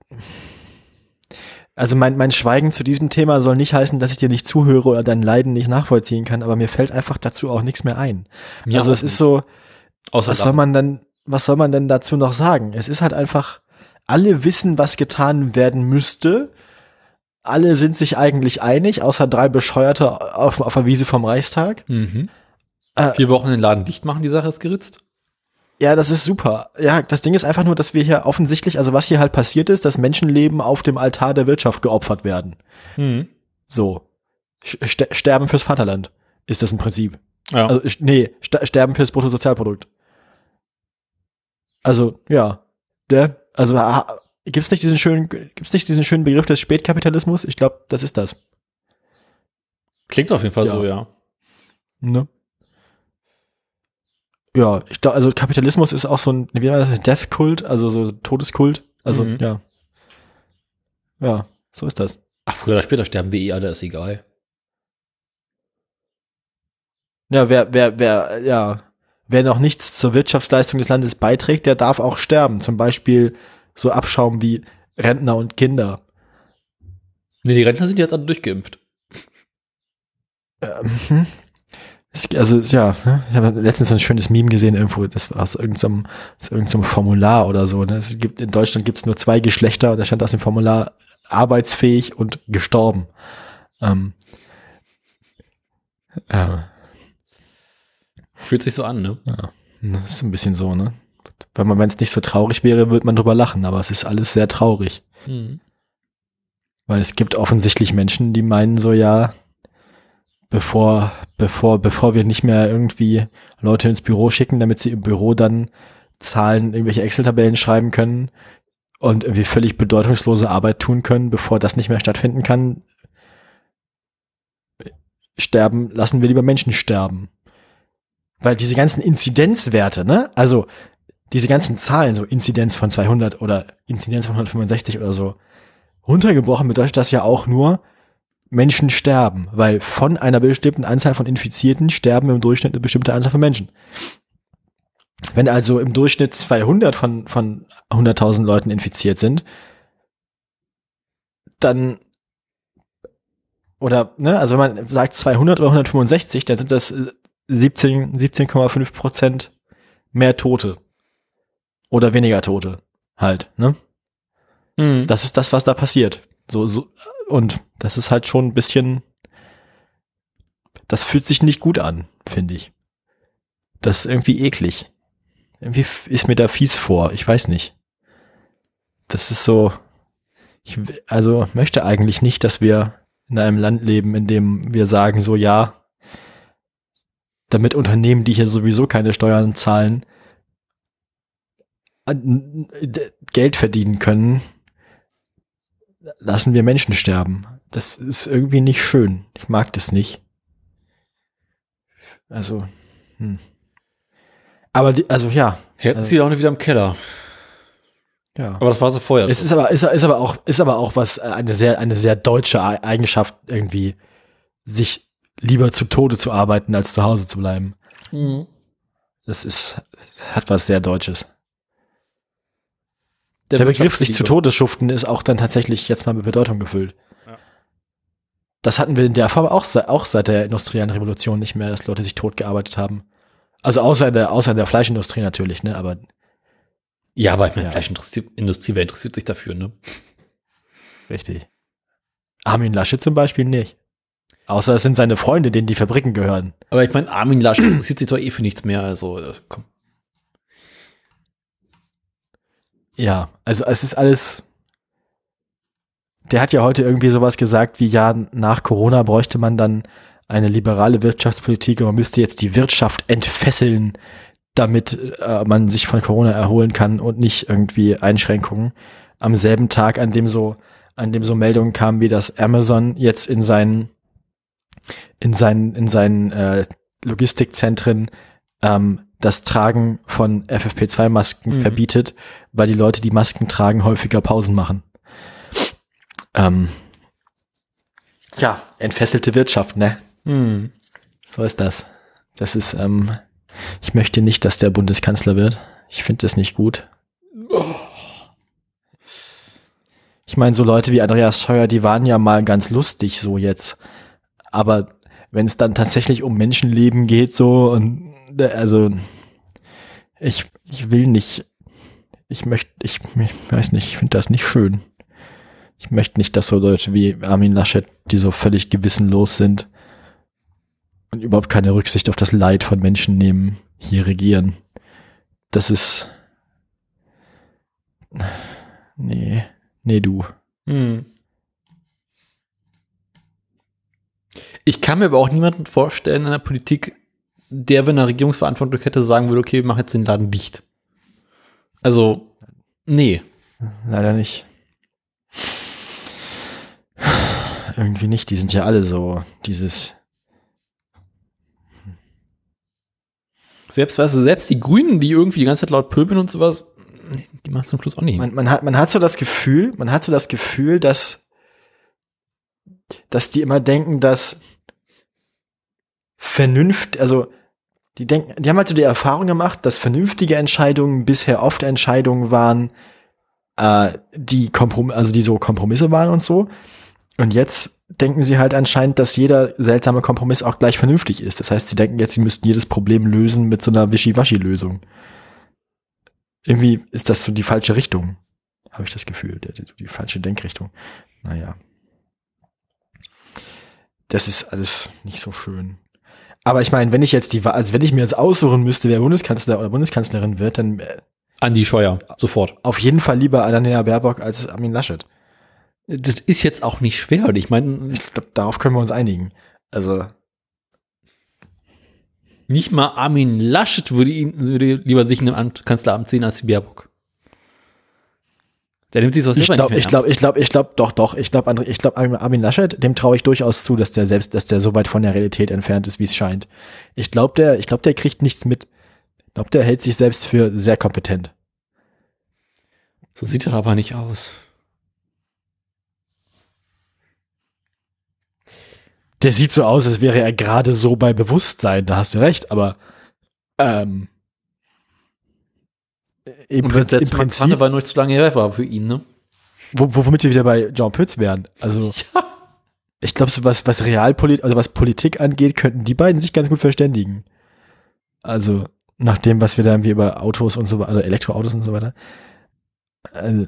Also mein, mein Schweigen zu diesem Thema soll nicht heißen, dass ich dir nicht zuhöre oder dein Leiden nicht nachvollziehen kann, aber mir fällt einfach dazu auch nichts mehr ein. Mir also es ist so, Außer was soll man denn, was soll man denn dazu noch sagen? Es ist halt einfach, alle wissen, was getan werden müsste. Alle sind sich eigentlich einig, außer drei Bescheuerte auf, auf der Wiese vom Reichstag. Mhm. Äh, Vier Wochen den Laden dicht machen, die Sache ist geritzt. Ja, das ist super. Ja, das Ding ist einfach nur, dass wir hier offensichtlich, also was hier halt passiert ist, dass Menschenleben auf dem Altar der Wirtschaft geopfert werden. Mhm. So. St sterben fürs Vaterland ist das im Prinzip. Ja. Also, nee, st sterben fürs Bruttosozialprodukt. Also, ja. Der, also, ah, gibt's nicht diesen schönen, gibt's nicht diesen schönen Begriff des Spätkapitalismus? Ich glaube, das ist das. Klingt auf jeden Fall Ja. so, ja. Ne? Ja, ich glaube, also Kapitalismus ist auch so ein, wie das, Death-Kult, also so Todeskult. Also, Mhm. ja. Ja, so ist das. Ach, früher oder später sterben wir eh alle, ist egal. Ja, wer, wer, wer, ja, wer noch nichts zur Wirtschaftsleistung des Landes beiträgt, der darf auch sterben. Zum Beispiel so Abschaum wie Rentner und Kinder. Nee, die Rentner sind jetzt alle durchgeimpft. Ähm, hm. Also ja, ne? ich habe letztens so ein schönes Meme gesehen irgendwo, das war aus irgendeinem, aus irgendeinem Formular oder so. Ne? Es gibt in Deutschland gibt es nur zwei Geschlechter und da stand aus dem Formular arbeitsfähig und gestorben. Ähm, ja, Fühlt sich so an, ne? ja, das ist ein bisschen so, ne? Wenn man, wenn es nicht so traurig wäre, würde man drüber lachen, aber es ist alles sehr traurig. Mhm. Weil es gibt offensichtlich Menschen, die meinen so, ja, bevor, bevor, bevor wir nicht mehr irgendwie Leute ins Büro schicken, damit sie im Büro dann Zahlen, irgendwelche Excel-Tabellen schreiben können und irgendwie völlig bedeutungslose Arbeit tun können, bevor das nicht mehr stattfinden kann, sterben, lassen wir lieber Menschen sterben. Weil diese ganzen Inzidenzwerte, ne, also diese ganzen Zahlen, so Inzidenz von 200 oder Inzidenz von 165 oder so, runtergebrochen bedeutet das ja auch nur, Menschen sterben, weil von einer bestimmten Anzahl von Infizierten sterben im Durchschnitt eine bestimmte Anzahl von Menschen. Wenn also im Durchschnitt 200 von, von 100.000 Leuten infiziert sind, dann oder, ne, also wenn man sagt 200 oder 165, dann sind das äh, 17, 17,5 Prozent mehr Tote. Oder weniger Tote. Halt, ne? Mhm. Das ist das, was da passiert. So, so, und das ist halt schon ein bisschen, das fühlt sich nicht gut an, finde ich. Das ist irgendwie eklig. Irgendwie ist mir da fies vor. Ich weiß nicht. Das ist so, ich also möchte eigentlich nicht, dass wir in einem Land leben, in dem wir sagen so, ja, damit Unternehmen, die hier sowieso keine Steuern zahlen, Geld verdienen können, lassen wir Menschen sterben. Das ist irgendwie nicht schön. Ich mag das nicht. Also, hm. Aber die, also ja, Hätten Also- sie auch nicht wieder im Keller. ja. Aber das war sie vorher. Es ist aber, ist, ist aber auch, ist aber auch was, äh, eine sehr, eine sehr deutsche Ei- Eigenschaft, irgendwie, sich lieber zu Tode zu arbeiten, als zu Hause zu bleiben. Mhm. Das ist, hat was sehr Deutsches. Der, Der Begriff sich zu. Tode schuften ist auch dann tatsächlich jetzt mal mit Bedeutung gefüllt. Ja. Das hatten wir in der Form auch, auch seit der industriellen Revolution nicht mehr, dass Leute sich tot gearbeitet haben. Also außer in der, außer in der Fleischindustrie natürlich, ne, aber Ja, aber ich meine, Ja. Fleischindustrie, Industrie, wer interessiert sich dafür, ne? richtig. Armin Laschet zum Beispiel nicht. Außer es sind seine Freunde, denen die Fabriken gehören. Aber ich meine, Armin Laschet interessiert sich doch eh für nichts mehr, also äh, komm. Ja, also es ist alles. Der hat ja heute irgendwie sowas gesagt wie, ja, nach Corona bräuchte man dann eine liberale Wirtschaftspolitik und man müsste jetzt die Wirtschaft entfesseln, damit äh, man sich von Corona erholen kann und nicht irgendwie Einschränkungen. Am selben Tag, an dem so, an dem so Meldungen kamen, wie das Amazon jetzt in seinen, in seinen, in seinen äh, Logistikzentren ähm, das Tragen von FFP2-Masken Mhm. verbietet, weil die Leute, die Masken tragen, häufiger Pausen machen. Ähm, ja, entfesselte Wirtschaft, ne? Hm. So ist das. Das ist, ähm, ich möchte nicht, dass der Bundeskanzler wird. Ich finde das nicht gut. Ich meine, so Leute wie Andreas Scheuer, die waren ja mal ganz lustig so jetzt. Aber wenn es dann tatsächlich um Menschenleben geht, so und also ich, ich will nicht, ich möchte, ich, ich weiß nicht, ich finde das nicht schön. Ich möchte nicht, dass so Leute wie Armin Laschet, die so völlig gewissenlos sind und überhaupt keine Rücksicht auf das Leid von Menschen nehmen, hier regieren. Das ist. Nee, nee, du. Hm. Ich kann mir aber auch niemanden vorstellen in der Politik, der, wenn er Regierungsverantwortung hätte, sagen würde, okay, wir machen jetzt den Laden dicht. Also, nee. Leider nicht. Irgendwie nicht. Die sind ja alle so dieses. Selbst, weißt du, selbst die Grünen, die irgendwie die ganze Zeit laut pöbeln und sowas, die machen zum Schluss auch nicht. Man, man, hat, man hat so das Gefühl, man hat so das Gefühl, dass, dass die immer denken, dass Vernunft, also Die denken, die haben halt so die Erfahrung gemacht, dass vernünftige Entscheidungen bisher oft Entscheidungen waren, äh, die Komprom also die so Kompromisse waren und so. Und jetzt denken sie halt anscheinend, dass jeder seltsame Kompromiss auch gleich vernünftig ist. Das heißt, sie denken jetzt, sie müssten jedes Problem lösen mit so einer Wischiwaschi-Lösung. Irgendwie ist das so die falsche Richtung, habe ich das Gefühl, die, die falsche Denkrichtung. Naja. Das ist alles nicht so schön. Aber ich meine, wenn ich jetzt die, also wenn ich mir jetzt aussuchen müsste, wer Bundeskanzler oder Bundeskanzlerin wird, dann äh, Andi Scheuer, sofort. auf jeden Fall lieber Annalena Baerbock als Armin Laschet. Das ist jetzt auch nicht schwer. Und ich meine, Ich glaube, darauf können wir uns einigen. Also, nicht mal Armin Laschet würde, ihn, würde lieber sich in einem Amt, Kanzleramt sehen als die Baerbock. Der nimmt sich sowas ich nicht ich glaube, ich glaube, ich glaube, doch, doch. Ich glaube, ich glaube, Armin Laschet, dem traue ich durchaus zu, dass der selbst, dass der so weit von der Realität entfernt ist, wie es scheint. Ich glaube, der, ich glaube, der kriegt nichts mit. Ich glaube, der hält sich selbst für sehr kompetent. So sieht er aber nicht aus. Der sieht so aus, als wäre er gerade so bei Bewusstsein. Da hast du recht, aber ähm, im, Und Prinzip, im Prinzip Prinzip war noch nicht so lange her war für ihn, ne? wo, wo- womit wir wieder bei Jean Pütz wären. Also Ja. ich glaube, so was, was Realpolit, also was Politik angeht, könnten die beiden sich ganz gut verständigen. Also nach dem, was wir da irgendwie über Autos und so weiter, also Elektroautos und so weiter. Also,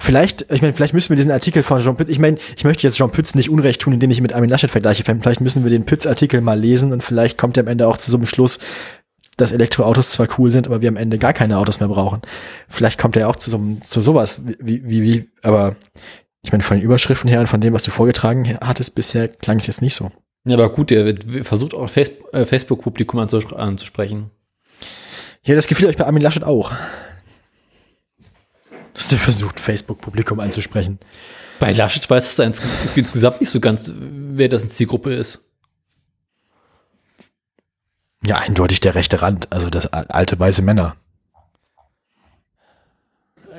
vielleicht, ich meine, vielleicht müssen wir diesen Artikel von Jean Pütz, ich meine, ich möchte jetzt Jean Pütz nicht unrecht tun, indem ich ihn mit Armin Laschet vergleiche. Vielleicht müssen wir den Pütz-Artikel mal lesen und vielleicht kommt er am Ende auch zu so einem Schluss, dass Elektroautos zwar cool sind, aber wir am Ende gar keine Autos mehr brauchen. Vielleicht kommt er auch zu so zu sowas, wie, wie, wie, aber ich meine, von den Überschriften her und von dem, was du vorgetragen hattest, bisher klang es jetzt nicht so. Ja, aber gut, der wird- versucht auch äh, Facebook-Publikum anzus anzusprechen. Ja, das gefiel euch bei Armin Laschet auch. Dass der versucht, Facebook-Publikum anzusprechen. Bei Laschet weiß es insgesamt nicht so ganz, wer das in Zielgruppe ist. Ja, eindeutig der rechte Rand, also das alte weiße Männer.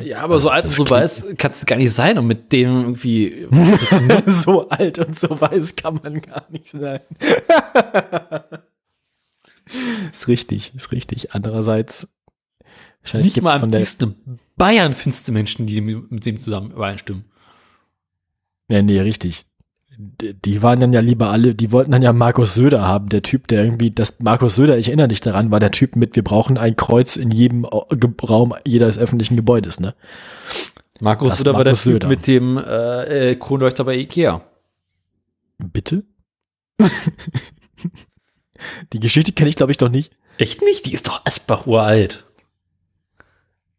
Ja, aber so alt und das so klingt- weiß kann es gar nicht sein und mit dem irgendwie. so alt und so weiß kann man gar nicht sein. ist richtig, ist richtig. Andererseits, wahrscheinlich nicht mal am liebsten Bayern findest du Menschen, die mit dem zusammen übereinstimmen. Nee, nee, richtig. Die waren dann ja lieber alle, die wollten dann ja Markus Söder haben, der Typ, der irgendwie, das Markus Söder, ich erinnere dich daran, war der Typ mit, wir brauchen ein Kreuz in jedem Ge- Raum jedes öffentlichen Gebäudes, ne? Markus Das Söder war der Markus Typ Söder. mit dem äh, äh, Kronleuchter bei Ikea. Bitte? Die Geschichte kenne ich, glaube ich, noch nicht. Echt nicht? Die ist doch Asbach uralt.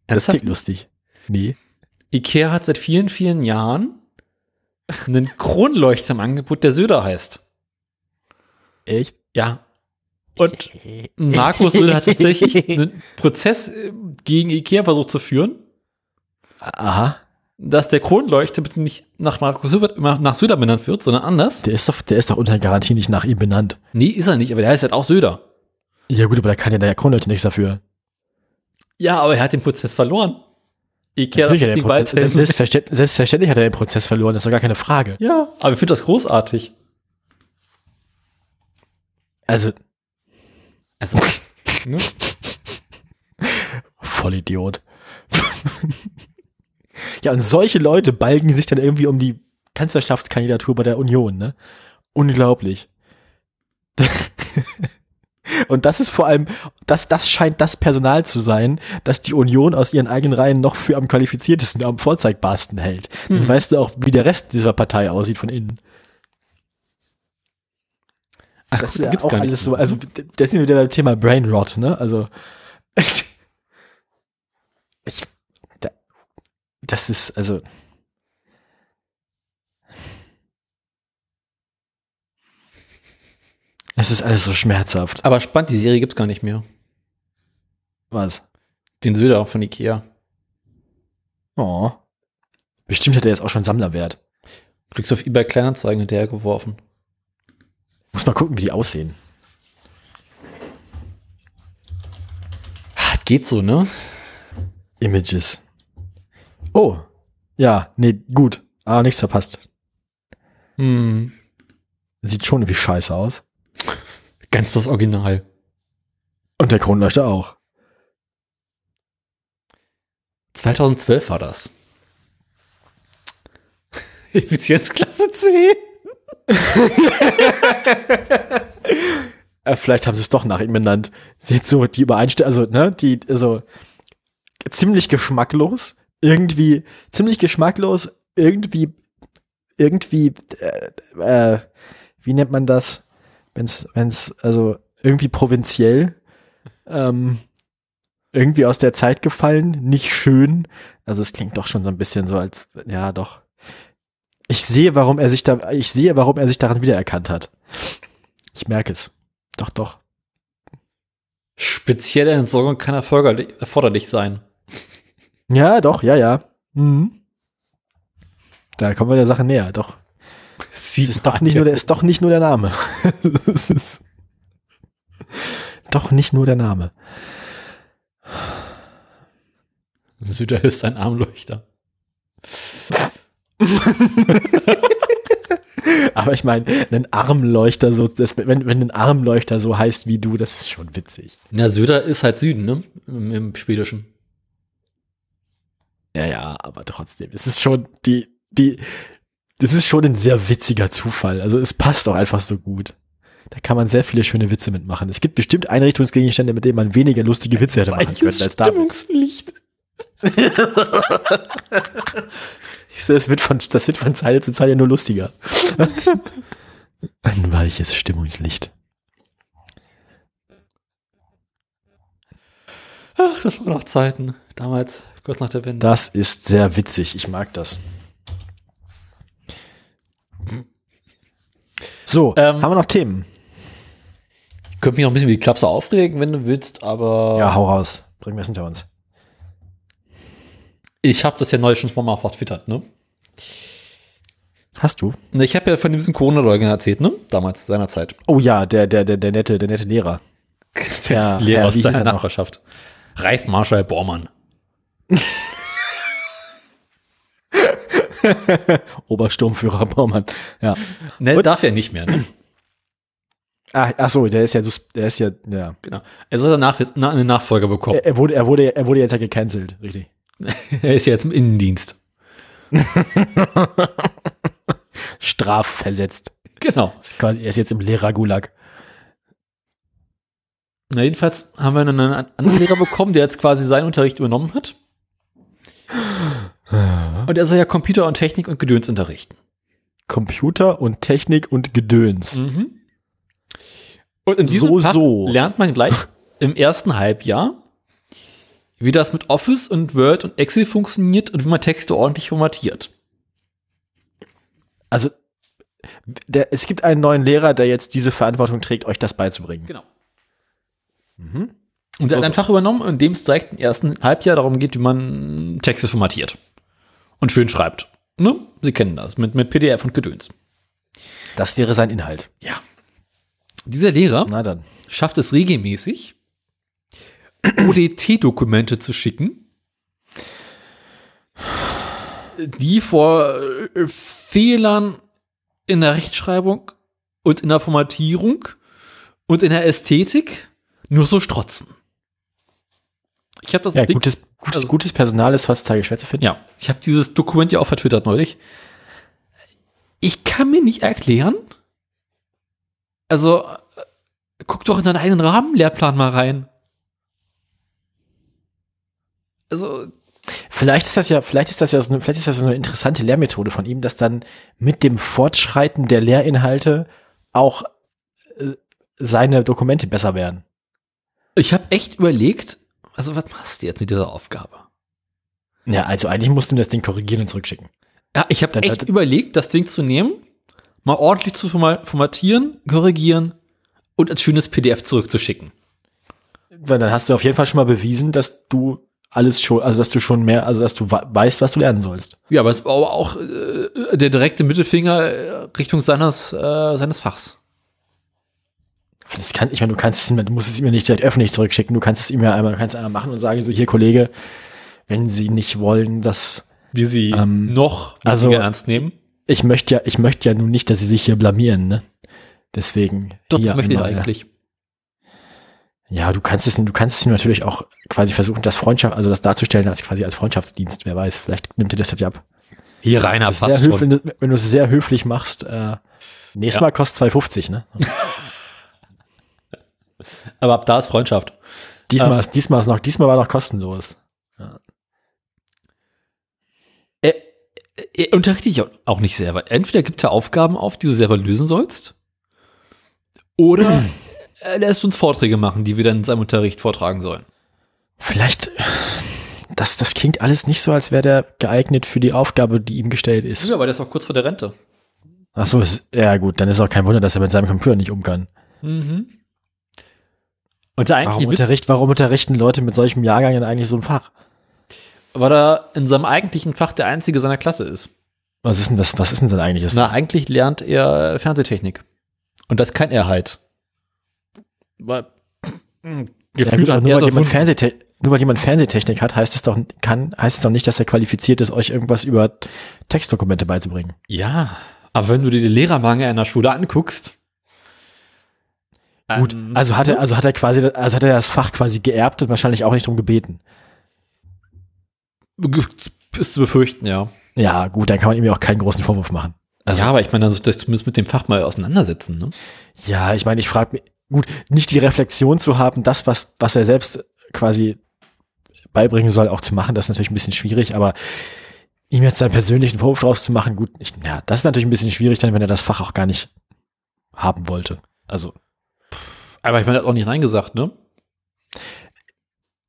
Das Ernsthaft? klingt lustig. Nee. Ikea hat seit vielen, vielen Jahren einen Kronleuchter im Angebot, der Söder heißt. Echt? Ja. Und Markus Söder hat tatsächlich einen Prozess äh, gegen Ikea versucht zu führen, Aha. dass der Kronleuchter bitte nicht nach Markus Söder, nach Söder benannt wird, sondern anders. Der ist doch, der ist doch unter Garantie nicht nach ihm benannt. Nee, ist er nicht, aber der heißt halt auch Söder. Ja gut, aber da kann ja der Kronleute nichts dafür. Ja, aber er hat den Prozess verloren. Ikea Natürlich hat das er den Prozess, selbstverständlich, selbstverständlich hat er den Prozess verloren, das ist doch gar keine Frage. Ja, aber ich finde das großartig. Also, Also, ne? Vollidiot. ja, und solche Leute balgen sich dann irgendwie um die Kanzlerschaftskandidatur bei der Union, ne? Unglaublich. und das ist vor allem, das, das scheint das Personal zu sein, das die Union aus ihren eigenen Reihen noch für am qualifiziertesten, am vorzeigbarsten hält. Dann Hm. weißt du auch, wie der Rest dieser Partei aussieht von innen. Ach, Das guck, ist ja gibt's auch gar nicht. alles so, also da sind wir wieder beim Thema Brain Rot, ne? Also ich, da, das ist, also es ist alles so schmerzhaft. aber spannend, die Serie gibt's gar nicht mehr. Was? Den Söder von Ikea. Oh. Bestimmt hat er jetzt auch schon Sammlerwert. Kriegst du auf eBay Kleinanzeigen hinterher geworfen. Muss mal gucken, wie die aussehen. Ah, Geht so, ne? Images. Oh. Ja, nee, gut. Aber nichts verpasst. Hm. Sieht schon wie scheiße aus. Ganz das Original. Und der Kronleuchter auch. 2012 war das. Effizienzklasse C. Äh, vielleicht haben sie es doch nach ihm benannt. Sieht so die Übereinstimmung, also, ne, die, also, ziemlich geschmacklos, irgendwie, ziemlich geschmacklos, irgendwie, irgendwie, äh, äh, wie nennt man das? Wenn's, wenn's, also, irgendwie provinziell, ähm, irgendwie aus der Zeit gefallen, nicht schön. Also, es klingt doch schon so ein bisschen so, als, ja, doch. Ich sehe, warum er sich da, ich sehe, warum er sich daran wiedererkannt hat. Ich merke es. Doch, doch. Spezielle Entsorgung kann erforderlich, erforderlich sein. Ja, doch, ja, ja. Mhm. Da kommen wir der Sache näher, doch. Es ist doch nicht nur der, ist doch nicht nur der Name. es ist doch nicht nur der Name. Süder ist ein Armleuchter. Aber ich meine, ein Armleuchter so, das, wenn, wenn ein Armleuchter so heißt wie du, das ist schon witzig. Na, Söder ist halt Süden, ne? Im, im Schwedischen. Ja, ja, aber trotzdem, es ist schon die, die, das ist schon ein sehr witziger Zufall. Also es passt auch einfach so gut. Da kann man sehr viele schöne Witze mitmachen. Es gibt bestimmt Einrichtungsgegenstände, mit denen man weniger lustige Witze hätte machen können als da. Stimmungslicht. Ich sehe, das wird von, das wird von Zeile zu Zeile nur lustiger. Ein weiches Stimmungslicht. Ach, das war noch Zeiten. Damals, kurz nach der Wende. Das ist sehr witzig. Ich mag das. So, Ähm, haben wir noch Themen? Ich könnte mich noch ein bisschen wie die Klapse aufregen, wenn du willst, aber Ja, hau raus. Bringen wir es hinter uns. ich habe das ja neu schon mal vertwittert, ne? Hast du? Ne, Ich habe ja von diesem Corona-Leugner erzählt, ne? Damals, seinerzeit. Oh ja, der, der, der, der nette, der nette Lehrer. Ja, Lehrer ja, aus er noch? Nachbarschaft. Reichsmarschall Bormann. Obersturmführer Baumann. Ja. Ne, Und? darf er nicht mehr, ne? Ah, ach so, der ist ja, der ist ja, ja. Genau. Er soll danach na, eine Nachfolger bekommen. Er, er wurde, er wurde, er wurde jetzt ja gecancelt, richtig. Er ist ja jetzt im Innendienst. Strafversetzt. Genau. Er ist jetzt im Lehrergulag. Na, jedenfalls haben wir einen anderen Lehrer bekommen, der jetzt quasi seinen Unterricht übernommen hat. Und er soll ja Computer und Technik und Gedöns unterrichten. Computer und Technik und Gedöns. Mhm. Und in diesem So, Fach so. lernt man gleich im ersten Halbjahr, wie das mit Office und Word und Excel funktioniert und wie man Texte ordentlich formatiert. Also, der, es gibt einen neuen Lehrer, der jetzt diese Verantwortung trägt, euch das beizubringen. Genau. Mhm. Und er hat Also- ein Fach übernommen, in dem es direkt im ersten Halbjahr darum geht, wie man Texte formatiert und schön schreibt. Ne? Sie kennen das mit, mit PDF und Gedöns. Das wäre sein Inhalt. Ja. Dieser Lehrer schafft es regelmäßig, ODT-Dokumente zu schicken, die vor äh, Fehlern in der Rechtschreibung und in der Formatierung und in der Ästhetik nur so strotzen. Ich habe das Ja, Ding- gutes, gutes, also- gutes Personal ist heutzutage schwer zu finden. ja, ich habe dieses Dokument ja auch vertwittert neulich. Ich kann mir nicht erklären. Also, äh, guck doch in deinen eigenen Rahmenlehrplan mal rein. Also, Vielleicht ist das ja, vielleicht ist das ja so eine, vielleicht ist das so eine interessante Lehrmethode von ihm, dass dann mit dem Fortschreiten der Lehrinhalte auch äh, seine Dokumente besser werden. ich habe echt überlegt, also was machst du jetzt mit dieser Aufgabe? Ja, also eigentlich musst du das Ding korrigieren und zurückschicken. Ja, ich habe echt überlegt, das Ding zu nehmen, mal ordentlich zu forma- formatieren, korrigieren und als schönes PDF zurückzuschicken. Weil dann hast du auf jeden Fall schon mal bewiesen, dass du alles schon, also dass du schon mehr, also dass du weißt, was du lernen sollst. Ja, aber es war auch äh, der direkte Mittelfinger äh, Richtung seines, äh, seines Fachs. Das kann, ich meine, du kannst es, ihm- du musst es ihm ja nicht direkt öffentlich zurückschicken. Du kannst es ihm ja einmal, kannst einmal machen und sagen so, hier Kollege, wenn Sie nicht wollen, dass Wie sie Ähm, noch also- ernst nehmen. ich möchte ja, ich möchte ja nun nicht, dass Sie sich hier blamieren, ne? Deswegen. Doch, das möchte ich eigentlich. Ja, du kannst es, du kannst es ihm natürlich auch quasi versuchen, das Freundschaft, also das darzustellen als quasi als Freundschaftsdienst. Wer weiß, vielleicht nimmt dir das ja ab. Hier, ist sehr höflich, wenn du- wenn du es sehr höflich machst, äh, nächstes Ja. Mal kostet 2,50, ne? Aber ab da ist Freundschaft. Diesmal, Ähm. ist, diesmal ist noch, diesmal war noch kostenlos. Er, er unterrichtet dich auch nicht selber. Entweder gibt er Aufgaben auf, die du selber lösen sollst, oder er lässt uns Vorträge machen, die wir dann in seinem Unterricht vortragen sollen. Vielleicht, das, das klingt alles nicht so, als wäre der geeignet für die Aufgabe, die ihm gestellt ist. Ja, aber der ist auch kurz vor der Rente. Ach so, ist, ja gut, dann ist auch kein Wunder, dass er mit seinem Computer nicht um kann. Mhm. Warum, unterricht, warum unterrichten Leute mit solchem Jahrgang denn eigentlich so ein Fach? weil er in seinem eigentlichen Fach der einzige seiner Klasse ist. Was ist denn das, was ist denn sein eigentliches Na, eigentlich lernt er Fernsehtechnik. Und das kann er halt. Weil, Ja, gut, nur, weil jemand Fernsehtechnik, nur weil jemand Fernsehtechnik hat, heißt es doch, kann, heißt es doch nicht, dass er qualifiziert ist, euch irgendwas über Textdokumente beizubringen. Ja, aber wenn du dir die Lehrermangel in der Schule anguckst. Gut, ähm, also hat er, also hat er quasi, also hat er das Fach quasi geerbt und wahrscheinlich auch nicht drum gebeten. ist zu befürchten, ja. Ja, gut, dann kann man ihm ja auch keinen großen Vorwurf machen. Also, ja, aber ich meine, also das zumindest mit dem Fach mal auseinandersetzen, ne? ja, ich meine, ich frage mich, gut, nicht die Reflexion zu haben, das, was, was er selbst quasi beibringen soll, auch zu machen, das ist natürlich ein bisschen schwierig, aber ihm jetzt seinen persönlichen Vorwurf draus zu machen, gut, ich, ja, das ist natürlich ein bisschen schwierig, dann, wenn er das Fach auch gar nicht haben wollte. Also, Aber ich meine, er hat auch nicht reingesagt, ne?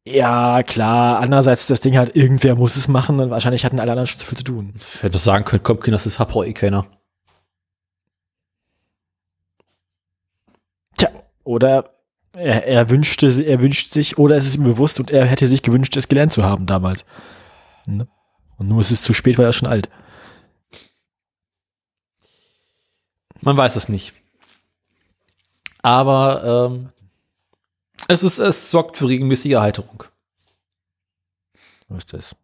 ja, klar, andererseits das Ding halt, irgendwer muss es machen und wahrscheinlich hatten alle anderen schon zu viel zu tun. Ich hätte doch sagen können, komm, Kinder, das ist braucht eh keiner. Tja, oder er, er wünschte, er wünscht sich, oder es ist ihm bewusst und er hätte sich gewünscht, es gelernt zu haben damals. Ne? Und nur ist es zu spät, weil er schon alt. Man weiß es nicht. Aber ähm, es ist, es sorgt für regelmäßige Erheiterung. So ist das.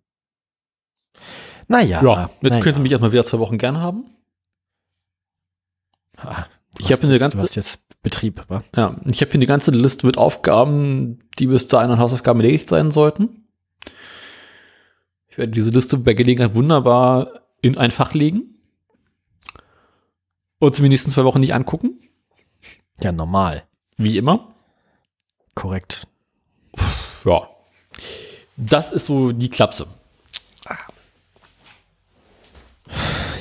Naja. Jetzt naja. könnte mich erstmal wieder zwei Wochen gern haben. Du Ich hab hast eine ganze- Du hast jetzt Betrieb, wa? Ja, ich habe hier eine ganze Liste mit Aufgaben, die bis dahin an Hausaufgaben erledigt sein sollten. Ich werde diese Liste bei Gelegenheit wunderbar in ein Fach legen und sie mir nächsten zwei Wochen nicht angucken, Ja, normal. wie immer. Korrekt. Ja. Das ist so die Klapse.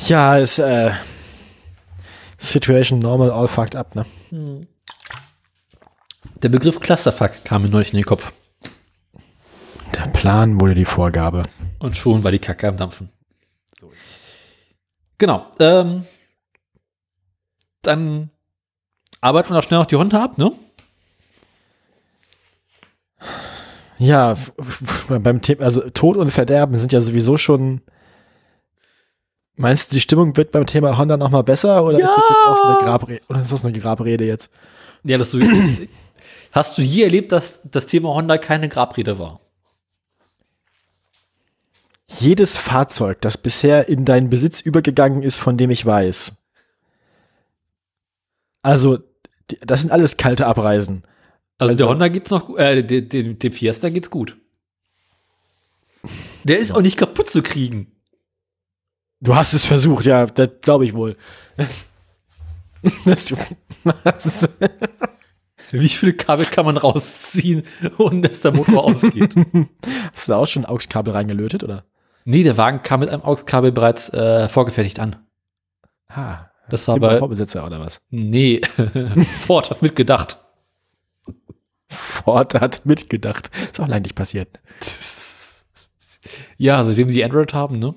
Ja, ist, äh, Situation normal, all fucked up, ne? Der Begriff Clusterfuck kam mir neulich in den Kopf. Der Plan wurde die Vorgabe. Und schon war die Kacke am Dampfen. Genau. Ähm, dann arbeiten wir noch schnell noch die Hunde ab, ne? Ja, beim Thema, also Tod und Verderben sind ja sowieso schon. Meinst du, die Stimmung wird beim Thema Honda noch mal besser oder ist das jetzt auch so eine Grabrede, oder ist das eine Grabrede jetzt? Ja, das so. Hast du je erlebt, dass das Thema Honda keine Grabrede war? Jedes Fahrzeug, das bisher in deinen Besitz übergegangen ist, von dem ich weiß. Also, das sind alles kalte Abreisen. Also, Also- der Honda geht's noch, äh, dem, dem, Fiesta geht's gut. Der ist auch nicht kaputt zu kriegen. Du hast es versucht, ja, das glaube ich wohl. Wie viele Kabel kann man rausziehen, ohne dass der Motor ausgeht? hast du da auch schon ein AUX-Kabel reingelötet, oder? Nee, der Wagen kam mit einem AUX-Kabel bereits äh, vorgefertigt an. Ah, Das war bei. Vorbesitzer oder was? Nee, Ford hat mitgedacht. Ford hat mitgedacht. Ist auch nicht passiert. Ja, seitdem sie Android haben, ne?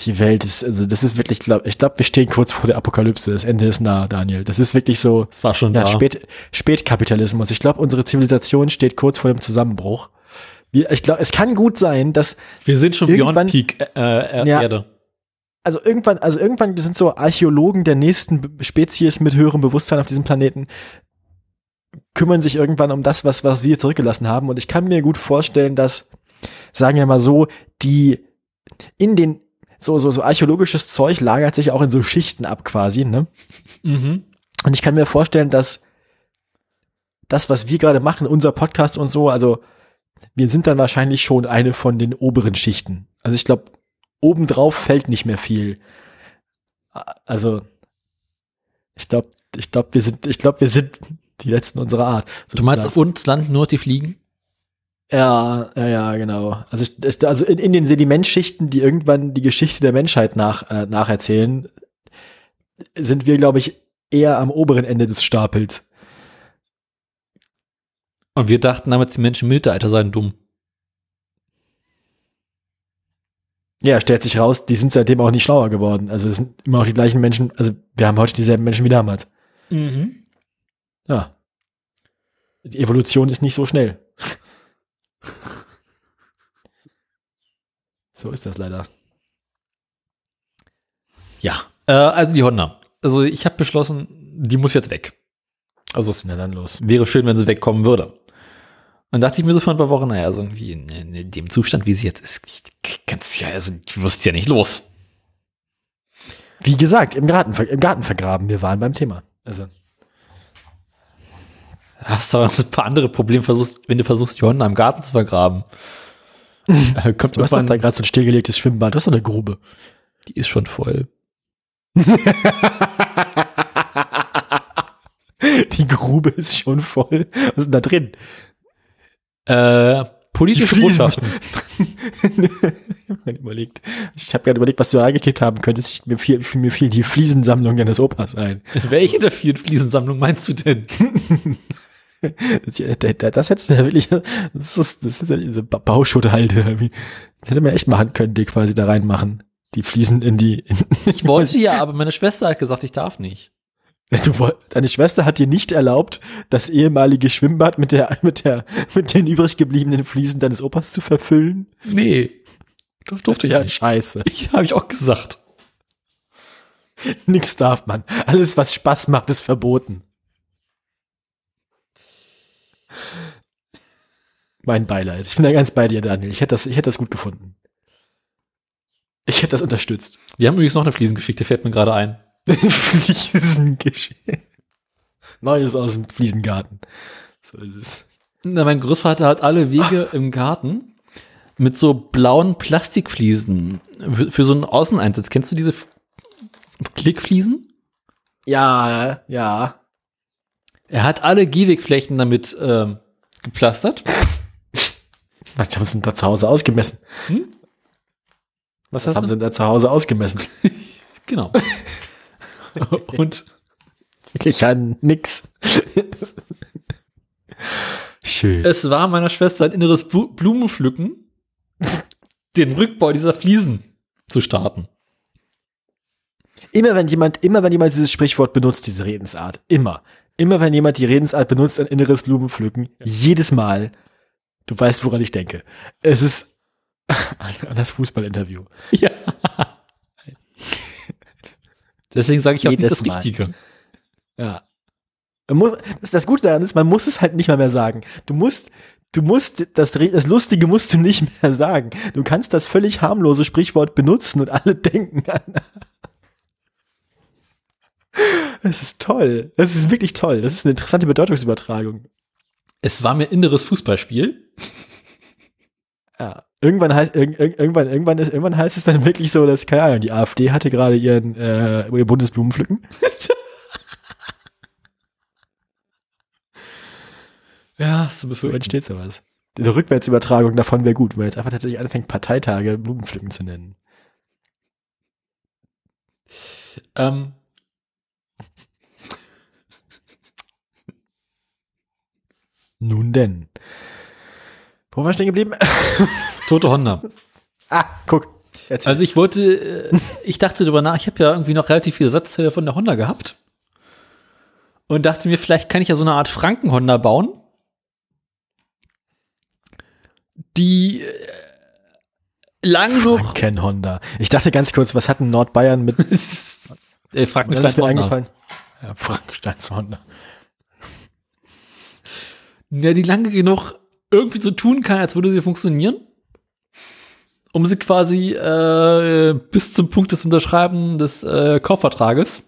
Die Welt ist, also das ist wirklich, glaub, ich glaube, wir stehen kurz vor der Apokalypse. Das Ende ist nah, Daniel. Das ist wirklich so, Das war schon ja, da. Spät, Spätkapitalismus. Ich glaube, unsere Zivilisation steht kurz vor dem Zusammenbruch. Ich glaube, es kann gut sein, dass, Wir sind schon beyond Peak äh, äh, Ja. Erde. also irgendwann, also irgendwann sind so Archäologen der nächsten Spezies mit höherem Bewusstsein auf diesem Planeten kümmern sich irgendwann um das, was, was wir zurückgelassen haben. Und ich kann mir gut vorstellen, dass, sagen wir mal so, die in den, so, so, so archäologisches Zeug lagert sich auch in so Schichten ab quasi, ne? Mhm. Und ich kann mir vorstellen, dass das, was wir gerade machen, unser Podcast und so, also wir sind dann wahrscheinlich schon eine von den oberen Schichten. Also ich glaube, obendrauf fällt nicht mehr viel. Also ich glaube, ich glaube, wir sind, ich glaube, wir sind die letzten unserer Art. Du meinst, auf uns landen nur die Fliegen? Ja, ja, ja, genau. Also, ich, also in, in den Sedimentschichten, die irgendwann die Geschichte der Menschheit nach, äh, nacherzählen, sind wir, glaube ich, eher am oberen Ende des Stapels. Und wir dachten damals, die Menschen im Mittelalter seien dumm. Ja, stellt sich raus, die sind seitdem auch nicht schlauer geworden. Also es sind immer noch die gleichen Menschen, also wir haben heute dieselben Menschen wie damals. Mhm. Ja. Die Evolution ist nicht so schnell. so ist das leider. Ja, äh, also die Honda. Also ich habe beschlossen, die muss jetzt weg. Also es Na dann los. wäre schön, wenn sie wegkommen würde. Und dachte ich mir so vor ein paar Wochen, naja, also irgendwie in, in dem Zustand, wie sie jetzt ist, kannst ja, also du wirst ja nicht los. Wie gesagt, im Garten, im Garten vergraben. Wir waren beim Thema. Also. Hast du aber noch ein paar andere Probleme, versuchst, wenn du versuchst, die Honda im Garten zu vergraben. Äh, kommt du hast da gerade so ein stillgelegtes Schwimmbad, das ist so eine Grube. Die ist schon voll. die Grube ist schon voll. Was ist denn da drin? Äh, politische Botschaften. ich überlegt. Ich habe gerade überlegt, was du reingekippt haben könntest. Ich, mir, fiel, mir fiel die Fliesensammlung deines Opas ein. Welche der vielen Fliesensammlungen meinst du denn? das, das hättest du ja wirklich, das ist, das ist ja diese Bauschutt halt. Das hätte man echt machen können, die quasi da reinmachen. Die Fliesen in die. In ich wollte ja, aber meine Schwester hat gesagt, ich darf nicht. Du, deine Schwester hat dir nicht erlaubt, das ehemalige Schwimmbad mit der, mit der, mit den übrig gebliebenen Fliesen deines Opas zu verfüllen? Nee. Das durfte ich ja scheiße. Ich habe ich auch gesagt. Nix darf man. Alles, was Spaß macht, ist verboten. Mein Beileid. Ich bin da ganz bei dir, Daniel. Ich hätte das, ich hätte das gut gefunden. Ich hätte das unterstützt. Wir haben übrigens noch eine Fliesengeschichte, fällt mir gerade ein. Fliesengeschichte. Neues aus dem Fliesengarten. So ist es. Na, mein Großvater hat alle Wege Ach. im Garten mit so blauen Plastikfliesen für, für so einen Außeneinsatz. Kennst du diese Klickfliesen? Ja, ja. Er hat alle Gehwegflächen damit ähm, gepflastert. Was haben sie denn da zu Hause ausgemessen? Hm? Was, Was haben du? sie denn da zu Hause ausgemessen? genau. Und ich an nix. Schön. Es war meiner Schwester ein inneres Blumenpflücken, den Rückbau dieser Fliesen zu starten. Immer wenn jemand, immer wenn jemand dieses Sprichwort benutzt, diese Redensart, immer, immer wenn jemand die Redensart benutzt, ein inneres Blumenpflücken, ja. jedes Mal, du weißt, woran ich denke. Es ist an das Fußballinterview. Ja. Deswegen sage ich auch nicht das Mal. Richtige. Ja. Das, Gute daran ist, man muss es halt nicht mal mehr sagen. Du musst, du musst, das, das Lustige musst du nicht mehr sagen. Du kannst das völlig harmlose Sprichwort benutzen und alle denken an. Es ist toll. Das ist wirklich toll. Das ist eine interessante Bedeutungsübertragung. Es war mir inneres Fußballspiel. Ja. Irgendwann heißt, irg irgendwann, irgendwann, ist, irgendwann heißt es dann wirklich so, dass, keine Ahnung, die AfD hatte gerade ihren, äh, ihr Bundesblumenpflücken. ja, hast du befürchten. So entsteht sowas. Diese Rückwärtsübertragung davon wäre gut, weil jetzt einfach tatsächlich anfängt, Parteitage Blumenpflücken zu nennen. Ähm. Nun denn. Wo war ich stehen geblieben? Tote Honda. ah, guck. Erzähl. Also ich wollte, äh, ich dachte darüber nach, ich habe ja irgendwie noch relativ viele Satzteile von der Honda gehabt. Und dachte mir, vielleicht kann ich ja so eine Art Franken-Honda bauen. Die äh, lang noch. Franken Honda. Ich dachte ganz kurz, was hat ein Nordbayern mit. Ey, Frankensteins Honda. Eingefallen? Ja, Frankensteins Honda. Ja, die lange genug irgendwie so tun kann, als würde sie funktionieren. Um sie quasi äh, bis zum Punkt des Unterschreiben des äh, Kaufvertrages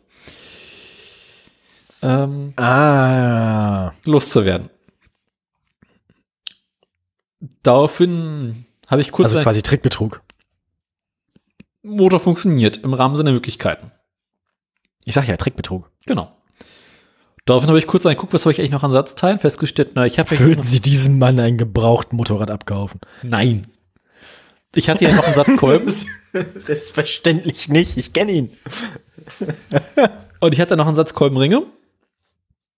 ähm, Ah. loszuwerden. Daraufhin habe ich kurz Also quasi Trickbetrug. Motor funktioniert im Rahmen seiner Möglichkeiten. Ich sag ja, Trickbetrug. Genau. Daraufhin habe ich kurz angeguckt, was habe ich eigentlich noch an Satzteilen festgestellt. Na, ich habe Würden Sie diesem Mann ein gebrauchten Motorrad abkaufen? nein. Ich hatte ja noch einen Satz Kolben Selbstverständlich nicht. Ich kenne ihn. und ich hatte noch einen Satz Kolbenringe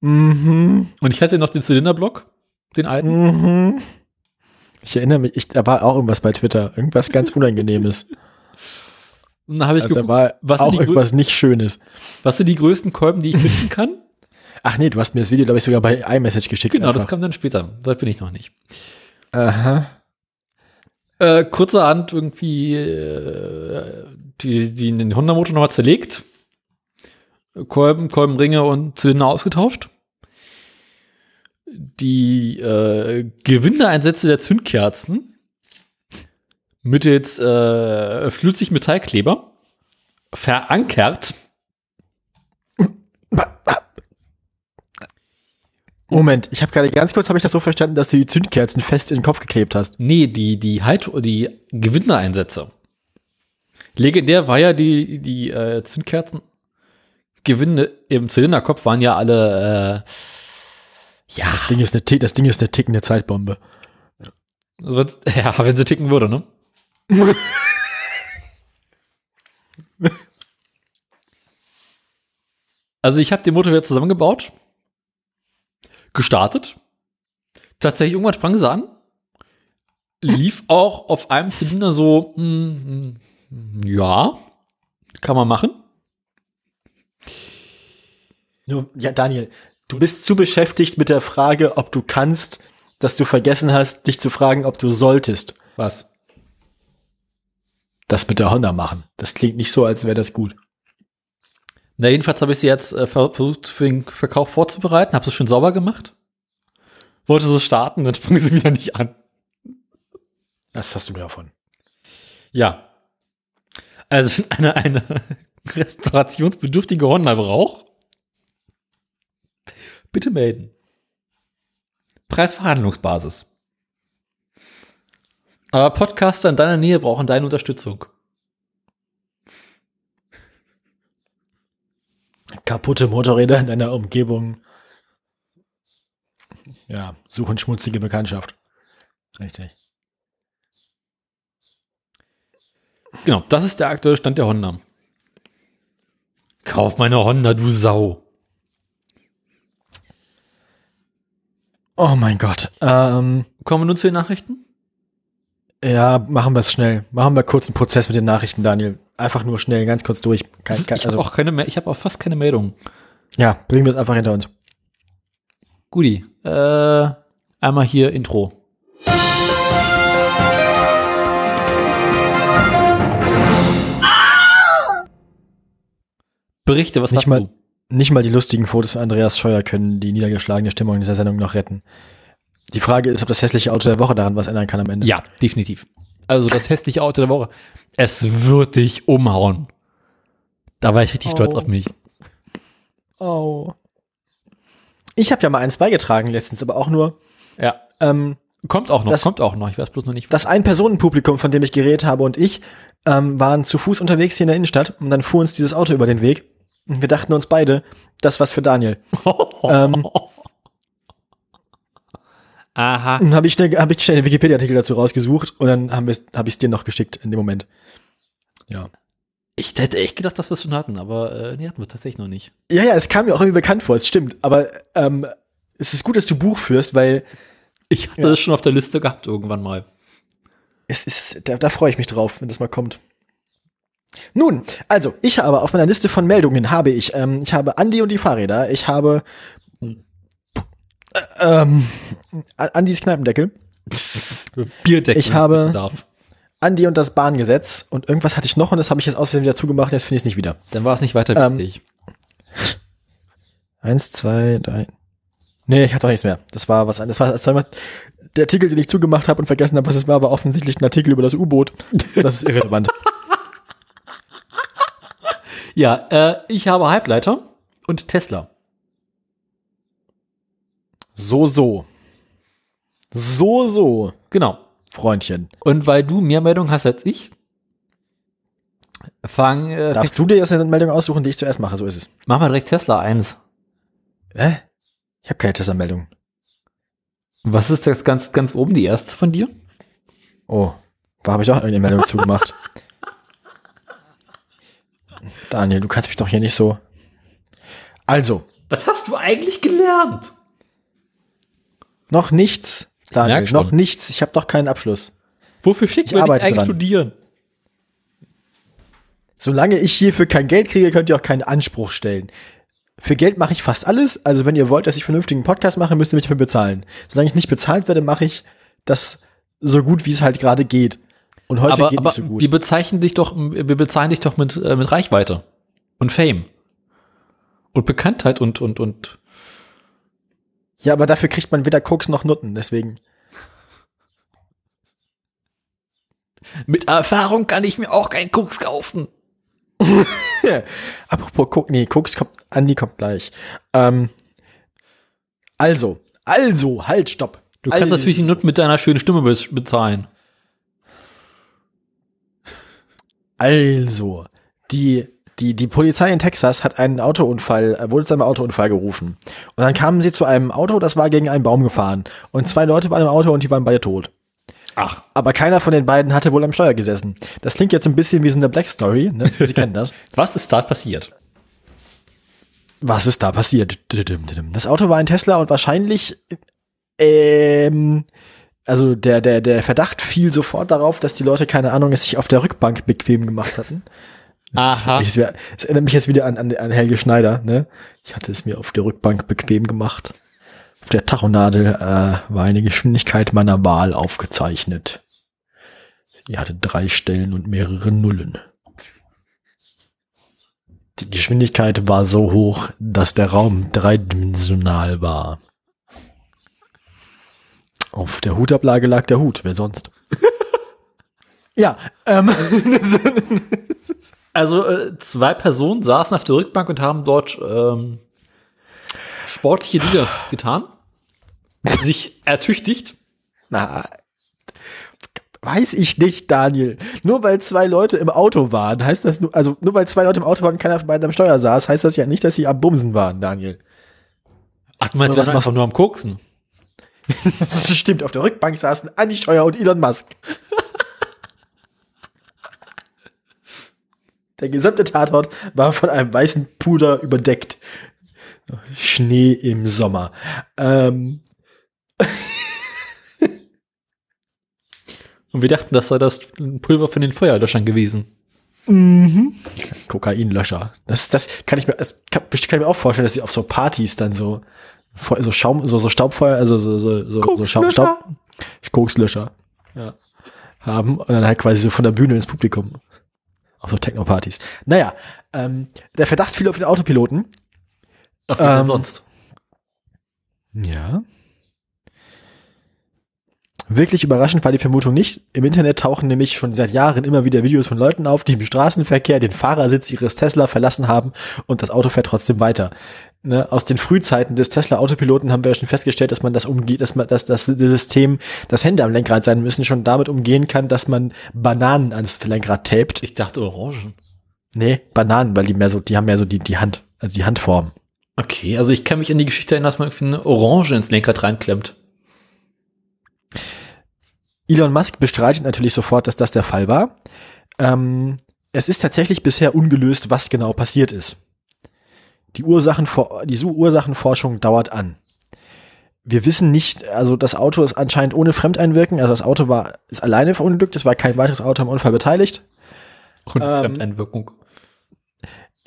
Mhm. und ich hatte noch den Zylinderblock, den alten. Mhm. Ich erinnere mich, ich, da war auch irgendwas bei Twitter. Irgendwas ganz Unangenehmes. Und dann habe ich Also, da geguckt, war was auch irgendwas nicht Schönes. was sind die größten Kolben, die ich finden kann. Ach nee, du hast mir das Video, glaube ich, sogar bei iMessage geschickt. Genau, das einfach. kam dann später. Dort bin ich noch nicht. Aha. Äh, kurzerhand irgendwie äh, die, die den Honda-Motor nochmal zerlegt. Kolben, Kolbenringe und Zylinder ausgetauscht. Die äh, Gewindeeinsätze der Zündkerzen mittels äh, Flüssigmetallkleber verankert. Moment, ich habe gerade ganz kurz, habe ich das so verstanden, dass du die Zündkerzen fest in den Kopf geklebt hast. Nee, die, die halt, die Gewindeeinsätze. Legendär war ja die, die äh, Zündkerzen. Gewinde im Zylinderkopf waren ja alle, äh, ja, Das Ding ist eine, Tick- das Ding ist eine tickende Zeitbombe. so, ja, wenn sie ticken würde, ne? also ich habe den Motor wieder zusammengebaut, gestartet, tatsächlich irgendwann sprang sie an, lief auch auf einem Zylinder so, mm, ja, kann man machen. Nur, ja, Daniel, du bist zu beschäftigt mit der Frage, ob du kannst, dass du vergessen hast, dich zu fragen, ob du solltest Was? das mit der Honda machen. Das klingt nicht so, als wäre das gut. Na, jedenfalls habe ich sie jetzt äh, ver- versucht für den Verkauf vorzubereiten, habe sie schön sauber gemacht. Wollte sie starten, dann sprang sie wieder nicht an. Was hast du davon? Ja. Also, wenn einer eine restaurationsbedürftige Honda braucht, bitte melden. Preisverhandlungsbasis. Aber Podcaster in deiner Nähe brauchen deine Unterstützung. Kaputte Motorräder in deiner Umgebung. Ja, suchen schmutzige Bekanntschaft. Richtig. Genau, das ist der aktuelle Stand der Honda. Kauf meine Honda, du Sau. Oh mein Gott. Ähm, Kommen wir nun zu den Nachrichten? ja, machen wir es schnell. Machen wir kurz einen Prozess mit den Nachrichten, Daniel. Einfach nur schnell, ganz kurz durch. Kein, kein, ich also, habe auch keine, Me- ich habe auch fast keine Meldungen. ja, bringen wir es einfach hinter uns. Guti, äh, einmal hier Intro. Berichte, was Nicht mal- du? Nicht mal die lustigen Fotos von Andreas Scheuer können die niedergeschlagene Stimmung in dieser Sendung noch retten. Die Frage ist, ob das hässliche Auto der Woche daran was ändern kann am Ende. Ja, definitiv. Also das hässliche Auto der Woche. Es wird dich umhauen. Da war ich richtig stolz Oh. auf mich. Oh. Ich habe ja mal eins beigetragen letztens, aber auch nur Ja. ähm, Kommt auch noch, Das- kommt auch noch. Ich weiß bloß noch nicht. das Ein-Personen-Publikum, von dem ich geredet habe und ich, ähm, waren zu Fuß unterwegs hier in der Innenstadt und dann fuhr uns dieses Auto über den Weg. Und wir dachten uns beide, das was für Daniel. ähm, Aha. und habe ich schnell, habe ich schnell einen Wikipedia-Artikel dazu rausgesucht und dann habe ich es dir noch geschickt in dem Moment. Ja. Ich hätte echt gedacht, dass wir es schon hatten, aber äh, nee, hatten wir tatsächlich noch nicht. Ja, ja, es kam mir auch irgendwie bekannt vor, es stimmt. Aber ähm, es ist gut, dass du Buch führst, weil Ich hatte Ja. es schon auf der Liste gehabt irgendwann mal. es ist, da, da freue ich mich drauf, wenn das mal kommt. Nun, also, ich habe auf meiner Liste von Meldungen habe ich, ähm, ich habe Andi und die Fahrräder, ich habe äh, ähm, Andis Kneipendeckel, Bierdeckel. Ich habe- Darf. Andi und das Bahngesetz und irgendwas hatte ich noch und das habe ich jetzt außerdem wieder zugemacht, jetzt finde ich es nicht wieder. Dann war es nicht weiter Ähm, wichtig. Eins, zwei, drei. Nee, ich hatte doch nichts mehr. Das war was anderes. Das war, das war der Artikel, den ich zugemacht habe und vergessen habe, was es war, war offensichtlich ein Artikel über das U-Boot. Das ist irrelevant. Ja, äh, ich habe Halbleiter und Tesla. So, so. So, so, Genau. Freundchen. Und weil du mehr Meldungen hast als ich, fang, äh, Darfst du dir jetzt eine Meldung aussuchen, die ich zuerst mache? So ist es. mach mal direkt Tesla 1. Hä? Ich habe keine Tesla-Meldung. Was ist das ganz, ganz oben, die erste von dir? Oh, da habe ich auch eine Meldung zugemacht. Daniel, du kannst mich doch hier nicht so. Also, Was hast du eigentlich gelernt? Noch nichts. Daniel, noch nichts. Ich habe doch keinen Abschluss. Wofür schickt Ich man dich eigentlich dran. studieren? Solange ich hierfür kein Geld kriege, könnt ihr auch keinen Anspruch stellen. Für Geld mache ich fast alles. Also wenn ihr wollt, dass ich vernünftigen Podcast mache, müsst ihr mich dafür bezahlen. Solange ich nicht bezahlt werde, mache ich das so gut, wie es halt gerade geht. Und heute aber geht aber nicht so gut. wir bezeichnen dich doch, wir bezahlen dich doch mit, äh, mit Reichweite und Fame. Und Bekanntheit und, und, und. Ja, aber dafür kriegt man weder Koks noch Nutten. Deswegen. Mit Erfahrung kann ich mir auch keinen Koks kaufen. Apropos Koks, nee, Koks kommt, Andi kommt gleich. Ähm, also, also, halt, stopp. Du kannst also, natürlich die Nutten mit deiner schönen Stimme bez- bezahlen. Also, die, die, die Polizei in Texas hat einen Autounfall, äh, wurde zu einem Autounfall gerufen. Und dann kamen sie zu einem Auto, das war gegen einen Baum gefahren. Und zwei Leute waren im Auto und die waren beide tot. Ach. Aber keiner von den beiden hatte wohl am Steuer gesessen. Das klingt jetzt ein bisschen wie so eine Black Story, ne? Sie kennen das. Was ist da passiert? Was ist da passiert? Das Auto war ein Tesla und wahrscheinlich, ähm, also der, der, der Verdacht fiel sofort darauf, dass die Leute, keine Ahnung, es sich auf der Rückbank bequem gemacht hatten. Aha. Es, wär- es erinnert mich jetzt wieder an, an, an Helge Schneider, ne? Ich hatte es mir auf der Rückbank bequem gemacht. Auf der Tachonadel äh, war eine Geschwindigkeit meiner Wahl aufgezeichnet. Sie hatte drei Stellen und mehrere Nullen. Die Geschwindigkeit war so hoch, dass der Raum dreidimensional war. Auf der Hutablage lag der Hut, wer sonst? ja, ähm, Also äh, zwei Personen saßen auf der Rückbank und haben dort ähm, sportliche Dinge getan, sich ertüchtigt. Na, weiß ich nicht, Daniel. Nur weil zwei Leute im Auto waren, heißt das nur, also nur weil zwei Leute im Auto waren und keiner von beiden am Steuer saß, heißt das ja nicht, dass sie am Bumsen waren, Daniel. Ach, du meinst, was machst einfach nur am Koksen? Das stimmt, auf der Rückbank saßen Andi Steuer und Elon Musk. Der gesamte Tatort war von einem weißen Puder überdeckt. Schnee im Sommer. Ähm, Und wir dachten, das sei das Pulver von den Feuerlöschern gewesen. Mhm. Kokainlöscher. Das, das kann ich mir, das kann, kann ich mir auch vorstellen, dass sie auf so Partys dann so, so Schaum, so, so Staubfeuer, also so, so, so, so Schaum, Staub, Kokslöscher, ja, haben und dann halt quasi so von der Bühne ins Publikum. Auf so Techno-Partys. Naja, ähm, der Verdacht fiel auf den Autopiloten. Auf wen Ähm, sonst? Ja. Wirklich überraschend war die Vermutung nicht. Im Internet tauchen nämlich schon seit Jahren immer wieder Videos von Leuten auf, die im Straßenverkehr den Fahrersitz ihres Tesla verlassen haben und das Auto fährt trotzdem weiter. Ne, aus den Frühzeiten des Tesla-Autopiloten haben wir ja schon festgestellt, dass man das umgeht, dass man, dass das System, das Hände am Lenkrad sein müssen, schon damit umgehen kann, dass man Bananen ans Lenkrad tapet. Ich dachte Orangen. Nee, Bananen, weil die mehr so, die haben mehr so die, die Hand, also die Handform. Okay, also ich kann mich an die Geschichte erinnern, dass man irgendwie eine Orange ins Lenkrad reinklemmt. Elon Musk bestreitet natürlich sofort, dass das der Fall war. Ähm, es ist tatsächlich bisher ungelöst, was genau passiert ist. Die, Ursachenfor die Ursachenforschung dauert an. Wir wissen nicht, also das Auto ist anscheinend ohne Fremdeinwirken, also das Auto war, ist alleine verunglückt, es war kein weiteres Auto am Unfall beteiligt. Und Ähm, Fremdeinwirkung.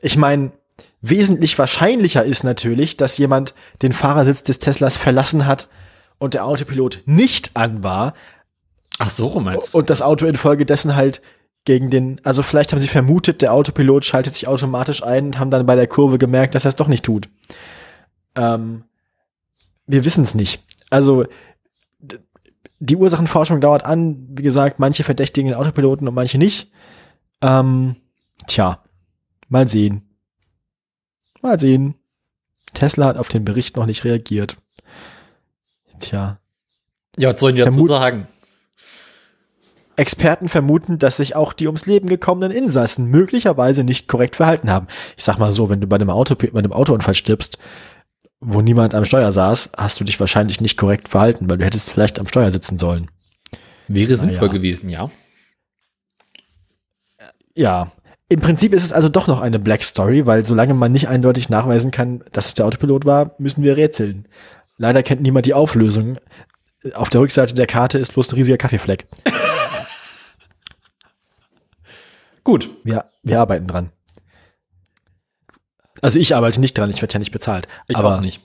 Ich meine, wesentlich wahrscheinlicher ist natürlich, dass jemand den Fahrersitz des Teslas verlassen hat und der Autopilot nicht an war, Ach so, rum meinst du? und das Auto infolgedessen halt gegen den, also vielleicht haben sie vermutet, der Autopilot schaltet sich automatisch ein und haben dann bei der Kurve gemerkt, dass er es doch nicht tut. Ähm, wir wissen es nicht. Also die Ursachenforschung dauert an, wie gesagt, manche verdächtigen den Autopiloten und manche nicht. Ähm, tja, mal sehen. Mal sehen. Tesla hat auf den Bericht noch nicht reagiert. Tja. Ja, was sollen die dazu Vermut- sagen? Experten vermuten, dass sich auch die ums Leben gekommenen Insassen möglicherweise nicht korrekt verhalten haben. Ich sag mal so, wenn du bei einem, Auto, bei einem Autounfall stirbst, wo niemand am Steuer saß, hast du dich wahrscheinlich nicht korrekt verhalten, weil du hättest vielleicht am Steuer sitzen sollen. Wäre sinnvoll ja. gewesen, ja. Ja. Im Prinzip ist es also doch noch eine Black Story, weil solange man nicht eindeutig nachweisen kann, dass es der Autopilot war, müssen wir rätseln. Leider kennt niemand die Auflösung. Auf der Rückseite der Karte ist bloß ein riesiger Kaffeefleck. Gut. Wir, wir arbeiten dran. Also ich arbeite nicht dran, ich werde ja nicht bezahlt. Ich aber auch nicht.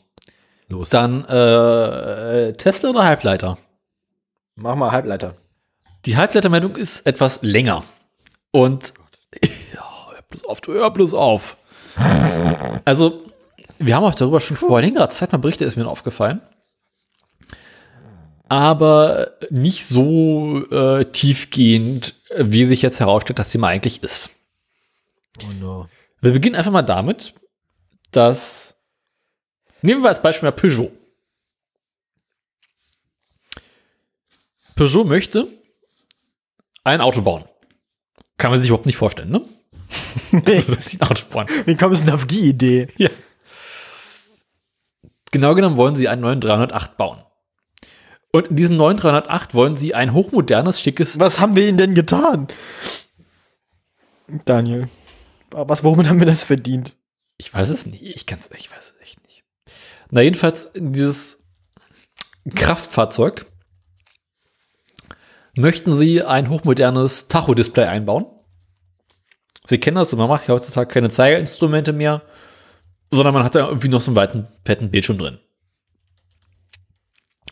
los. Dann äh, Tesla oder Halbleiter? Mach mal Halbleiter. Die Halbleitermeldung ist etwas länger. Und ja, hör bloß auf, du hör bloß auf. Also, wir haben auch darüber schon vor längerer Zeit mal berichtet, ist mir aufgefallen. Aber nicht so äh, tiefgehend, wie sich jetzt herausstellt, dass sie mal eigentlich ist. Oh no. Wir beginnen einfach mal damit, dass. Nehmen wir als Beispiel mal Peugeot. Peugeot möchte ein Auto bauen. Kann man sich überhaupt nicht vorstellen, ne? Also, dass sie ein Auto bauen. Wie kommst du denn auf die Idee? Ja. Genau genommen wollen sie einen neuen 308 bauen. Und in diesem neuen 308 wollen sie ein hochmodernes, schickes Was haben wir ihnen denn getan? Daniel. Was, womit haben wir das verdient? Ich weiß es nicht. Ich kann's, ich weiß es echt nicht. Na, jedenfalls, dieses Kraftfahrzeug möchten sie ein hochmodernes Tacho-Display einbauen. Sie kennen das, man macht ja heutzutage keine Zeigerinstrumente mehr, sondern man hat da irgendwie noch so einen weiten, fetten Bildschirm drin.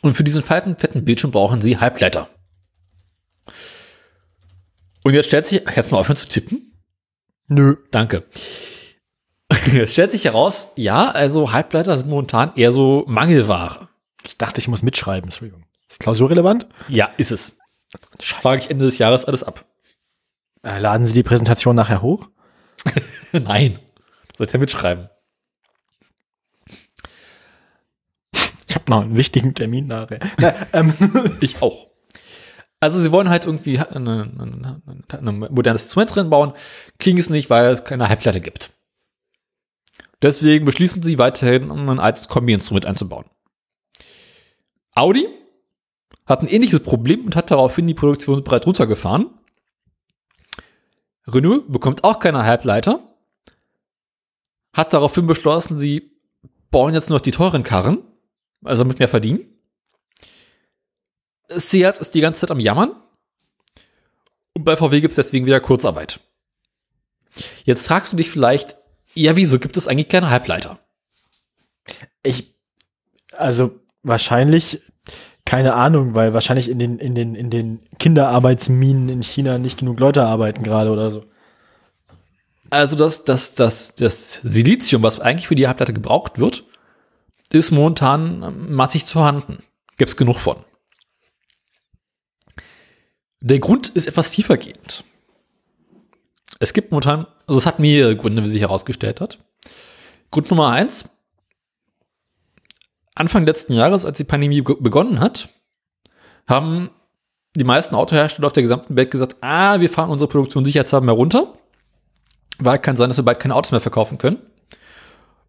Und für diesen fetten, fetten Bildschirm brauchen sie Halbleiter. Und jetzt stellt sich, ach, jetzt mal aufhören zu tippen. Nö. Danke. Es stellt sich heraus, ja, also Halbleiter sind momentan eher so Mangelware. Ich dachte, ich muss mitschreiben. Entschuldigung. Ist klausurrelevant? Ja, ist es. Frage ich Ende des Jahres alles ab. Äh, laden Sie die Präsentation nachher hoch? Nein. Soll ich ja mitschreiben? Ich habe noch einen wichtigen Termin nachher. Na, ähm, Ich auch. Also sie wollen halt irgendwie ein, ein, ein, ein modernes Instrument drin bauen, kriegen es nicht, weil es keine Halbleiter gibt. Deswegen beschließen sie weiterhin, ein altes Kombi-Instrument einzubauen. Audi hat ein ähnliches Problem und hat daraufhin die Produktion breit runtergefahren. Renault bekommt auch keine Halbleiter, hat daraufhin beschlossen, sie bauen jetzt nur noch die teuren Karren, also mit mehr verdienen. Seat ist die ganze Zeit am Jammern. Und bei VW gibt es deswegen wieder Kurzarbeit. Jetzt fragst du dich vielleicht, ja, wieso gibt es eigentlich keine Halbleiter? ich, also wahrscheinlich, keine Ahnung, weil wahrscheinlich in den, in den, in den Kinderarbeitsminen in China nicht genug Leute arbeiten gerade oder so. Also das, das, das, das Silizium, was eigentlich für die Halbleiter gebraucht wird, ist momentan ähm, massig vorhanden. Gibt es genug von. Der Grund ist etwas tiefergehend. Es gibt momentan, also es hat mehrere Gründe, wie sich herausgestellt hat. Grund Nummer eins. Anfang letzten Jahres, als die Pandemie be- begonnen hat, haben die meisten Autohersteller auf der gesamten Welt gesagt, ah, wir fahren unsere Produktion sicherheitshalber runter, weil kann sein, dass wir bald keine Autos mehr verkaufen können.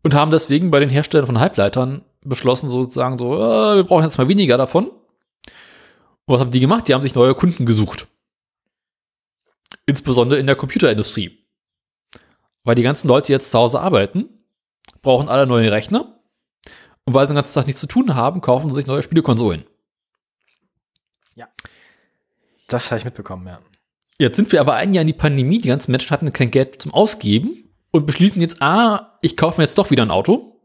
Und haben deswegen bei den Herstellern von Halbleitern beschlossen, sozusagen so, äh, wir brauchen jetzt mal weniger davon. Und was haben die gemacht? Die haben sich neue Kunden gesucht. Insbesondere in der Computerindustrie. Weil die ganzen Leute, jetzt zu Hause arbeiten, brauchen alle neue Rechner. Und weil sie den ganzen Tag nichts zu tun haben, kaufen sie sich neue Spielekonsolen. Das habe ich mitbekommen, ja. Jetzt sind wir aber ein Jahr in die Pandemie, die ganzen Menschen hatten kein Geld zum Ausgeben und beschließen jetzt, ah, ich kaufe mir jetzt doch wieder ein Auto.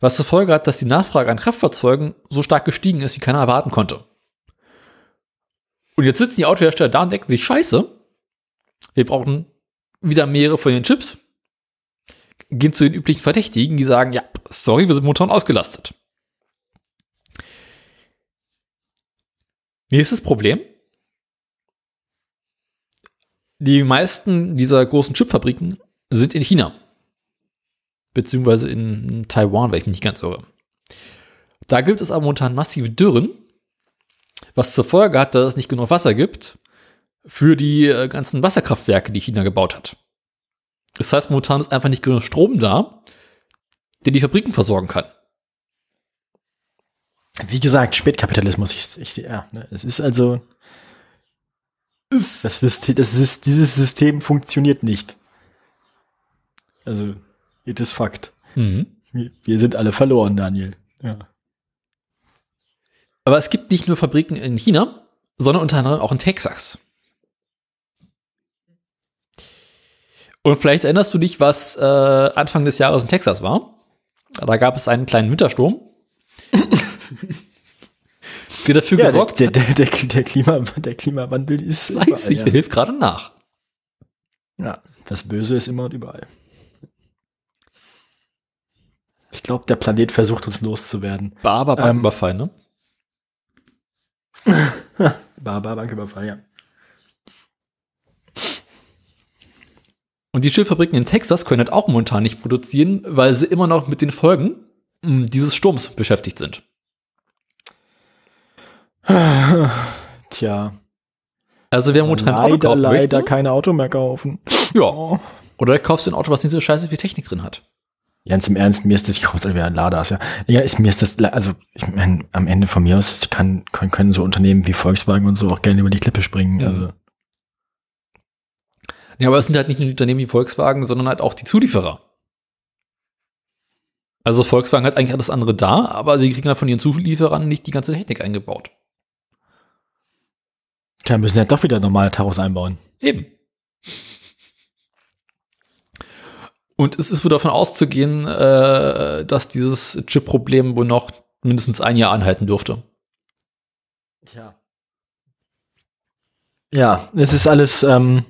Was zur Folge hat, dass die Nachfrage an Kraftfahrzeugen so stark gestiegen ist, wie keiner erwarten konnte. Und jetzt sitzen die Autohersteller da und denken sich, scheiße, wir brauchen wieder mehrere von den Chips. Gehen zu den üblichen Verdächtigen, die sagen, ja, sorry, wir sind momentan ausgelastet. Nächstes Problem. Die meisten dieser großen Chipfabriken sind in China. Beziehungsweise in Taiwan, weil ich mich nicht ganz irre. Da gibt es aber momentan massive Dürren, was zur Folge hat, dass es nicht genug Wasser gibt für die äh, ganzen Wasserkraftwerke, die China gebaut hat. Das heißt, momentan ist einfach nicht genug Strom da, der die Fabriken versorgen kann. Wie gesagt, Spätkapitalismus, ich, ich sehe, ja, ne, es ist also, das System, das ist, dieses System funktioniert nicht. Also, it is Fakt. Mhm. Wir, sind alle verloren, Daniel. Ja. Aber es gibt nicht nur Fabriken in China, sondern unter anderem auch in Texas. Und vielleicht erinnerst du dich, was äh, Anfang des Jahres in Texas war. Da gab es einen kleinen Wintersturm, der dafür Ja, gesorgt der, hat, der, der, der, Klima, der Klimawandel ist fleißig, überall, der hilft gerade nach. ja. ja, das Böse ist immer und überall. Ich glaube, der Planet versucht uns loszuwerden. Barber Ähm, Überfall, ne? Barbar Banküberfall, ja. Und die Schilffabriken in Texas können halt auch momentan nicht produzieren, weil sie immer noch mit den Folgen mh, dieses Sturms beschäftigt sind. Tja, Also wer momentan ein Auto leider, leider möchte, kein Auto mehr kaufen. ja, Oh. oder kaufst du ein Auto, was nicht so scheiße viel Technik drin hat. Ganz im Ernst, mir ist das, ich jetzt wieder an Ladas, ja. Ja, ist, mir ist das, also, ich meine, am Ende von mir aus kann, können, können so Unternehmen wie Volkswagen und so auch gerne über die Klippe springen. Mhm. Also, Ja, aber es sind halt nicht nur die Unternehmen wie Volkswagen, sondern halt auch die Zulieferer. Also Volkswagen hat eigentlich alles andere da, aber sie kriegen halt von ihren Zulieferern nicht die ganze Technik eingebaut. tja, müssen ja doch wieder normale Taros einbauen. Eben. Und es ist wohl davon auszugehen, äh, dass dieses Chip-Problem wohl noch mindestens ein Jahr anhalten dürfte. Tja. Ja, es ist alles, ähm,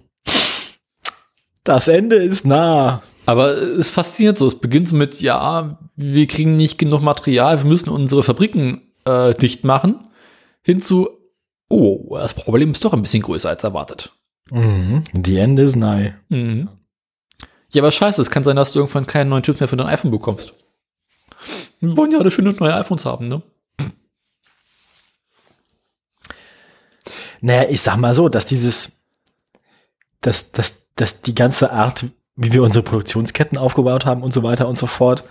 das Ende ist nah. Aber es fasziniert so. Es beginnt so mit, ja, wir kriegen nicht genug Material, wir müssen unsere Fabriken äh, dicht machen. Hinzu, oh, das Problem ist doch ein bisschen größer als erwartet. Mhm. The end is nigh. Mhm. Ja, aber scheiße, es kann sein, dass du irgendwann keinen neuen Chip mehr für dein iPhone bekommst. Wir wollen ja alle schöne neue iPhones haben, ne? Naja, ich sag mal so, dass dieses, dass, dass, dass die ganze Art, wie wir unsere Produktionsketten aufgebaut haben und so weiter und so fort,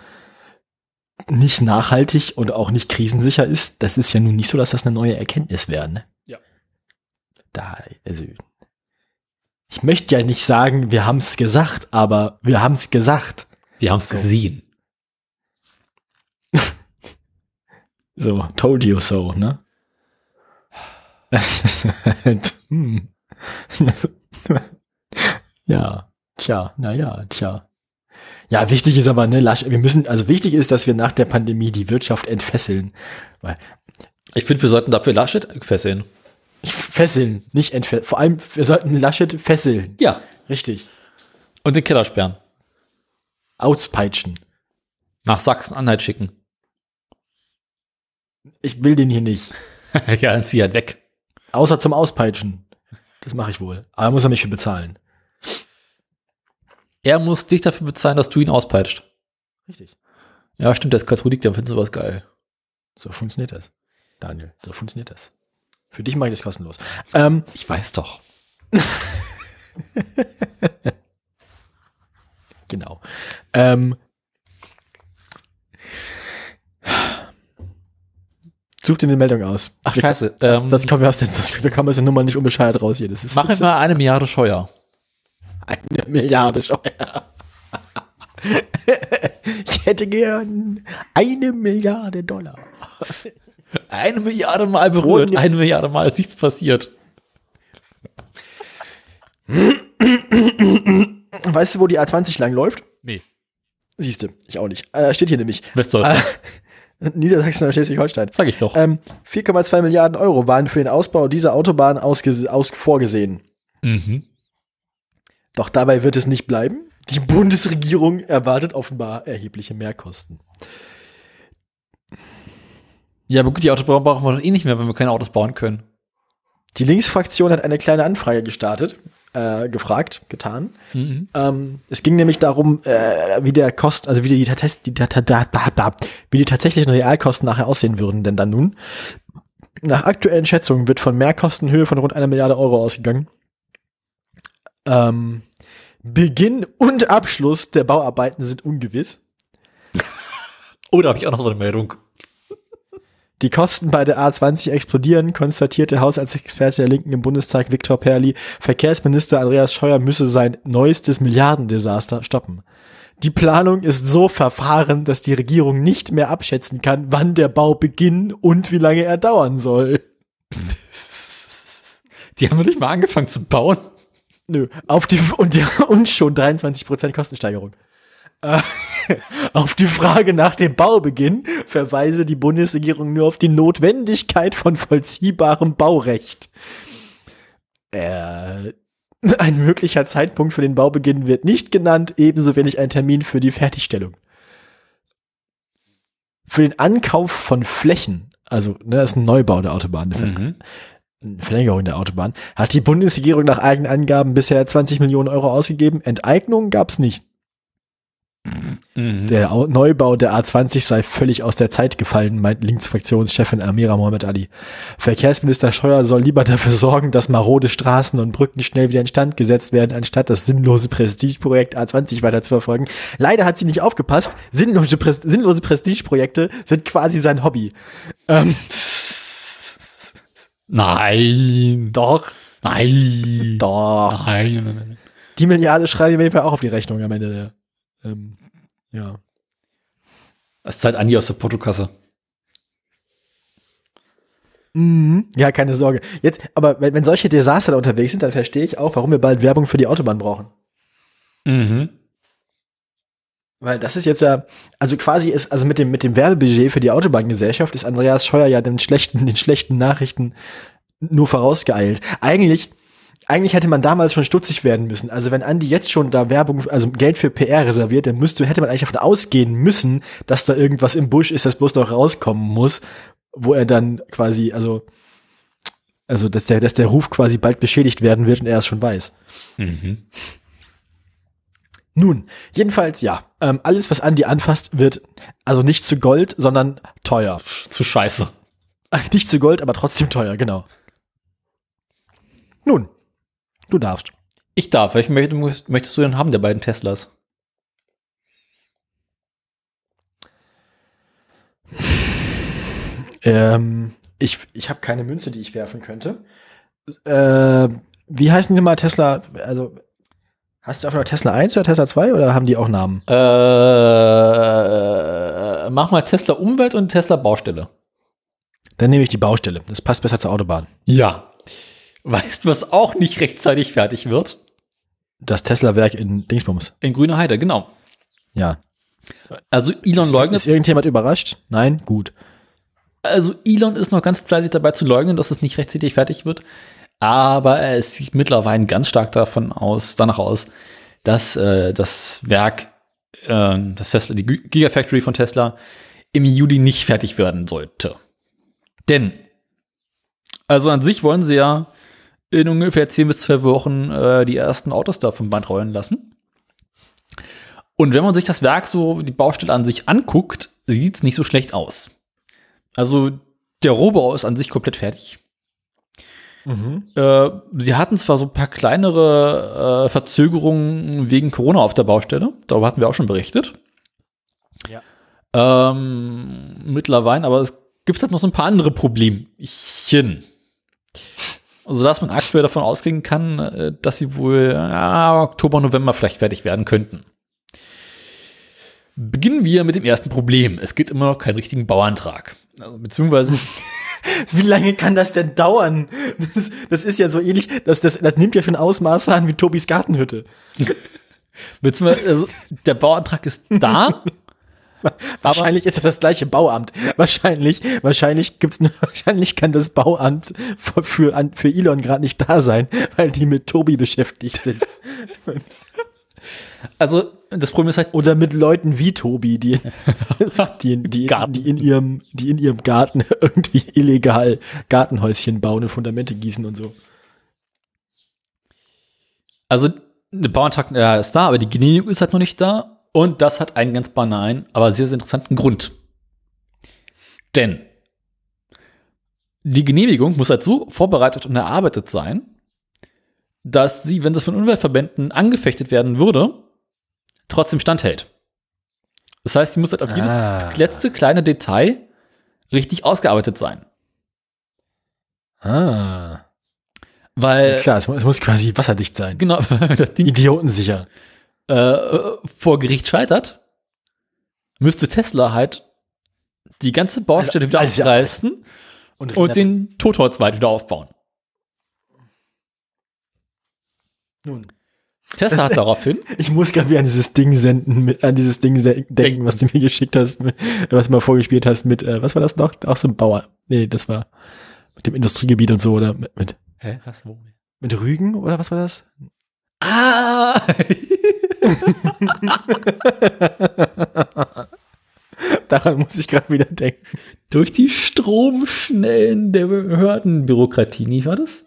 nicht nachhaltig und auch nicht krisensicher ist, das ist ja nun nicht so, dass das eine neue Erkenntnis wäre. Ne? Ja. Da, also, ich möchte ja nicht sagen, wir haben es gesagt, aber wir haben es gesagt. Wir haben es So. gesehen. So, told you so, ne? Hm. ja, tja, naja, tja. Ja, wichtig ist aber, ne, Lasch, wir müssen, also wichtig ist, dass wir nach der Pandemie die Wirtschaft entfesseln. Weil, Ich finde, wir sollten dafür Laschet fesseln. Fesseln, nicht entfesseln. Vor allem, wir sollten Laschet fesseln. Ja. Richtig. Und den Keller sperren. Auspeitschen. Nach Sachsen-Anhalt schicken. Ich will den hier nicht. ja, dann zieh halt weg. Außer zum Auspeitschen. Das mache ich wohl. Aber muss er mich für bezahlen. Er muss dich dafür bezahlen, dass du ihn auspeitscht. Richtig. Ja, stimmt, der ist Katholik, der findet sowas geil. So funktioniert das. Daniel, so funktioniert das. Für dich mache ich das kostenlos. Ähm, Ich weiß doch. genau. Ähm, such dir eine Meldung aus. Ach, Wir- scheiße. Das, Ähm, das kommen wir aus der, das, wir kommen aus der Nummer nicht unbescheuert raus hier. Das ist, Mach ist mal eine Milliarde Scheuer. eine Milliarde Steuer. ich hätte gern eine Milliarde Dollar. Eine Milliarde Mal berührt, eine Milliarde Mal ist nichts passiert. Weißt du, wo die A20 lang läuft? Nee. Siehst du, ich auch nicht. Äh, steht hier nämlich. Westdeutschland, Niedersachsen oder Schleswig-Holstein. sag ich doch. Ähm, 4,2 Milliarden Euro waren für den Ausbau dieser Autobahn aus vorgesehen. mhm. Doch dabei wird es nicht bleiben. Die Bundesregierung erwartet offenbar erhebliche Mehrkosten. Ja, aber gut, die Autobahn brauchen wir doch eh nicht mehr, wenn wir keine Autos bauen können. Die Linksfraktion hat eine kleine Anfrage gestartet äh, gefragt, getan. Ähm, es ging nämlich darum, äh, wie der Kost, also wie die, Tats- die, da- da- da- wie die tatsächlichen Realkosten nachher aussehen würden, denn dann nun. Nach aktuellen Schätzungen wird von Mehrkosten in Höhe von rund einer Milliarde Euro ausgegangen. Ähm, Beginn und Abschluss der Bauarbeiten sind ungewiss. Oh, da habe ich auch noch so eine Meldung. Die Kosten bei der A20 explodieren, konstatierte Haushaltsexperte der Linken im Bundestag Viktor Perli. Verkehrsminister Andreas Scheuer müsse sein neuestes Milliardendesaster stoppen. Die Planung ist so verfahren, dass die Regierung nicht mehr abschätzen kann, wann der Bau beginnen und wie lange er dauern soll. Die haben noch nicht mal angefangen zu bauen. Nö, auf die und, ja, und schon 23% Kostensteigerung. Auf die Frage nach dem Baubeginn verweise die Bundesregierung nur auf die Notwendigkeit von vollziehbarem Baurecht. Äh, ein möglicher Zeitpunkt für den Baubeginn wird nicht genannt, ebenso wenig ein Termin für die Fertigstellung. Für den Ankauf von Flächen, also ne, das ist ein Neubau der Autobahn, eine Mhm. Verlängerung der Autobahn, hat die Bundesregierung nach eigenen Angaben bisher 20 Millionen Euro ausgegeben. Enteignungen gab es nicht. Mhm. Der Au- Neubau der A20 sei völlig aus der Zeit gefallen, meint Linksfraktionschefin Amira Mohamed Ali. Verkehrsminister Scheuer soll lieber dafür sorgen, dass marode Straßen und Brücken schnell wieder instand gesetzt werden, anstatt das sinnlose Prestigeprojekt A20 weiter zu verfolgen. Leider hat sie nicht aufgepasst. Sinnlose, Pres sinnlose Prestigeprojekte sind quasi sein Hobby. Ähm, Nein. doch, Nein. doch. Nein. Die Milliarde schreibe ich mir jedenfalls auch auf die Rechnung am Ende. Der, ähm, ja. Das zahlt Andi aus der Portokasse. Mhm. Ja, keine Sorge. Jetzt, aber wenn, wenn solche Desaster da unterwegs sind, dann verstehe ich auch, warum wir bald Werbung für die Autobahn brauchen. Mhm. Weil das ist jetzt ja, also quasi ist, also mit dem, mit dem Werbebudget für die Autobahngesellschaft ist Andreas Scheuer ja den schlechten, den schlechten Nachrichten nur vorausgeeilt. Eigentlich, eigentlich hätte man damals schon stutzig werden müssen. Also wenn Andi jetzt schon da Werbung, also Geld für PR reserviert, dann müsste, hätte man eigentlich davon ausgehen müssen, dass da irgendwas im Busch ist, das bloß noch rauskommen muss, wo er dann quasi, also, also, dass der, dass der Ruf quasi bald beschädigt werden wird und er es schon weiß. Mhm. Nun, jedenfalls ja. Ähm, alles, was Andi anfasst, wird also nicht zu Gold, sondern teuer. Zu scheiße. Nicht zu Gold, aber trotzdem teuer, genau. Nun, du darfst. Ich darf. Welchen möchtest, du denn haben, der beiden Teslas? Ähm, ich ich habe keine Münze, die ich werfen könnte. Äh, wie heißen die mal Tesla? Also, hast du einfach nur Tesla 1 oder Tesla 2 oder haben die auch Namen? Äh, mach mal Tesla Umwelt und Tesla Baustelle. Dann nehme ich die Baustelle. Das passt besser zur Autobahn. Ja. Weißt du, was auch nicht rechtzeitig fertig wird? Das Tesla-Werk in Dingsbums. In Grüner Heide, genau. Ja. Also Elon Ist, leugnet, ist irgendjemand überrascht? Nein? Gut. also Elon ist noch ganz fleißig dabei zu leugnen, dass es nicht rechtzeitig fertig wird. Aber es sieht mittlerweile ganz stark davon aus, danach aus, dass äh, das Werk, äh, das Tesla, die Gi- Gigafactory von Tesla im Juli nicht fertig werden sollte. Denn, also an sich wollen sie ja in ungefähr 10 bis 12 Wochen äh, die ersten Autos da vom Band rollen lassen. Und wenn man sich das Werk so, die Baustelle an sich anguckt, sieht es nicht so schlecht aus. Also der Rohbau ist an sich komplett fertig. Äh, sie hatten zwar so ein paar kleinere äh, Verzögerungen wegen Corona auf der Baustelle, darüber hatten wir auch schon berichtet. Ja. Ähm, mittlerweile, aber es gibt halt noch so ein paar andere Problemchen. Also, dass man aktuell davon ausgehen kann, äh, dass sie wohl ja, Oktober, November vielleicht fertig werden könnten. Beginnen wir mit dem ersten Problem. Es gibt immer noch keinen richtigen Bauantrag. Also, beziehungsweise Wie lange kann das denn dauern? Das, das ist ja so ähnlich, das, das, das nimmt ja schon Ausmaße an wie Tobis Gartenhütte. Beziehungsweise, also, der Bauantrag ist da. Wahrscheinlich ist das das gleiche Bauamt. Wahrscheinlich, wahrscheinlich gibt's wahrscheinlich kann das Bauamt für, für, für Elon gerade nicht da sein, weil die mit Tobi beschäftigt sind. Also, das Problem ist halt, Oder mit Leuten wie Tobi, die, die, die, die, in ihrem, die in ihrem Garten irgendwie illegal Gartenhäuschen bauen und Fundamente gießen und so. Also, der Bauantrag ja, ist da, aber die Genehmigung ist halt noch nicht da. Und das hat einen ganz banalen, aber sehr, sehr interessanten Grund. Denn die Genehmigung muss halt so vorbereitet und erarbeitet sein, dass sie, wenn sie von Umweltverbänden angefechtet werden würde, trotzdem standhält. Das heißt, sie muss halt auf jedes Ah. letzte kleine Detail richtig ausgearbeitet sein. Ah. Weil, Klar, es muss, quasi wasserdicht sein. genau, das Ding Idiotensicher. Äh, vor Gericht scheitert, müsste Tesla halt die ganze Baustelle Also- wieder also- aufreißen Und, und den Totholzwald wieder aufbauen. Nun. Tesla Das- hat daraufhin, Ich muss gerade wieder an dieses Ding senden, mit, an dieses Ding denken, was du mir geschickt hast, was du mal vorgespielt hast mit, äh, was war das noch? Auch so ein Bauer. Nee, das war mit dem Industriegebiet und so, oder mit, mit, hä, was, wo? mit Rügen, oder was war das? Ah! Daran muss ich gerade wieder denken. Durch die Stromschnellen der Behördenbürokratie, nie war das?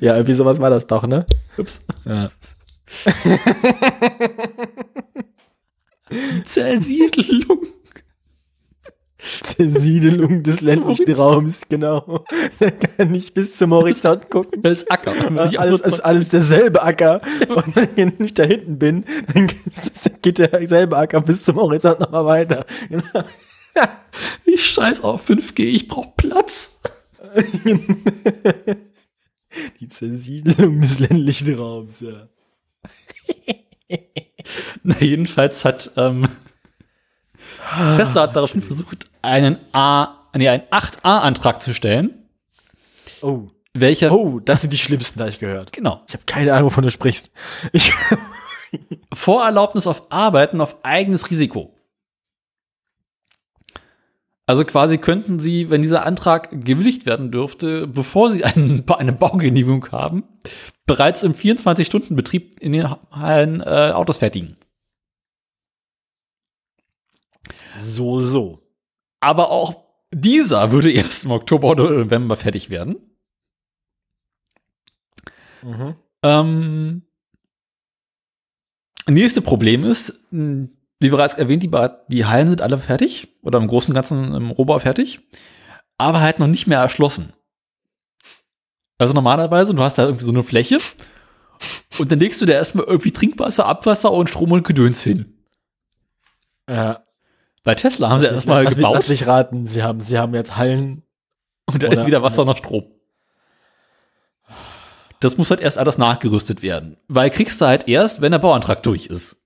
Ja, irgendwie sowas war das doch, ne? Ups. Ja. Zersiedelung. Zersiedelung des ländlichen Raums, genau. Da kann nicht bis zum Horizont gucken. Das ist Acker. alles, alles, ist alles derselbe Acker. Und wenn ich da hinten bin, dann geht derselbe Acker bis zum Horizont nochmal weiter. Genau. Ich scheiß auf 5G, ich brauch Platz. Die Zersiedelung des ländlichen Raums, ja. Na, jedenfalls hat ähm, Tesla hat daraufhin versucht, einen A, nee, einen 8a-Antrag zu stellen, Oh. welcher, Oh, das sind die schlimmsten, da ich gehört. genau, Ich habe keine Ahnung, wovon du sprichst. Ich, Vorerlaubnis auf Arbeiten auf eigenes Risiko. Also quasi könnten Sie, wenn dieser Antrag gewilligt werden dürfte, bevor Sie einen, eine Baugenehmigung haben, bereits im 24-Stunden-Betrieb in den Hallen äh, Autos fertigen. so, so. Aber auch dieser würde erst im Oktober oder November fertig werden. Mhm. Ähm, nächste Problem ist, wie bereits erwähnt, die, die Hallen sind alle fertig oder im Großen und Ganzen im Rohbau fertig, aber halt noch nicht mehr erschlossen. Also normalerweise, du hast da irgendwie so eine Fläche und dann legst du da erstmal irgendwie Trinkwasser, Abwasser und Strom und Gedöns hin. Ja. Bei Tesla haben sie erstmal lass, gebaut lass mich raten, sie haben, sie haben jetzt Hallen. und da ist wieder Wasser nach Strom. Das muss halt erst alles nachgerüstet werden, weil kriegst du halt erst, wenn der Bauantrag durch ist.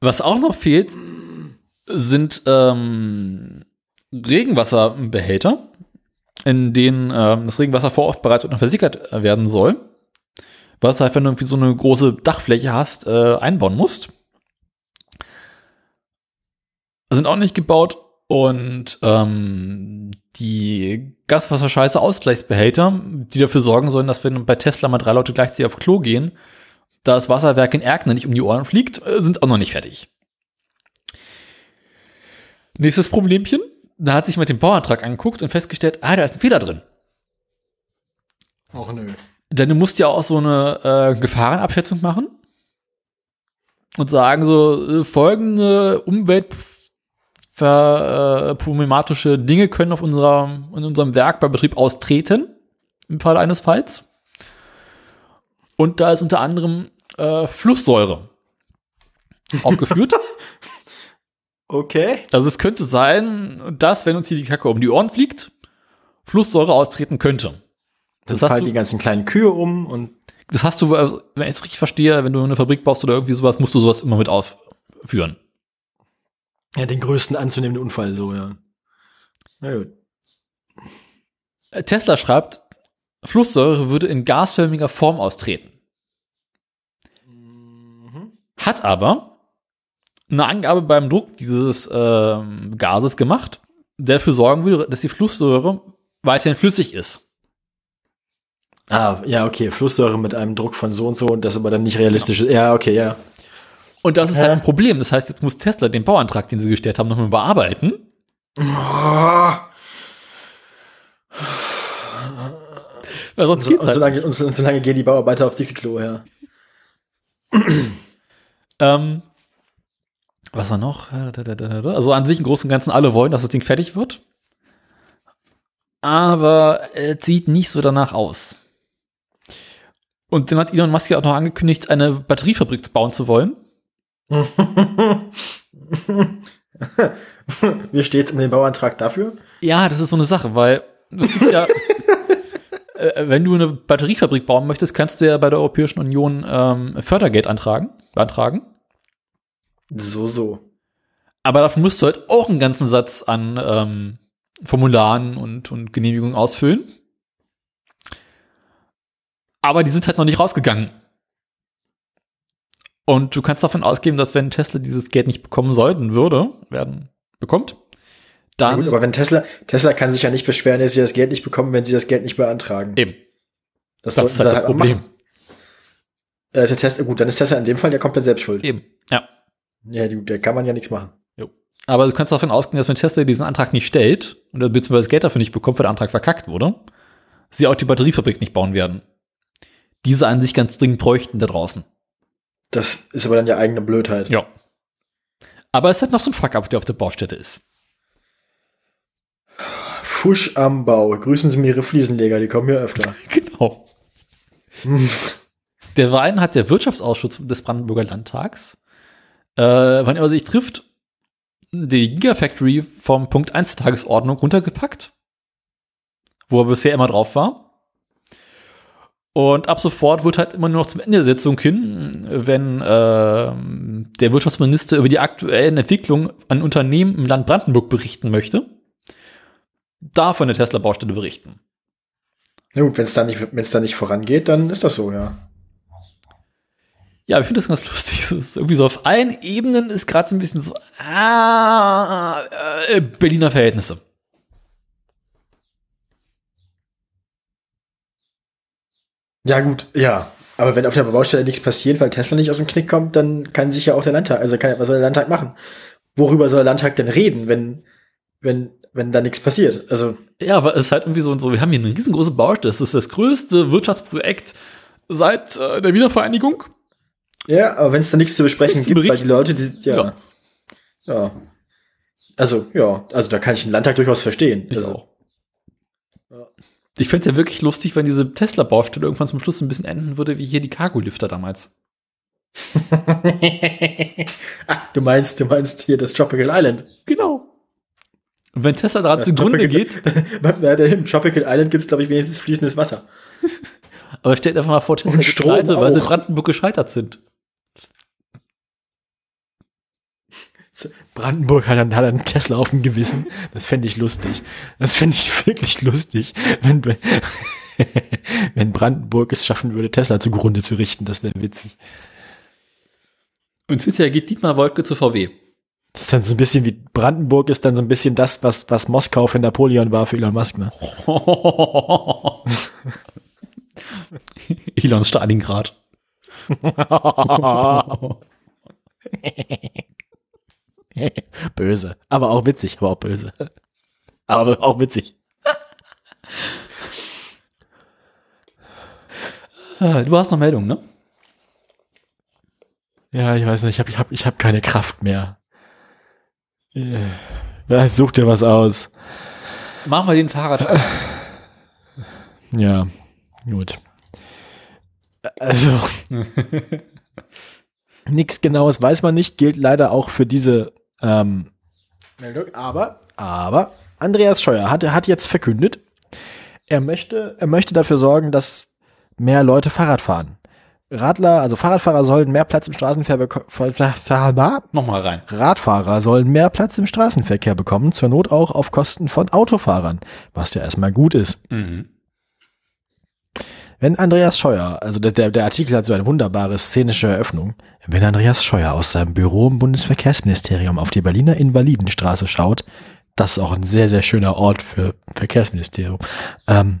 Was auch noch fehlt, sind ähm, Regenwasserbehälter, in denen ähm, das Regenwasser voraufbereitet und versickert werden soll. Was halt, wenn du irgendwie so eine große Dachfläche hast, äh, einbauen musst. Sind auch nicht gebaut und ähm, die Gaswasserscheiße Ausgleichsbehälter, die dafür sorgen sollen, dass wenn bei Tesla mal drei Leute gleichzeitig auf Klo gehen, da das Wasserwerk in Erkner nicht um die Ohren fliegt, äh, sind auch noch nicht fertig. Nächstes Problemchen. Da hat sich mit dem Bauantrag angeguckt und festgestellt, ah, da ist ein Fehler drin. Och nö. Denn du musst ja auch so eine äh, Gefahrenabschätzung machen und sagen so, äh, folgende umweltproblematische Dinge können auf unserer, in unserem Werk bei Betrieb austreten, im Fall eines Falls. Und da ist unter anderem äh, Flusssäure aufgeführt. Okay. Also es könnte sein, dass, wenn uns hier die Kacke um die Ohren fliegt, Flusssäure austreten könnte. Das fallen die ganzen kleinen Kühe um und Das hast du, also, wenn ich es richtig verstehe, wenn du eine Fabrik baust oder irgendwie sowas, musst du sowas immer mit aufführen. Ja, den größten anzunehmenden Unfall so, ja. Na gut. Äh, Tesla schreibt, Flusssäure würde in gasförmiger Form austreten. Mhm. Hat aber eine Angabe beim Druck dieses ähm, Gases gemacht, der dafür sorgen würde, dass die Flusssäure weiterhin flüssig ist. Ah, ja, okay. Flusssäure mit einem Druck von so und so und das aber dann nicht realistisch ist. Ja, okay, ja. Und das ist Hä? halt ein Problem. Das heißt, jetzt muss Tesla den Bauantrag, den sie gestellt haben, nochmal bearbeiten. Weil sonst Und, so, geht's und, halt. und, so, und so lange gehen die Bauarbeiter aufs Dixie-Klo, ja. Ähm, was war noch? Also an sich im Großen und Ganzen alle wollen, dass das Ding fertig wird. Aber es sieht nicht so danach aus. Und dann hat Elon Musk ja auch noch angekündigt, eine Batteriefabrik bauen zu wollen. Wie steht's um den Bauantrag dafür? Ja, das ist so eine Sache, weil das gibt's ja, äh, wenn du eine Batteriefabrik bauen möchtest, kannst du ja bei der Europäischen Union ähm, Fördergeld antragen, beantragen. So, so. Aber dafür musst du halt auch einen ganzen Satz an ähm, Formularen und, und Genehmigungen ausfüllen. Aber die sind halt noch nicht rausgegangen. Und du kannst davon ausgehen, dass wenn Tesla dieses Geld nicht bekommen sollten würde, werden, bekommt, Ja, dann gut, aber wenn Tesla, Tesla kann sich ja nicht beschweren, dass sie das Geld nicht bekommen, wenn sie das Geld nicht beantragen. eben. Das, Das ist halt das auch Problem. Äh, ist der Tesla, gut, dann ist Tesla in dem Fall ja komplett selbst schuld. Eben. Ja. Ja, die, da kann man ja nichts machen. Aber du kannst davon ausgehen, dass wenn Tesla diesen Antrag nicht stellt und beziehungsweise das Geld dafür nicht bekommt, weil der Antrag verkackt wurde, sie auch die Batteriefabrik nicht bauen werden. Diese an sich ganz dringend bräuchten da draußen. Das ist aber dann ja eigene Blödheit. Ja. Aber es hat noch so ein Fuck-up, der auf der Baustelle ist. Fusch am Bau. Grüßen Sie mir Ihre Fliesenleger, die kommen hier öfter. Genau. Derweil hat der Wirtschaftsausschuss des Brandenburger Landtags, äh, wann immer sich trifft, die Gigafactory vom Punkt 1 der Tagesordnung runtergepackt, wo er bisher immer drauf war. Und ab sofort wird halt immer nur noch zum Ende der Sitzung hin, wenn äh, der Wirtschaftsminister über die aktuellen Entwicklungen an Unternehmen im Land Brandenburg berichten möchte, darf von der Tesla-Baustelle berichten. Na gut, wenn es dann nicht, dann nicht vorangeht, dann ist das so, ja. Ja, ich finde das ganz lustig. Es ist irgendwie so auf allen Ebenen ist gerade so ein bisschen so, ah, äh, Berliner Verhältnisse. Ja, gut, ja. Aber wenn auf der Baustelle nichts passiert, weil Tesla nicht aus dem Knick kommt, dann kann sich ja auch der Landtag, also kann, was soll der Landtag machen? Worüber soll der Landtag denn reden, wenn, wenn, wenn da nichts passiert? Also, Ja, aber es ist halt irgendwie so, so wir haben hier eine riesengroße Baustelle. Das ist das größte Wirtschaftsprojekt seit äh, der Wiedervereinigung. ja, aber wenn es da nichts zu besprechen Nichts gibt, weil die Leute, die, ja, Ja. ja. Also, ja, also da kann ich den Landtag durchaus verstehen. Ich also, auch. Ich fände es ja wirklich lustig, wenn diese Tesla-Baustelle irgendwann zum Schluss ein bisschen enden würde, wie hier die Cargo-Lifter damals. ah, du meinst, du meinst hier das Tropical Island. Genau. Und wenn Tesla daran Das zugrunde geht, Na, Im Tropical Island gibt's glaub ich, wenigstens fließendes Wasser. aber stellt einfach mal vor, Tesla Und geht Strom pleite, weil sie in. Brandenburg gescheitert sind. Brandenburg hat einen, hat einen Tesla auf dem Gewissen. Das fände ich lustig. Das fände ich wirklich lustig, wenn, wenn Brandenburg es schaffen würde, Tesla zugrunde zu richten. Das wäre witzig. Und hinterher geht Dietmar Wolke zu VW. Das ist dann so ein bisschen wie Brandenburg ist dann so ein bisschen das, was, was Moskau für Napoleon war für Elon Musk. Ne? Elon Stalingrad. böse. Aber auch witzig, aber auch böse. Aber auch witzig. Ah, Du hast noch Meldung, ne? Ja, ich weiß nicht, ich habe ich hab, ich hab keine Kraft mehr. Ja, such dir was aus. Machen wir den Fahrrad. Ja, gut. Also, nichts Genaues weiß man nicht, gilt leider auch für diese ähm, Meldung. Aber, aber Andreas Scheuer hat, hat jetzt verkündet, er möchte, er möchte dafür sorgen, dass mehr Leute Fahrrad fahren. Radler, also Fahrradfahrer sollen mehr Platz im Straßenverkehr bekommen. Nochmal rein. Radfahrer sollen mehr Platz im Straßenverkehr bekommen, zur Not auch auf Kosten von Autofahrern, was ja erstmal gut ist. Mhm. Wenn Andreas Scheuer, also der, der, der Artikel hat so eine wunderbare szenische Eröffnung, wenn Andreas Scheuer aus seinem Büro im Bundesverkehrsministerium auf die Berliner Invalidenstraße schaut, das ist auch ein sehr, sehr schöner Ort für Verkehrsministerium, ähm,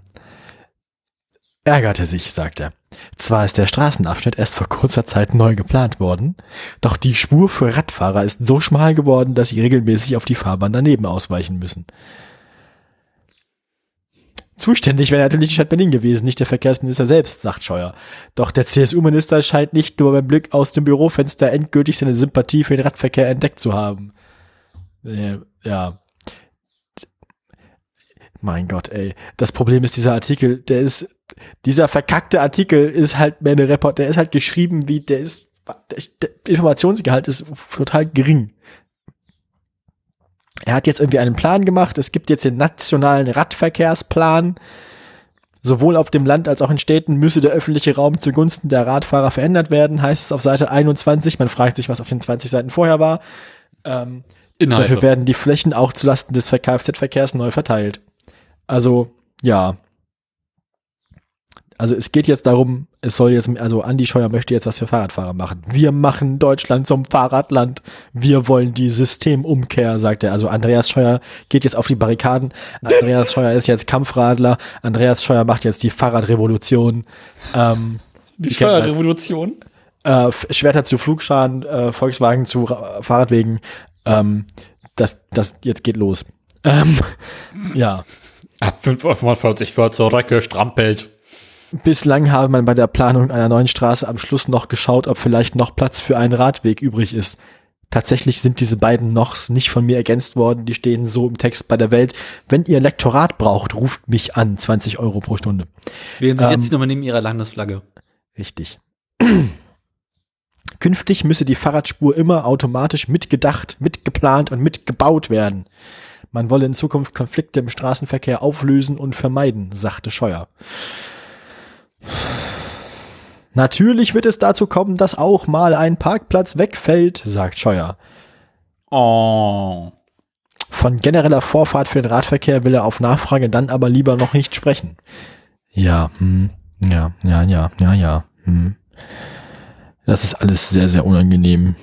ärgerte sich, sagt er. Zwar ist der Straßenabschnitt erst vor kurzer Zeit neu geplant worden, doch die Spur für Radfahrer ist so schmal geworden, dass sie regelmäßig auf die Fahrbahn daneben ausweichen müssen. Zuständig wäre natürlich die Stadt Berlin gewesen, nicht der Verkehrsminister selbst, sagt Scheuer. Doch der CSU-Minister scheint nicht nur beim Blick aus dem Bürofenster endgültig seine Sympathie für den Radverkehr entdeckt zu haben. Äh, Ja. Mein Gott, ey. Das Problem ist, dieser Artikel, der ist, dieser verkackte Artikel ist halt mehr eine Report, der ist halt geschrieben wie, der ist, der, der Informationsgehalt ist total gering. Er hat jetzt irgendwie einen Plan gemacht. Es gibt jetzt den nationalen Radverkehrsplan. Sowohl auf dem Land als auch in Städten müsse der öffentliche Raum zugunsten der Radfahrer verändert werden, heißt es auf Seite 21. Man fragt sich, was auf den 20 Seiten vorher war. Ähm, Inhalte. Dafür werden die Flächen auch zulasten des Kfz-Verkehrs neu verteilt. Also, ja. Also es geht jetzt darum, es soll jetzt, also Andi Scheuer möchte jetzt was für Fahrradfahrer machen. Wir machen Deutschland zum Fahrradland. Wir wollen die Systemumkehr, sagt er. Also Andreas Scheuer geht jetzt auf die Barrikaden. Andreas Scheuer ist jetzt Kampfradler. Andreas Scheuer macht jetzt die Fahrradrevolution. Ähm, die. Steuerrevolution. äh, Schwerter zu Flugscharen, äh, Volkswagen zu Ra Fahrradwegen. Ähm, das, das, jetzt geht los. Ähm, ja. Ab 5,45 wird zur Röcke strampelt. Bislang habe man bei der Planung einer neuen Straße am Schluss noch geschaut, ob vielleicht noch Platz für einen Radweg übrig ist. Tatsächlich sind diese beiden Nochs nicht von mir ergänzt worden, die stehen so im Text bei der Welt. Wenn ihr Lektorat braucht, ruft mich an, 20 Euro pro Stunde. Wählen Sie Ähm, jetzt nochmal neben Ihrer Landesflagge. Richtig. Künftig müsse die Fahrradspur immer automatisch mitgedacht, mitgeplant und mitgebaut werden. Man wolle in Zukunft Konflikte im Straßenverkehr auflösen und vermeiden, sagte Scheuer. Natürlich wird es dazu kommen, dass auch mal ein Parkplatz wegfällt, sagt Scheuer. Oh. Von genereller Vorfahrt für den Radverkehr will er auf Nachfrage dann aber lieber noch nicht sprechen. Ja, hm, ja, ja, ja, ja, ja. Hm. Das ist alles sehr, sehr unangenehm.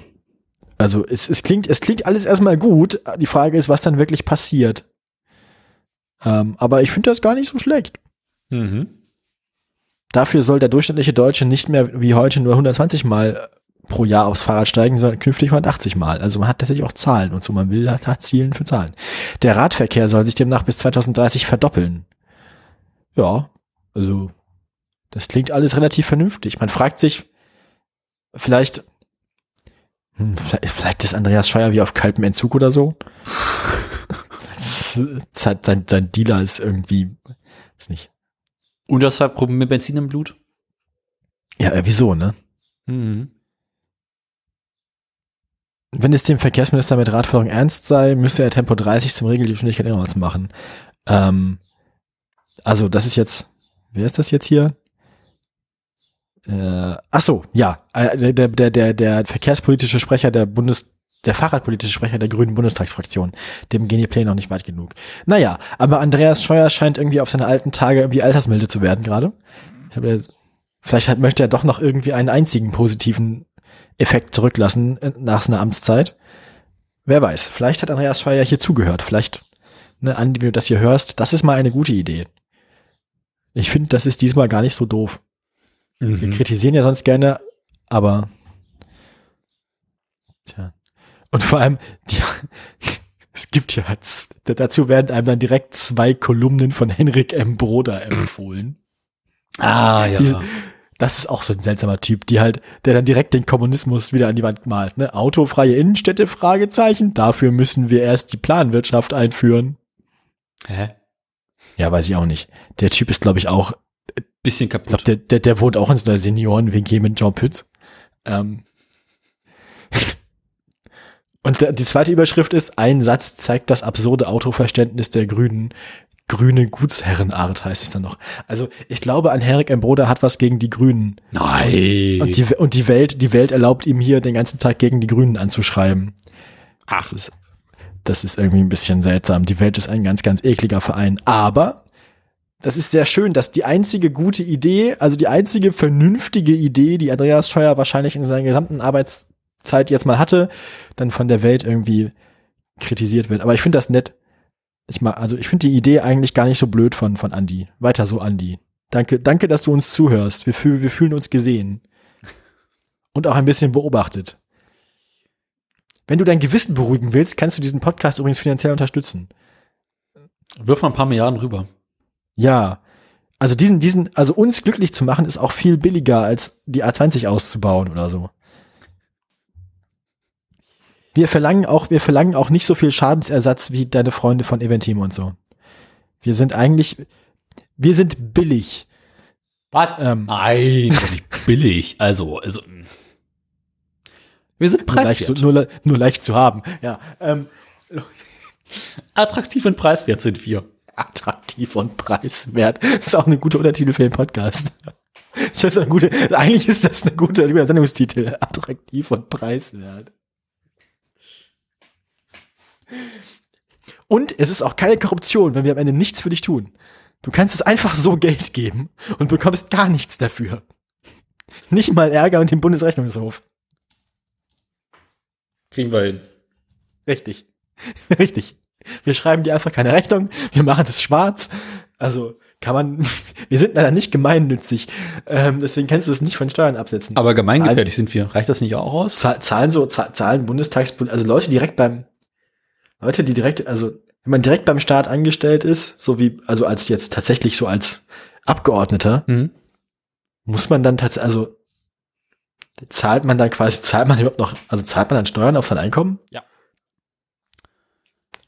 Also es, es klingt, es klingt alles erstmal gut. Die Frage ist, was dann wirklich passiert. Ähm, aber ich finde das gar nicht so schlecht. Mhm. Dafür soll der durchschnittliche Deutsche nicht mehr wie heute nur 120 Mal pro Jahr aufs Fahrrad steigen, sondern künftig 180 Mal. Also man hat tatsächlich auch Zahlen und so man will hat, hat Zielen für Zahlen. Der Radverkehr soll sich demnach bis 2030 verdoppeln. Ja, also das klingt alles relativ vernünftig. Man fragt sich vielleicht, hm, vielleicht, ist Andreas Scheuer wie auf kaltem Entzug oder so. Halt sein, sein Dealer ist irgendwie, ist nicht. Und deshalb Problem mit Benzin im Blut? Ja, äh, wieso, ne? Mhm. Wenn es dem Verkehrsminister mit Radförderung ernst sei, müsste er Tempo 30 zum Regelgeschwindigkeit innerorts machen. Ähm, also, das ist jetzt, wer ist das jetzt hier? Äh, ach so, ja, äh, der, der, der, der verkehrspolitische Sprecher der Bundes, der Fahrradpolitische Sprecher der Grünen Bundestagsfraktion. Dem gehen die Pläne noch nicht weit genug. Naja, aber Andreas Scheuer scheint irgendwie auf seine alten Tage irgendwie altersmilde zu werden gerade. Vielleicht hat, möchte er doch noch irgendwie einen einzigen positiven Effekt zurücklassen äh, nach seiner Amtszeit. Wer weiß, vielleicht hat Andreas Scheuer hier zugehört. Vielleicht, ne, Andi, wenn du das hier hörst, das ist mal eine gute Idee. Ich finde, das ist diesmal gar nicht so doof. Wir Mhm. kritisieren ja sonst gerne, aber tja. Und vor allem, die, es gibt ja, dazu werden einem dann direkt zwei Kolumnen von Henrik M. Broder empfohlen. Ah, ja. Diese- Das ist auch so ein seltsamer Typ, die halt, der dann direkt den Kommunismus wieder an die Wand malt. Ne? Autofreie Innenstädte? Fragezeichen. Dafür müssen wir erst die Planwirtschaft einführen. Hä? Ja, weiß ich auch nicht. Der Typ ist, glaube ich, auch, Bisschen ich glaube, kaputt. der, der, der wohnt auch in so einer Senioren-WG mit Jean Pütz. Ähm. Und die zweite Überschrift ist, ein Satz zeigt das absurde Autoverständnis der Grünen. Grüne Gutsherrenart heißt es dann noch. Also ich glaube, an Henrik M. Broder hat was gegen die Grünen. Nein. Und die, und die Welt, die Welt erlaubt ihm hier den ganzen Tag gegen die Grünen anzuschreiben. Ach. Das ist, das ist irgendwie ein bisschen seltsam. Die Welt ist ein ganz, ganz ekliger Verein. Aber das ist sehr schön, dass die einzige gute Idee, also die einzige vernünftige Idee, die Andreas Scheuer wahrscheinlich in seiner gesamten Arbeitszeit jetzt mal hatte, dann von der Welt irgendwie kritisiert wird. Aber ich finde das nett. Ich mag, also ich finde die Idee eigentlich gar nicht so blöd von, von Andi. Weiter so, Andi. Danke, danke, dass du uns zuhörst. Wir, fühl, wir fühlen uns gesehen. Und auch ein bisschen beobachtet. Wenn du dein Gewissen beruhigen willst, kannst du diesen Podcast übrigens finanziell unterstützen. Wirf mal ein paar Milliarden rüber. Ja. Also diesen, diesen, also uns glücklich zu machen, ist auch viel billiger, als die A20 auszubauen oder so. Wir verlangen auch, wir verlangen auch nicht so viel Schadensersatz wie deine Freunde von Eventim und so. Wir sind eigentlich, wir sind billig. Was? Ähm. Nein, billig. Also, also. Wir sind Nur leicht, zu, preiswert. nur, nur leicht zu haben. Ja. Ähm, Attraktiv und preiswert sind wir. attraktiv und preiswert. Das ist auch eine gute Untertitel für den Podcast. Das ist eine gute, eigentlich ist das ein guter, guter Sendungstitel. Attraktiv und preiswert. Und es ist auch keine Korruption, wenn wir am Ende nichts für dich tun. Du kannst es einfach so Geld geben und bekommst gar nichts dafür. Nicht mal Ärger und den Bundesrechnungshof. Kriegen wir hin. Richtig. Richtig. Wir schreiben dir einfach keine Rechnung, wir machen das schwarz. Also kann man, wir sind leider nicht gemeinnützig. Ähm, deswegen kannst du es nicht von Steuern absetzen. Aber gemeingefährlich sind wir. Reicht das nicht auch aus? Zahl- Zahlen so, Zahl- Zahlen Bundestags, also Leute direkt beim, Leute, die direkt, also wenn man direkt beim Staat angestellt ist, so wie, also als jetzt tatsächlich so als Abgeordneter, Mhm. muss man dann tatsächlich, also zahlt man dann quasi, zahlt man überhaupt noch, also zahlt man dann Steuern auf sein Einkommen? Ja.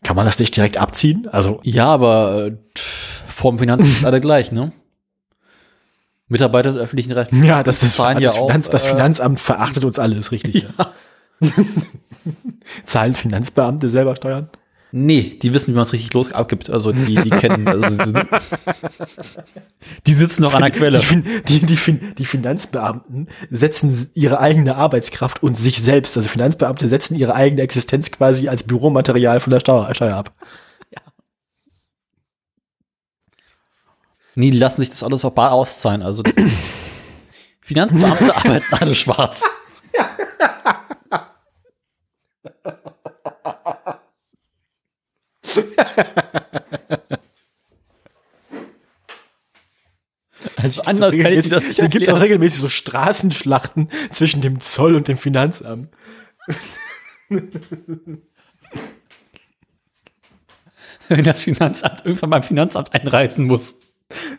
Kann man das nicht direkt abziehen? Also Ja, aber äh, vorm Finanzamt sind alle gleich, ne? Mitarbeiter des öffentlichen Rechts. Ja, das, das, zahlen ja das, auch, Finanz, das äh, Finanzamt verachtet uns alle, ist richtig. Ja. Zahlen Finanzbeamte selber Steuern? Nee, die wissen, wie man es richtig los abgibt. Also die, die kennen. Also, die sitzen noch an der Quelle. Die, die, die, die Finanzbeamten setzen ihre eigene Arbeitskraft und sich selbst, also Finanzbeamte setzen ihre eigene Existenz quasi als Büromaterial von der Steuer, Steuer ab. Nee, die lassen sich das alles auch bar auszahlen. Also das Finanzbeamte arbeiten alle schwarz. Also anders kann ich das nicht Da gibt es auch regelmäßig so Straßenschlachten zwischen dem Zoll und dem Finanzamt. Wenn das Finanzamt irgendwann beim Finanzamt einreiten muss.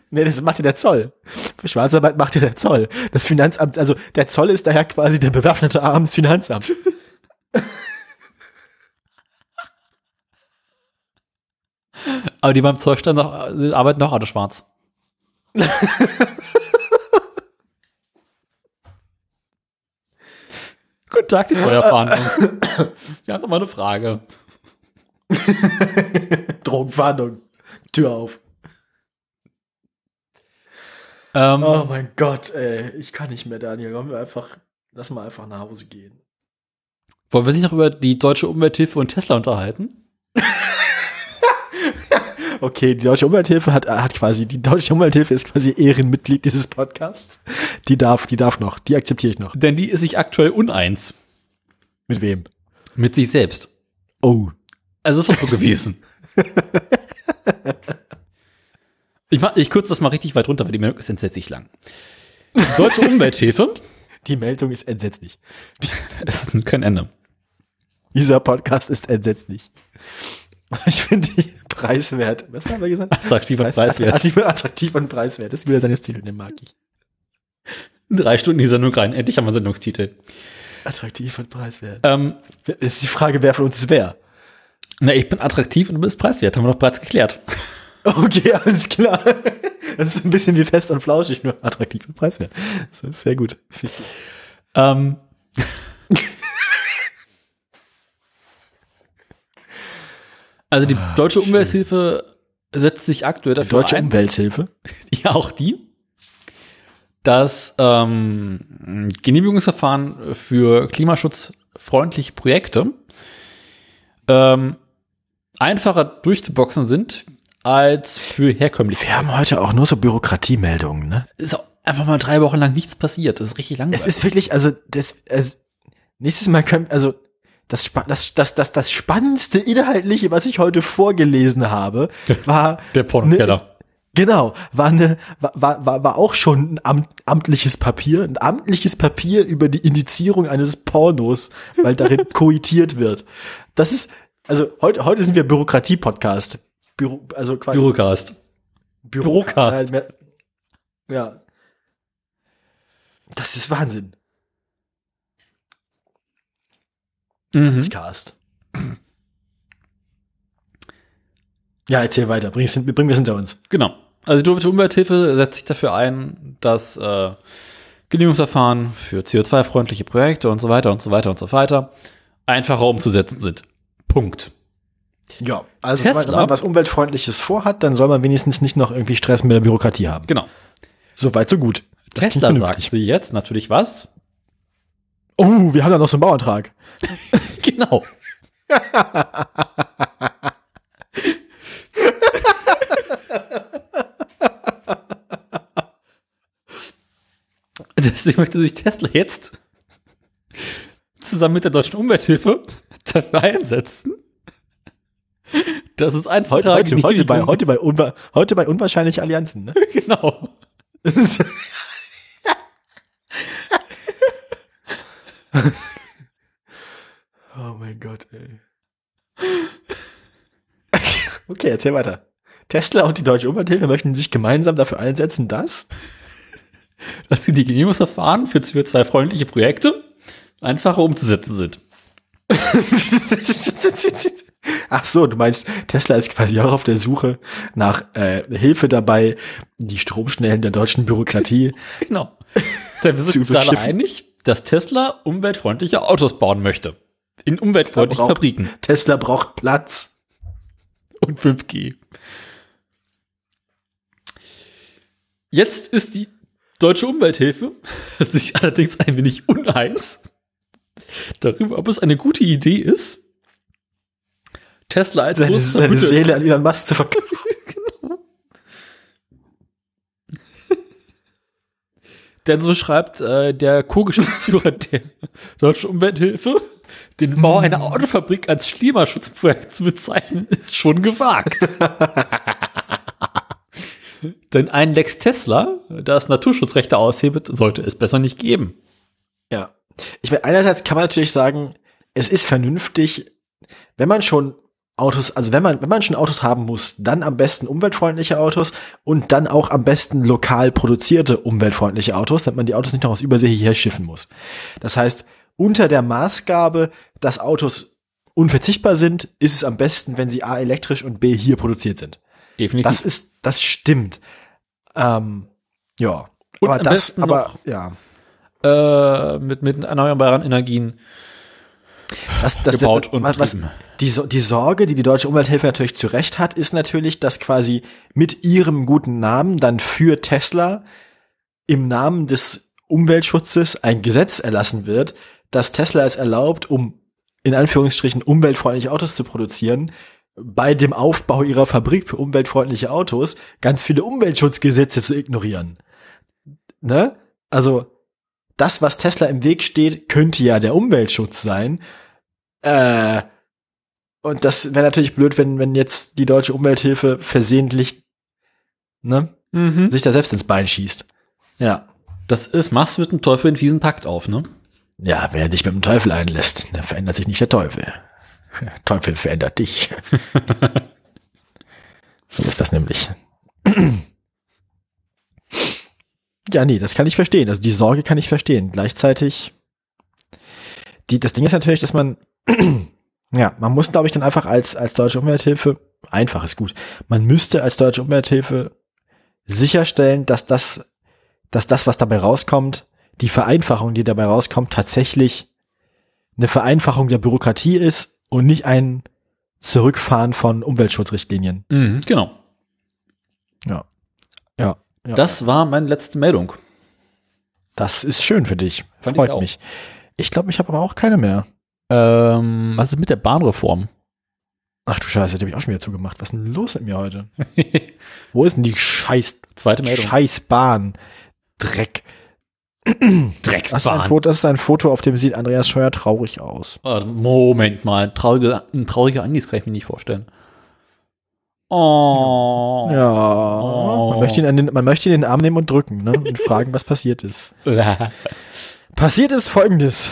Nee, das macht ja der Zoll. Für Schwarzarbeit macht ja der Zoll. Das Finanzamt, also der Zoll ist daher quasi der bewaffnete Arm des Finanzamts. Aber die beim Zollstand noch, arbeiten noch alle schwarz. Guten Tag, die Steuerfahndung. Wir haben noch mal eine Frage. Drogenfahndung. Tür auf. Ähm, Oh mein Gott, ey. Ich kann nicht mehr, Daniel. Wollen wir einfach, lass mal einfach nach Hause gehen. Wollen wir sich noch über die deutsche Umwelthilfe und Tesla unterhalten? Okay, die Deutsche Umwelthilfe hat, hat quasi, die Deutsche Umwelthilfe ist quasi Ehrenmitglied dieses Podcasts. Die darf, die darf noch, die akzeptiere ich noch. Denn die ist sich aktuell uneins Mit wem? mit sich selbst. Oh. Also es war so gewesen. Ich, mach, ich kürze das mal richtig weit runter, weil die Meldung ist entsetzlich lang. Die deutsche Umwelthilfe, Die Meldung ist entsetzlich. es ist kein Ende. Dieser Podcast ist entsetzlich. Ich finde die preiswert. Was haben wir gesagt? Attraktiv und preiswert. Attraktiv, attraktiv und preiswert. Das ist wieder Sendungstitel, den mag ich. Drei Stunden in die Sendung rein. Endlich haben wir einen Sendungstitel. Attraktiv und preiswert. Ähm, Ist die Frage, wer von uns ist wer? na, ich bin attraktiv und du bist preiswert. Haben wir doch bereits geklärt. Okay, alles klar. Das ist ein bisschen wie fest und flauschig, nur attraktiv und preiswert. Das ist sehr gut. Ähm, also die deutsche Umwelthilfe setzt sich aktuell Die dafür Deutsche ein. Umwelthilfe. Ja, auch die. Das ähm, Genehmigungsverfahren für klimaschutzfreundliche Projekte ähm, einfacher durchzuboxen sind als für herkömmliche. Wir haben heute auch nur so Bürokratiemeldungen, ne? Ist auch einfach mal drei Wochen lang nichts passiert. Das ist richtig langweilig. Es ist wirklich, also, das, also nächstes Mal können, also, das, das, das, das, das spannendste Inhaltliche, was ich heute vorgelesen habe, war, der Pornokeller. genau, war eine, war, war, war, auch schon ein amt, amtliches Papier, ein amtliches Papier über die Indizierung eines Pornos, weil darin koitiert wird. Das ist, also, heute, heute sind wir Bürokratie-Podcast. Büro, also quasi Bürocast. Bürocast. Ja. Das ist Wahnsinn. Mhm. Cast. Ja, erzähl weiter. Bring, es, hin- bring wir es hinter uns. Genau. Also die Umwelthilfe setzt sich dafür ein, dass äh, Genehmigungsverfahren für CO2-freundliche Projekte und so weiter und so weiter und so weiter einfacher umzusetzen sind. Punkt. Ja, also Tesla? wenn man was Umweltfreundliches vorhat, dann soll man wenigstens nicht noch irgendwie Stress mit der Bürokratie haben. Genau. So weit, so gut. Das Tesla sagt sie jetzt natürlich was? Oh, wir haben da noch so einen Bauantrag. Genau. Deswegen möchte sich Tesla jetzt zusammen mit der deutschen Umwelthilfe dafür einsetzen, dass es einfach Heute, heute, heute, bei, heute, bei, unwa heute bei unwahrscheinliche Allianzen. Ne? genau. oh mein Gott, ey. Okay, erzähl weiter. Tesla und die Deutsche Umwelthilfe möchten sich gemeinsam dafür einsetzen, dass dass sie die Genehmigungsverfahren für CO2-freundliche Projekte einfacher umzusetzen sind. Ach so, du meinst, Tesla ist quasi auch auf der Suche nach äh, Hilfe dabei, die Stromschnellen der deutschen Bürokratie. Genau. Zu sind uns alle einig, dass Tesla umweltfreundliche Autos bauen möchte. In umweltfreundlichen braucht- Fabriken. Tesla braucht Platz. Und 5G. Jetzt ist die deutsche Umwelthilfe sich allerdings ein wenig uneins darüber, ob es eine gute Idee ist, Tesla als Seine, seine Seele an Elon Musk zu verkaufen. Denn so schreibt äh, der Co-Geschäftsführer der Deutschen Umwelthilfe, den Bau einer Autofabrik als Klimaschutzprojekt zu bezeichnen, ist schon gewagt. Denn ein Lex Tesla, das Naturschutzrechte aushebelt, sollte es besser nicht geben. Ja. Ich meine, einerseits kann man natürlich sagen, es ist vernünftig, wenn man schon Autos, also wenn man, wenn man schon Autos haben muss, dann am besten umweltfreundliche Autos und dann auch am besten lokal produzierte umweltfreundliche Autos, damit man die Autos nicht noch aus Übersee hierher schiffen muss. Das heißt, unter der Maßgabe, dass Autos unverzichtbar sind, ist es am besten, wenn sie A elektrisch und B hier produziert sind. Definitiv. Das ist, das stimmt. Ähm, ja. Und aber am das, besten aber noch- ja. äh, mit, mit erneuerbaren Energien Das, das, gebaut das, und was, was, die, die Sorge, die die Deutsche Umwelthilfe natürlich zu Recht hat, ist natürlich, dass quasi mit ihrem guten Namen dann für Tesla im Namen des Umweltschutzes ein Gesetz erlassen wird, dass Tesla es erlaubt, um in Anführungsstrichen umweltfreundliche Autos zu produzieren, bei dem Aufbau ihrer Fabrik für umweltfreundliche Autos ganz viele Umweltschutzgesetze zu ignorieren. Ne? Also, das, was Tesla im Weg steht, könnte ja der Umweltschutz sein. Äh, und das wäre natürlich blöd, wenn, wenn jetzt die deutsche Umwelthilfe versehentlich ne, Mhm. sich da selbst ins Bein schießt. Ja. Das ist, machst du mit dem Teufel einen fiesen Pakt auf, ne? Ja, wer dich mit dem Teufel einlässt, dann verändert sich nicht der Teufel. Der Teufel verändert dich. so ist das nämlich. Ja, nee, das kann ich verstehen. Also die Sorge kann ich verstehen. Gleichzeitig, die, das Ding ist natürlich, dass man, ja, man muss, glaube ich, dann einfach als, als deutsche Umwelthilfe, einfach ist gut, man müsste als deutsche Umwelthilfe sicherstellen, dass das, dass das, was dabei rauskommt, die Vereinfachung, die dabei rauskommt, tatsächlich eine Vereinfachung der Bürokratie ist und nicht ein Zurückfahren von Umweltschutzrichtlinien. Mhm, genau. Ja. Ja. Ja. Das war meine letzte Meldung. das ist schön für dich. Fand ich Freut auch. mich. Ich glaube, ich habe aber auch keine mehr. Ähm, was ist mit der Bahnreform? Ach du Scheiße, die habe ich auch schon wieder zugemacht. Was ist denn los mit mir heute? Wo ist denn die Scheiß, Zweite Meldung. Scheiß Bahn? Dreck. Das ist, Drecksbahn. Foto, das ist ein Foto, auf dem sieht Andreas Scheuer traurig aus. Oh, Moment mal, traurige, ein trauriger Andis kann ich mir nicht vorstellen. Oh. Ja. Oh. Man, möchte ihn an den, man möchte ihn in den Arm nehmen und drücken ne? und fragen, was passiert ist. Passiert ist folgendes.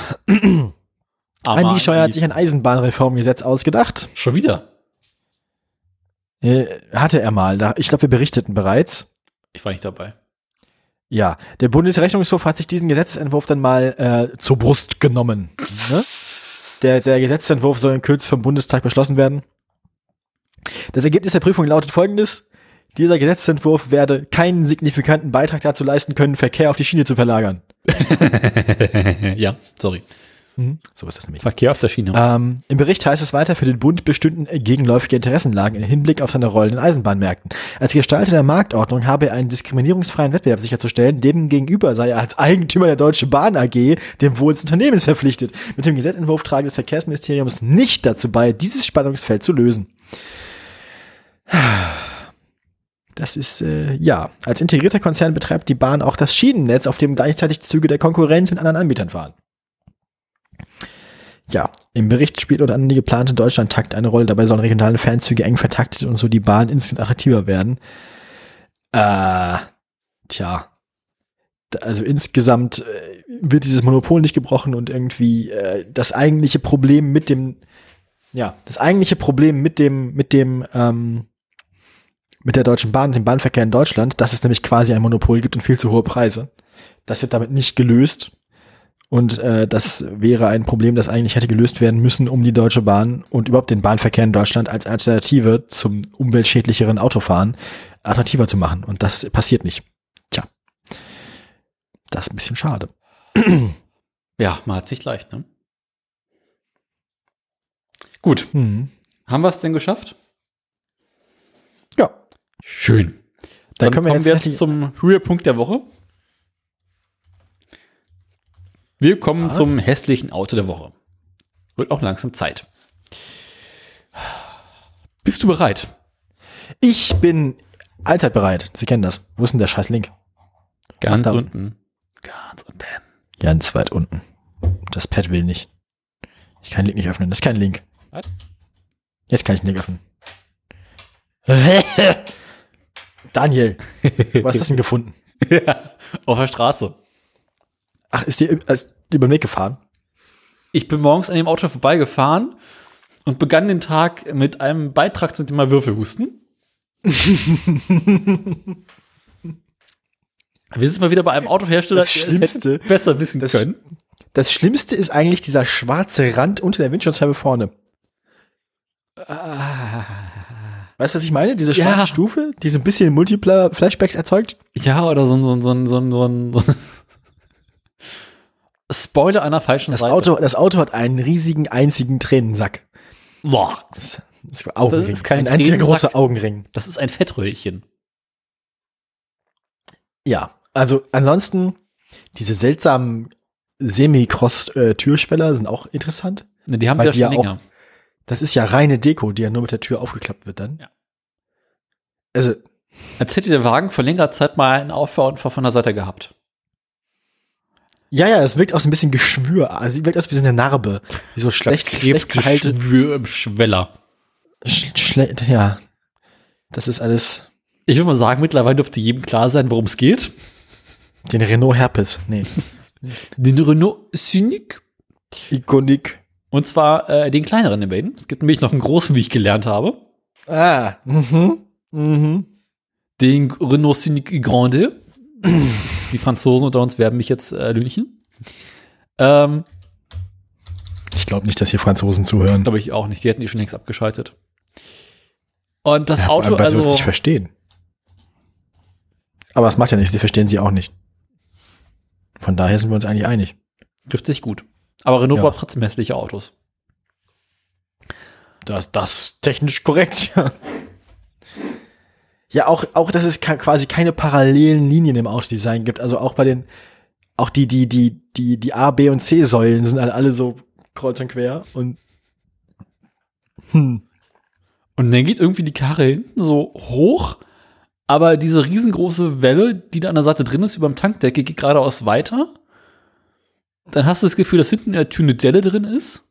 Andi Scheuer hat sich ein Eisenbahnreformgesetz ausgedacht. Schon wieder. Äh, hatte er mal. Da, ich glaube, wir berichteten bereits. Ich war nicht dabei. Ja, der Bundesrechnungshof hat sich diesen Gesetzentwurf dann mal äh, zur Brust genommen. Ne? Der, der Gesetzentwurf soll in Kürze vom Bundestag beschlossen werden. Das Ergebnis der Prüfung lautet folgendes. Dieser Gesetzentwurf werde keinen signifikanten Beitrag dazu leisten können, Verkehr auf die Schiene zu verlagern. ja, sorry. Mhm. So ist das nämlich. Verkehr auf der Schiene. Ähm, Im Bericht heißt es weiter, für den Bund bestünden gegenläufige Interessenlagen im Hinblick auf seine Rolle in Eisenbahnmärkten. Als Gestalter der Marktordnung habe er einen diskriminierungsfreien Wettbewerb sicherzustellen. Demgegenüber sei er als Eigentümer der Deutschen Bahn AG dem Wohl des Unternehmens verpflichtet. Mit dem Gesetzentwurf trage des Verkehrsministeriums nicht dazu bei, dieses Spannungsfeld zu lösen. Das ist, äh, ja, als integrierter Konzern betreibt die Bahn auch das Schienennetz, auf dem gleichzeitig Züge der Konkurrenz mit anderen Anbietern fahren. Ja, im Bericht spielt unter anderem die geplante Deutschlandtakt eine Rolle. Dabei sollen regionale Fernzüge eng vertaktet und so die Bahn insgesamt attraktiver werden. Äh, tja. Also insgesamt äh, wird dieses Monopol nicht gebrochen und irgendwie äh, das eigentliche Problem mit dem, ja, das eigentliche Problem mit dem, mit dem, ähm, mit der Deutschen Bahn, dem Bahnverkehr in Deutschland, dass es nämlich quasi ein Monopol gibt und viel zu hohe Preise. Das wird damit nicht gelöst. Und äh, das wäre ein Problem, das eigentlich hätte gelöst werden müssen, um die Deutsche Bahn und überhaupt den Bahnverkehr in Deutschland als Alternative zum umweltschädlicheren Autofahren attraktiver zu machen. Und das passiert nicht. Tja. Das ist ein bisschen schade. Ja, man hat sich leicht, ne? Gut. Mhm. Haben wir es denn geschafft? Schön. Dann Dann, wir kommen wir jetzt zum Höhepunkt der Woche. Wir kommen Ja. zum hässlichen Auto der Woche. Wird auch langsam Zeit. Bist du bereit? Ich bin allzeit bereit. Sie kennen das. Wo ist denn der scheiß Link? Ganz da unten. Ganz unten. Ganz weit unten. Das Pad will nicht. Ich kann den Link nicht öffnen. Das ist kein Link. Was? Jetzt kann ich den Link öffnen. Daniel, wo hast du das denn gefunden? ja, auf der Straße. Ach, ist dir ist über den Weg gefahren? Ich bin morgens an dem Auto vorbeigefahren und begann den Tag mit einem Beitrag zum Thema Würfelhusten. Wir sind mal wieder bei einem Autohersteller, Das Schlimmste- besser wissen das- können. Das Schlimmste ist eigentlich dieser schwarze Rand unter der Windschutzscheibe vorne. Weißt du, was ich meine? Diese schwarze Ja. Stufe, die so ein bisschen Multipler Flashbacks erzeugt. Ja, oder so ein, so ein, so ein, so ein, so ein, so ein Spoiler einer falschen Das Seite. Auto, das Auto hat einen riesigen, einzigen Tränensack. Boah, Das, ist Augenring. Das ist kein ein einziger großer Augenring. das ist ein Fettröhrchen. Ja, also ansonsten diese seltsamen Semi-Cross-Türschweller sind auch interessant. Ne, die haben wir ja schon ja auch- länger. Das ist ja reine Deko, die ja nur mit der Tür aufgeklappt wird dann. Ja. Also, Als hätte der Wagen vor längerer Zeit mal einen Auffahrunfall von der Seite gehabt. ja, ja, es wirkt auch so ein bisschen Geschwür. Also, es wirkt aus wie so eine Narbe. Wie so schlecht, schlecht. Krebsgeschwür im Schweller. Sch schle ja. Das ist alles Ich würde mal sagen, mittlerweile dürfte jedem klar sein, worum es geht. den Renault Herpes. Nee. Den Renault Scenic. Ikonik. Und zwar äh, den kleineren der beiden. Es gibt nämlich noch einen großen, wie ich gelernt habe. Ah. Mhm. Mhm. Den Renault Scenic Grande. Die Franzosen unter uns werden mich jetzt äh, lünchen. Ähm, Ich glaube nicht, dass hier Franzosen zuhören. Glaube ich auch nicht. Die hätten die schon längst abgeschaltet. Und das Ja, Auto, weil sie also. es nicht verstehen. Aber es macht ja nichts, sie verstehen sie auch nicht. Von daher sind wir uns eigentlich einig. trifft sich gut. Aber Renault Ja. baut trotzdem hässliche Autos. Das, das ist technisch korrekt, ja. Ja, auch, auch, dass es quasi keine parallelen Linien im Autodesign gibt. Also auch bei den, auch die, die, die, die, die A, B und C Säulen sind halt alle so kreuz und quer und, hm. Und dann geht irgendwie die Karre hinten so hoch, aber diese riesengroße Welle, die da an der Seite drin ist, über dem Tankdeckel, geht geradeaus weiter. Dann hast du das Gefühl, dass hinten eine Delle drin ist.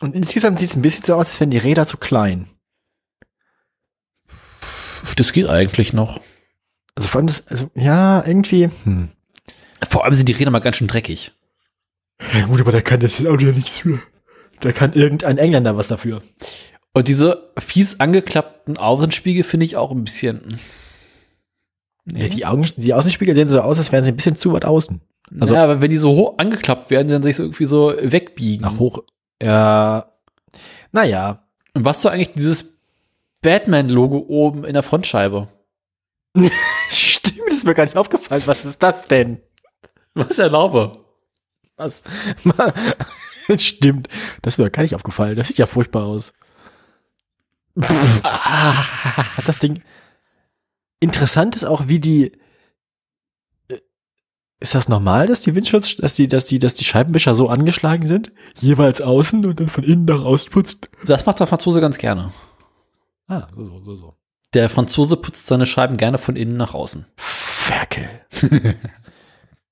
Und insgesamt sieht es ein bisschen so aus, als wären die Räder zu klein. Das geht eigentlich noch. Also vor allem das, also, ja, irgendwie, hm. Vor allem sind die Räder mal ganz schön dreckig. Ja gut, aber da kann das Auto ja nichts für. Da kann irgendein Engländer was dafür. Und diese fies angeklappten Außenspiegel finde ich auch ein bisschen. Ja, die, Augen, die Außenspiegel sehen so aus, als wären sie ein bisschen zu weit außen. Also, ja, aber wenn die so hoch angeklappt werden, dann sich so irgendwie so wegbiegen. Nach hoch. Ja. Naja. Und was so eigentlich dieses Batman-Logo oben in der Frontscheibe? Stimmt, das ist mir gar nicht aufgefallen. Was ist das denn? Was erlaube? Was? Stimmt. Das ist mir gar nicht aufgefallen. Das sieht ja furchtbar aus. Hat das Ding. Interessant ist auch, wie die. Ist das normal, dass die Windschutz, dass die, dass die, dass die Scheibenwischer so angeschlagen sind? Jeweils außen und dann von innen nach außen putzt? Das macht der Franzose ganz gerne. Ah, so, so, so, so. Der Franzose putzt seine Scheiben gerne von innen nach außen. Ferkel.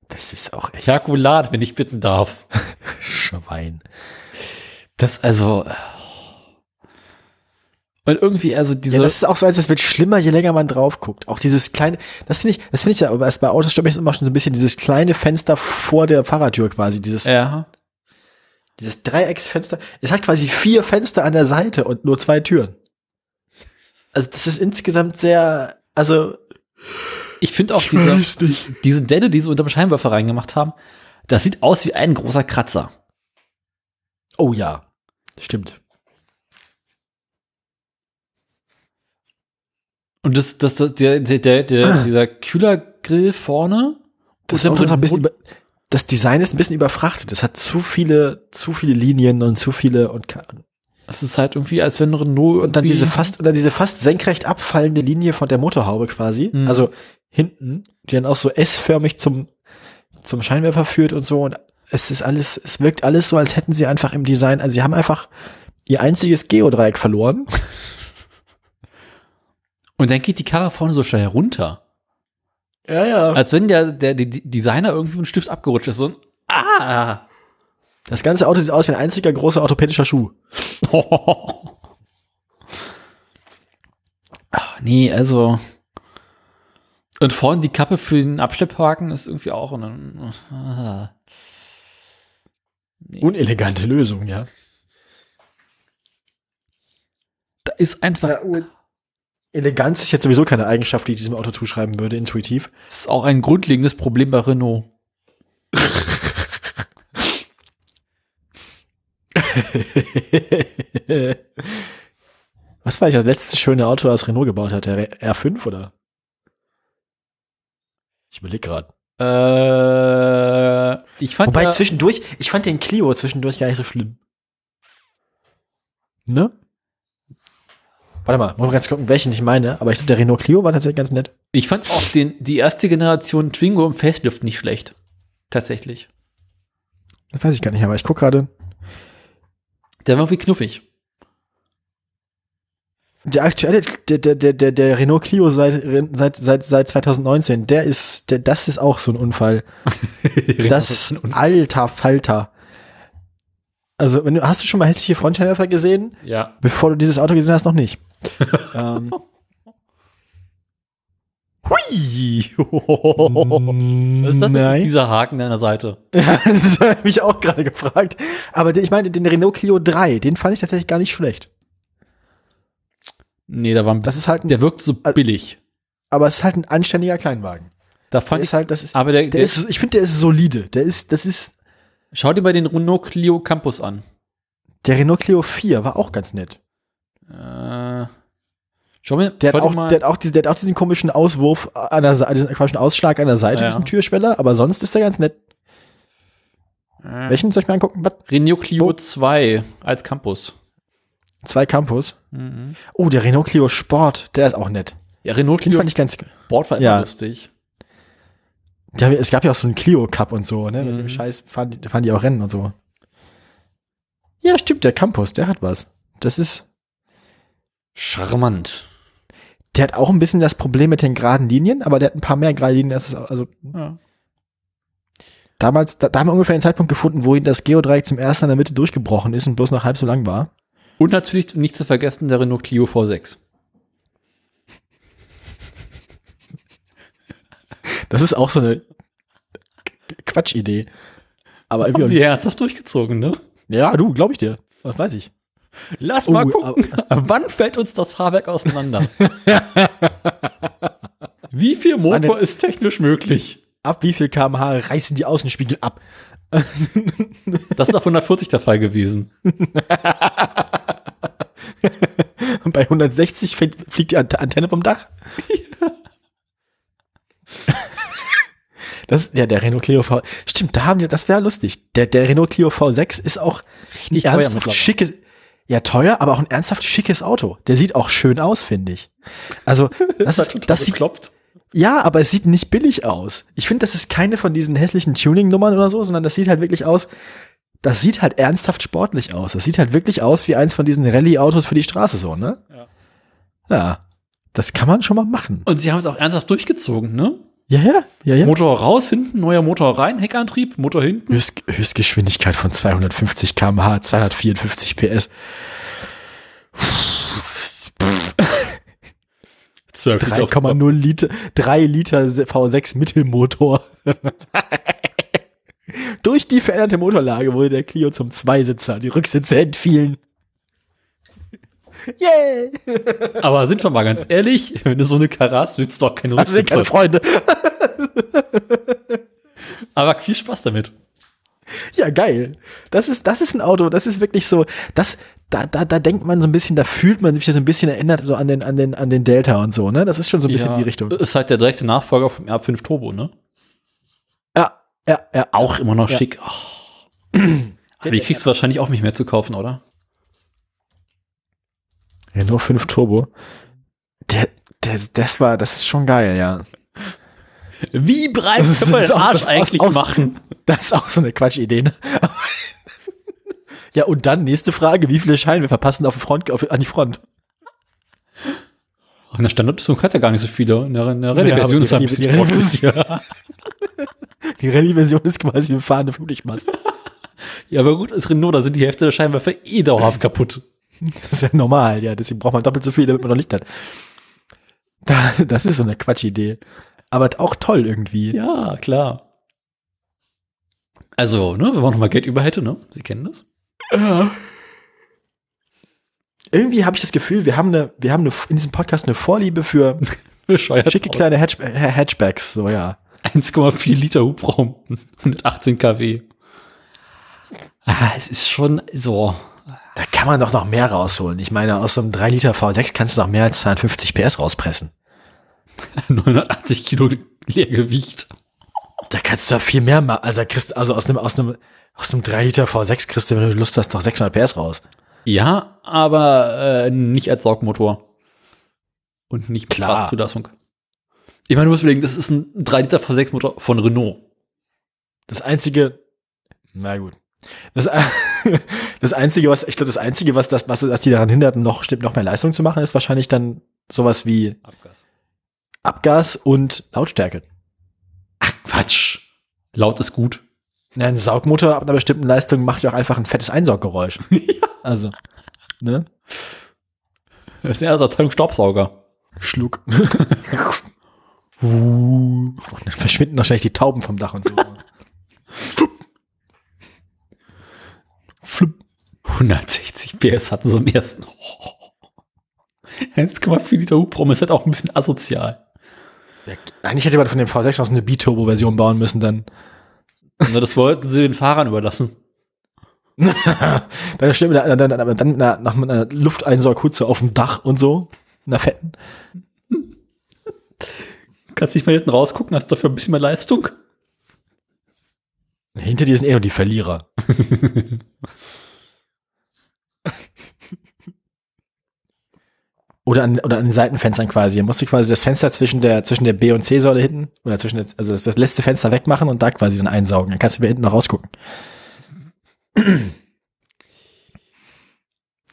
das ist auch echt Perkulat, wenn ich bitten darf. Schwein. Das also. Und irgendwie, also diese. Ja, das ist auch so, als es wird schlimmer, je länger man drauf guckt. Auch dieses kleine, das finde ich, das finde ich ja, aber erst bei Autos stört mich immer schon so ein bisschen dieses kleine Fenster vor der Fahrertür quasi, dieses, ja. dieses Dreiecksfenster. Es hat quasi vier Fenster an der Seite und nur zwei Türen. Also das ist insgesamt sehr, also Ich finde auch diese, nicht. diese Delle, die sie unter dem Scheinwerfer reingemacht haben, das sieht aus wie ein großer Kratzer. Oh ja, stimmt. Und das, das, das der, der, der, dieser Kühlergrill vorne. Das, ist ein bisschen über, das Design ist ein bisschen überfrachtet. Es hat zu viele, zu viele Linien und zu viele und, Es ist halt irgendwie, als wenn Renault und dann diese fast, und dann diese fast senkrecht abfallende Linie von der Motorhaube quasi. Mhm. Also hinten, die dann auch so S-förmig zum, zum Scheinwerfer führt und so. Und es ist alles, es wirkt alles so, als hätten sie einfach im Design, also sie haben einfach ihr einziges Geodreieck verloren. Und dann geht die Karre vorne so schnell herunter. Ja, ja. Als wenn der, der, der Designer irgendwie mit dem Stift abgerutscht ist. So ein Ah! Das ganze Auto sieht aus wie ein einziger großer orthopädischer Schuh. Ah, nee, also. Und vorne die Kappe für den Abschlepphaken ist irgendwie auch. eine, ah. Nee. Unelegante Lösung, ja. Da ist einfach. Eleganz ist jetzt sowieso keine Eigenschaft, die ich diesem Auto zuschreiben würde, intuitiv. Das ist auch ein grundlegendes Problem bei Renault. Was war ich das letzte schöne Auto, das Renault gebaut hat? Der R5 oder? Ich überlege gerade. Äh, ich fand Wobei zwischendurch, ich fand den Clio zwischendurch gar nicht so schlimm. Ne? Warte mal, wollen wir ganz gucken, welchen ich meine. Aber ich glaube, der Renault Clio war tatsächlich ganz nett. ich fand auch den, die erste Generation Twingo im Facelift nicht schlecht. Tatsächlich. Das weiß ich gar nicht, aber ich gucke gerade. Der war irgendwie knuffig. Der aktuelle, der, der, der, der, der Renault Clio seit, seit, seit, seit 2019, der ist, der, das ist auch so ein Unfall. Das ist ein alter Falter. Also, wenn du, hast du schon mal hässliche Frontscheinwerfer gesehen? ja. Bevor du dieses Auto gesehen hast, noch nicht. ähm, Hui! Was ist das Nein. dieser Haken an der Seite? Ja, das habe ich auch gerade gefragt. Aber der, ich meine, den Renault Clio 3, den fand ich tatsächlich gar nicht schlecht. Nee, da war ein Das bisschen, ist halt ein, der wirkt so Also- billig. aber es ist halt ein anständiger Kleinwagen. Da Der fand ist ich, halt, das ist, aber der, der der ist, ich finde, der ist solide. Der ist, das ist, schau dir mal den Renault Clio Campus an. der Renault Clio 4 war auch ganz nett. Äh, schau mir, Der hat, auch, mal, der, hat auch diesen, der hat auch diesen komischen Auswurf an der Seite, diesen komischen Ausschlag an der Seite, Ja, ja. diesen Türschweller, aber sonst ist der ganz nett. äh, Welchen soll ich mir angucken? Was? Renault Clio Oh. 2 als Campus. Zwei Campus. Mhm. Oh, der Renault Clio Sport, der ist auch nett. Ja, Renault Clio fand ich ganz, Sport war immer Ja. lustig. haben, es gab ja auch so einen Clio Cup und so, ne? Mit Mhm. dem Scheiß fahren die, fahren die auch Rennen und so. Ja, stimmt, der Campus, der hat was. Das ist, Charmant. Der hat auch ein bisschen das Problem mit den geraden Linien, aber der hat ein paar mehr gerade Linien. als es- also Ja. damals, da, da haben wir ungefähr einen Zeitpunkt gefunden, wo das Geodreieck zum ersten in der Mitte durchgebrochen ist und bloß noch halb so lang war. Und natürlich nicht zu vergessen der Renault Clio V6. Das ist auch so eine Quatschidee. Aber Haben irgendwie, die ernsthaft durchgezogen, ne? ja, du, glaube ich dir. Was weiß ich. Lass mal Oh, gucken, wann fällt uns das Fahrwerk auseinander? Wie viel Motor Meine- ist technisch möglich? Ab wie viel kmh reißen die Außenspiegel ab? Das ist auf 140 der Fall gewesen. Und bei 160 fliegt, die Ante- Antenne vom Dach? Das, ja, der Renault Clio V. Stimmt, da haben die, das wäre lustig. Der, der Renault Clio V6 ist auch teuer ernsthaft schickes, ja, teuer, aber auch ein ernsthaft schickes Auto. Der sieht auch schön aus, finde ich. Also, das, ist, das sieht, bekloppt. ja, aber es sieht nicht billig aus. Ich finde, das ist keine von diesen hässlichen Tuning-Nummern oder so, sondern das sieht halt wirklich aus, das sieht halt ernsthaft sportlich aus. Das sieht halt wirklich aus wie eins von diesen Rallye-Autos für die Straße so, ne? Ja. Ja. Das kann man schon mal machen. Und sie haben es auch ernsthaft durchgezogen, ne? Ja, ja, ja, ja. Motor raus, hinten, neuer Motor rein, Heckantrieb, Motor hinten. Höchst, Höchstgeschwindigkeit von 250 km/h, 254 PS. 12 Liter auf- 3,0 Liter, 3 Liter V6 Mittelmotor. Durch die veränderte Motorlage wurde der Clio zum Zweisitzer. Die Rücksitze entfielen. Yay! Aber sind wir mal ganz ehrlich, wenn du so eine Karre hast, willst du doch keine Das sind keine Rücksitze. Freunde. Aber viel Spaß damit. Ja, geil. Das ist, das ist ein Auto, das ist wirklich so, das, da, da, da denkt man so ein bisschen, da fühlt man sich so ein bisschen erinnert so an den, an den, an den Delta und so, ne? Das ist schon so ein bisschen Ja, die Richtung. Ist halt der direkte Nachfolger vom R5 Turbo, ne? Ja, ja, ja. Auch immer noch Ja. schick. Oh. Aber die kriegst du wahrscheinlich auch nicht mehr zu kaufen, oder? Renault 5 Turbo. Der, der, das war, das ist schon geil, ja. Wie breit Das ist- kann man das den Arsch das eigentlich aus- machen? Das ist auch so eine Quatschidee, ne? ja, und dann nächste Frage, wie viele Scheinwerfer passen auf die Front, auf, an die Front? In der Standardversion hat er gar nicht so viele. In der, in der Ja, Rallye-Version aber ist er ein bisschen die sportlicher. Die Rallye-Version ist quasi eine fahrende Flutlichtmasse. Ja, aber gut, als Renault, da sind die Hälfte der Scheinwerfer eh dauerhaft kaputt. Das ist ja normal, ja. Deswegen braucht man doppelt so viel, damit man noch Licht hat. Da, das ist so eine Quatschidee. Aber auch toll irgendwie. Ja, klar. Also, ne, wenn man noch mal Geld über hätte, ne? Sie kennen das? Irgendwie habe ich das Gefühl, wir haben eine, wir haben eine, in diesem Podcast eine Vorliebe für schicke kleine Hatch, äh, Hatchbacks, so ja. 1,4 Liter Hubraum, 118 kW. Ah, es ist schon so. Da kann man doch noch mehr rausholen. Ich meine, aus so einem 3 Liter V6 kannst du noch mehr als 250 PS rauspressen. 980 Kilo Leergewicht. Da kannst du doch viel mehr machen. Also, kriegst, also aus einem, aus einem, aus einem 3 Liter V6 kriegst du, wenn du Lust hast, doch 600 PS raus. Ja, aber äh, nicht als Saugmotor. Und nicht mit Klar. Kraftzulassung. Ich meine, du musst überlegen, das ist ein 3 Liter V6 Motor von Renault. Das einzige, na gut. Das, das einzige, was, ich glaube, das einzige, was das, was, was die daran hindert, noch, noch mehr Leistung zu machen, ist wahrscheinlich dann sowas wie Abgas. Abgas und Lautstärke. Ach, Quatsch. Laut ist gut. Ja, ein Saugmotor ab einer bestimmten Leistung macht ja auch einfach ein fettes Einsauggeräusch. Also, ne? Das ist ja also Abteilung Staubsauger. Schluck. Und dann verschwinden wahrscheinlich die Tauben vom Dach und so. Flup. 160 PS hatten sie im ersten. 1,4 Liter Hubraum ist halt auch ein bisschen asozial. Ja, eigentlich hätte man von dem V6 aus eine B-Turbo-Version bauen müssen, dann. Na, das wollten sie den Fahrern überlassen. dann stimmt, dann, dann, dann, dann na, nach einer Lufteinsaughutze auf dem Dach und so. Einer fetten. Kannst nicht mal hinten rausgucken, hast dafür ein bisschen mehr Leistung. Hinter dir sind eh nur die Verlierer. oder, an, oder an den Seitenfenstern quasi. Musst du quasi das Fenster zwischen der, zwischen der B- und C-Säule hinten, oder zwischen der, also das, das letzte Fenster wegmachen und da quasi dann einsaugen. Dann kannst du wieder hinten noch rausgucken.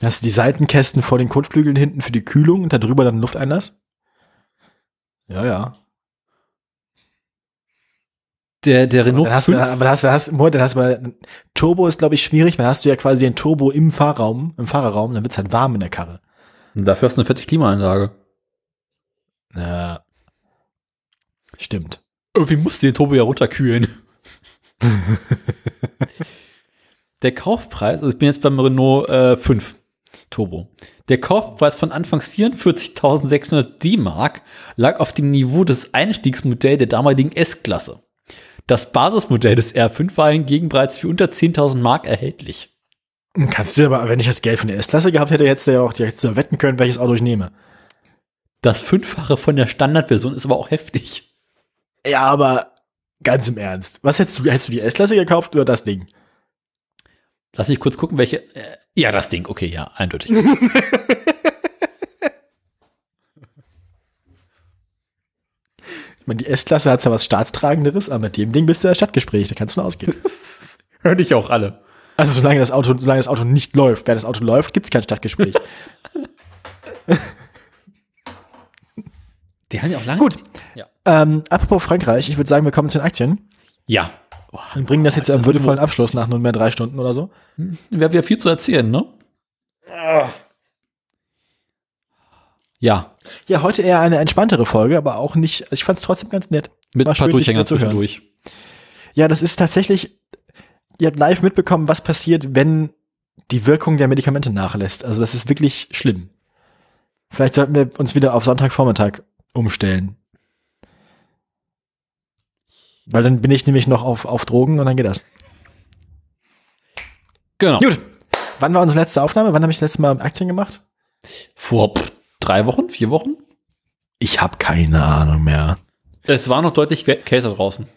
Hast du die Seitenkästen vor den Kotflügeln hinten für die Kühlung und darüber dann Lufteinlass? Ja, ja. Der, der Renault Dann hast, du, 5, aber dann hast, du- hast, Moment, dann hast du mal, Turbo ist, glaube ich, schwierig, weil dann hast du ja quasi ein Turbo im Fahrraum, im Fahrerraum, dann wird's halt warm in der Karre. Dafür hast du eine fette Klimaanlage. Ja. Stimmt. Irgendwie musst du den Turbo ja runterkühlen. der Kaufpreis, also ich bin jetzt beim Renault äh, 5. Turbo. Der Kaufpreis von anfangs 44.600 D-Mark lag auf dem Niveau des Einstiegsmodells der damaligen S-Klasse. Das Basismodell des R5 war hingegen bereits für unter 10.000 Mark erhältlich. Kannst du aber, wenn ich das Geld von der S-Klasse gehabt hätte, hättest du ja auch direkt wetten können, welches Auto ich nehme. Das Fünffache von der Standardversion ist aber auch heftig. Ja, aber ganz im Ernst. Was hättest du, hättest du die S-Klasse gekauft oder das Ding? Lass mich kurz gucken, welche. Äh, ja, das Ding, okay, ja, eindeutig. Ich meine, die S-Klasse hat zwar was Staatstragenderes, aber mit dem Ding bist du ja Stadtgespräch, da kannst du von ausgehen. Hör dich auch alle. Also solange das Auto, solange das Auto nicht läuft, während das Auto läuft, gibt es kein Stadtgespräch. Die haben ja auch lange. Gut. Ja. Ähm, apropos Frankreich, ich würde sagen, wir kommen zu den Aktien Ja. und bringen das jetzt zu einem würdevollen Abschluss nach nunmehr drei Stunden oder so. Wir haben ja viel zu erzählen, ne? Ja. Ja, heute eher eine entspanntere Folge, aber auch nicht, ich fand es trotzdem ganz nett. Mit War ein paar schön, Durchhänger wieder zu hören. zwischendurch. Ja, das ist tatsächlich, ihr habt live mitbekommen, was passiert, wenn die Wirkung der Medikamente nachlässt. Also das ist wirklich schlimm. Vielleicht sollten wir uns wieder auf Sonntagvormittag umstellen. Weil dann bin ich nämlich noch auf, auf Drogen und dann geht das. Genau. Gut. Wann war unsere letzte Aufnahme? Wann habe ich das letzte Mal Aktien gemacht? Vor drei Wochen, vier Wochen? Ich habe keine Ahnung mehr. Es war noch deutlich kä- kälter draußen.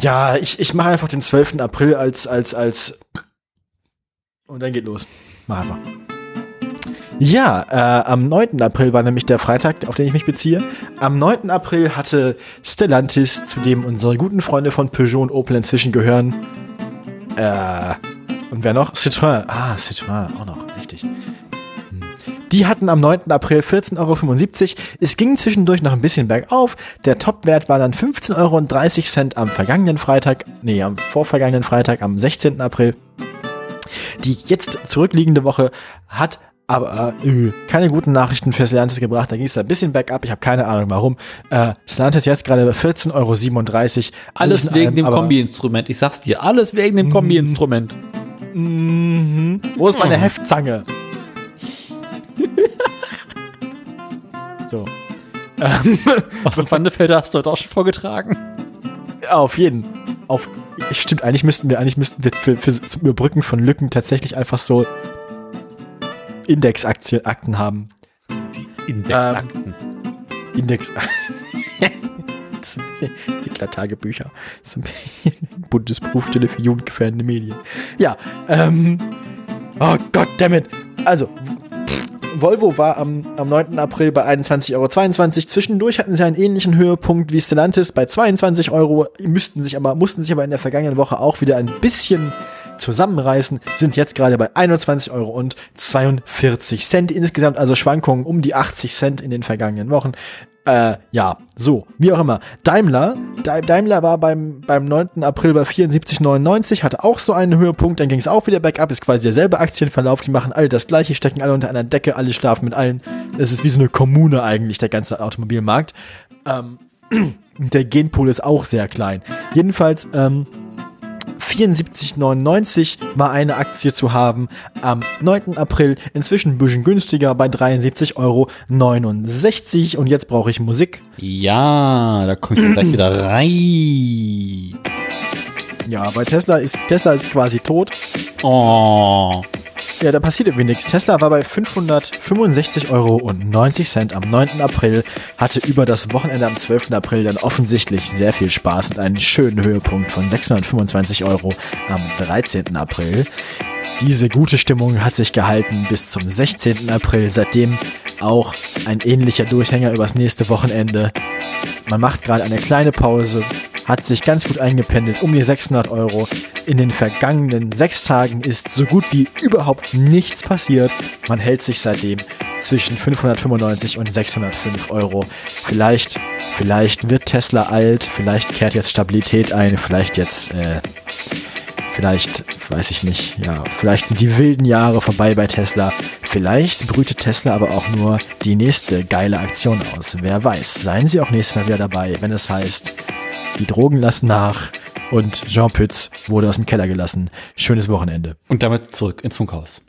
Ja, ich, ich mache einfach den 12. April als, als, als. Und dann geht los. Mach einfach. Ja, äh, am 9. April war nämlich der Freitag, auf den ich mich beziehe. Am 9. April hatte Stellantis, zu dem unsere guten Freunde von Peugeot und Opel inzwischen gehören. Äh, und wer noch? Citroën. Ah, Citroën, auch noch, richtig. Die hatten am 9. April 14,75 Euro. Es ging zwischendurch noch ein bisschen bergauf. Der Topwert war dann 15,30 Euro am vergangenen Freitag, nee, am vorvergangenen Freitag, am 16. April. Die jetzt zurückliegende Woche hat aber äh, keine guten Nachrichten für Stellantis gebracht. Da ging es ein bisschen bergab. Ich habe keine Ahnung warum. Äh, Stellantis jetzt gerade bei 14,37 Euro. Alles wegen allem, dem Kombi-Instrument. Ich sag's dir, alles wegen dem Kombi-Instrument. Mhm. Wo ist meine Mhm. Heftzange? so. Ähm, Was im Wandefelder hast du heute auch schon vorgetragen? auf jeden. Auf, stimmt, eigentlich müssten wir, eigentlich müssten wir für, für zum Überbrücken von Lücken tatsächlich einfach so Indexakten haben. Indexakten. Index. Sind Hitler-Tagebücher. Das ist ein bisschen Bundesberufsstelle für jugendgefährdende Medien. Ja, ähm. Oh Gott, damit. Also, pff, Volvo war am, am 9. April bei 21,22 Euro. Zwischendurch hatten sie einen ähnlichen Höhepunkt wie Stellantis bei 22 Euro, müssten sich aber, mussten sich aber in der vergangenen Woche auch wieder ein bisschen zusammenreißen, sind jetzt gerade bei 21 Euro und 42 Cent. Insgesamt also Schwankungen um die 80 Cent in den vergangenen Wochen. Äh, ja, so, wie auch immer. Daimler, Dai- Daimler war beim, beim 9. April bei 74,99, hatte auch so einen Höhepunkt, dann ging es auch wieder bergab, ist quasi derselbe Aktienverlauf, die machen alle das gleiche, stecken alle unter einer Decke, alle schlafen mit allen. Es ist wie so eine Kommune eigentlich, der ganze Automobilmarkt. Ähm, der Genpool ist auch sehr klein. Jedenfalls, ähm, 74,99 war eine Aktie zu haben am 9. April. Inzwischen ein bisschen günstiger bei 73,69 Euro. Und jetzt brauche ich Musik. Ja, da komme ich gleich wieder rein. Ja, bei Tesla ist Tesla ist quasi tot. Oh. Ja, da passiert irgendwie nichts. Tesla war bei 565,90 Euro am 9. April, hatte über das Wochenende am 12. April dann offensichtlich sehr viel Spaß und einen schönen Höhepunkt von 625 Euro am 13. April. Diese gute Stimmung hat sich gehalten bis zum 16. April, seitdem auch ein ähnlicher Durchhänger übers nächste Wochenende. Man macht gerade eine kleine Pause, hat sich ganz gut eingependelt, um die 600 Euro. In den vergangenen sechs Tagen ist so gut wie überhaupt nichts passiert. Man hält sich seitdem zwischen 595 und 605 Euro. Vielleicht, vielleicht wird Tesla alt, vielleicht kehrt jetzt Stabilität ein, vielleicht jetzt, äh, vielleicht, weiß ich nicht, ja, vielleicht sind die wilden Jahre vorbei bei Tesla. Vielleicht brütet Tesla aber auch nur die nächste geile Aktion aus. Wer weiß. Seien Sie auch nächstes Mal wieder dabei, wenn es heißt, die Drogen lassen nach und Jean Pütz wurde aus dem Keller gelassen. Schönes Wochenende. Und damit zurück ins Funkhaus.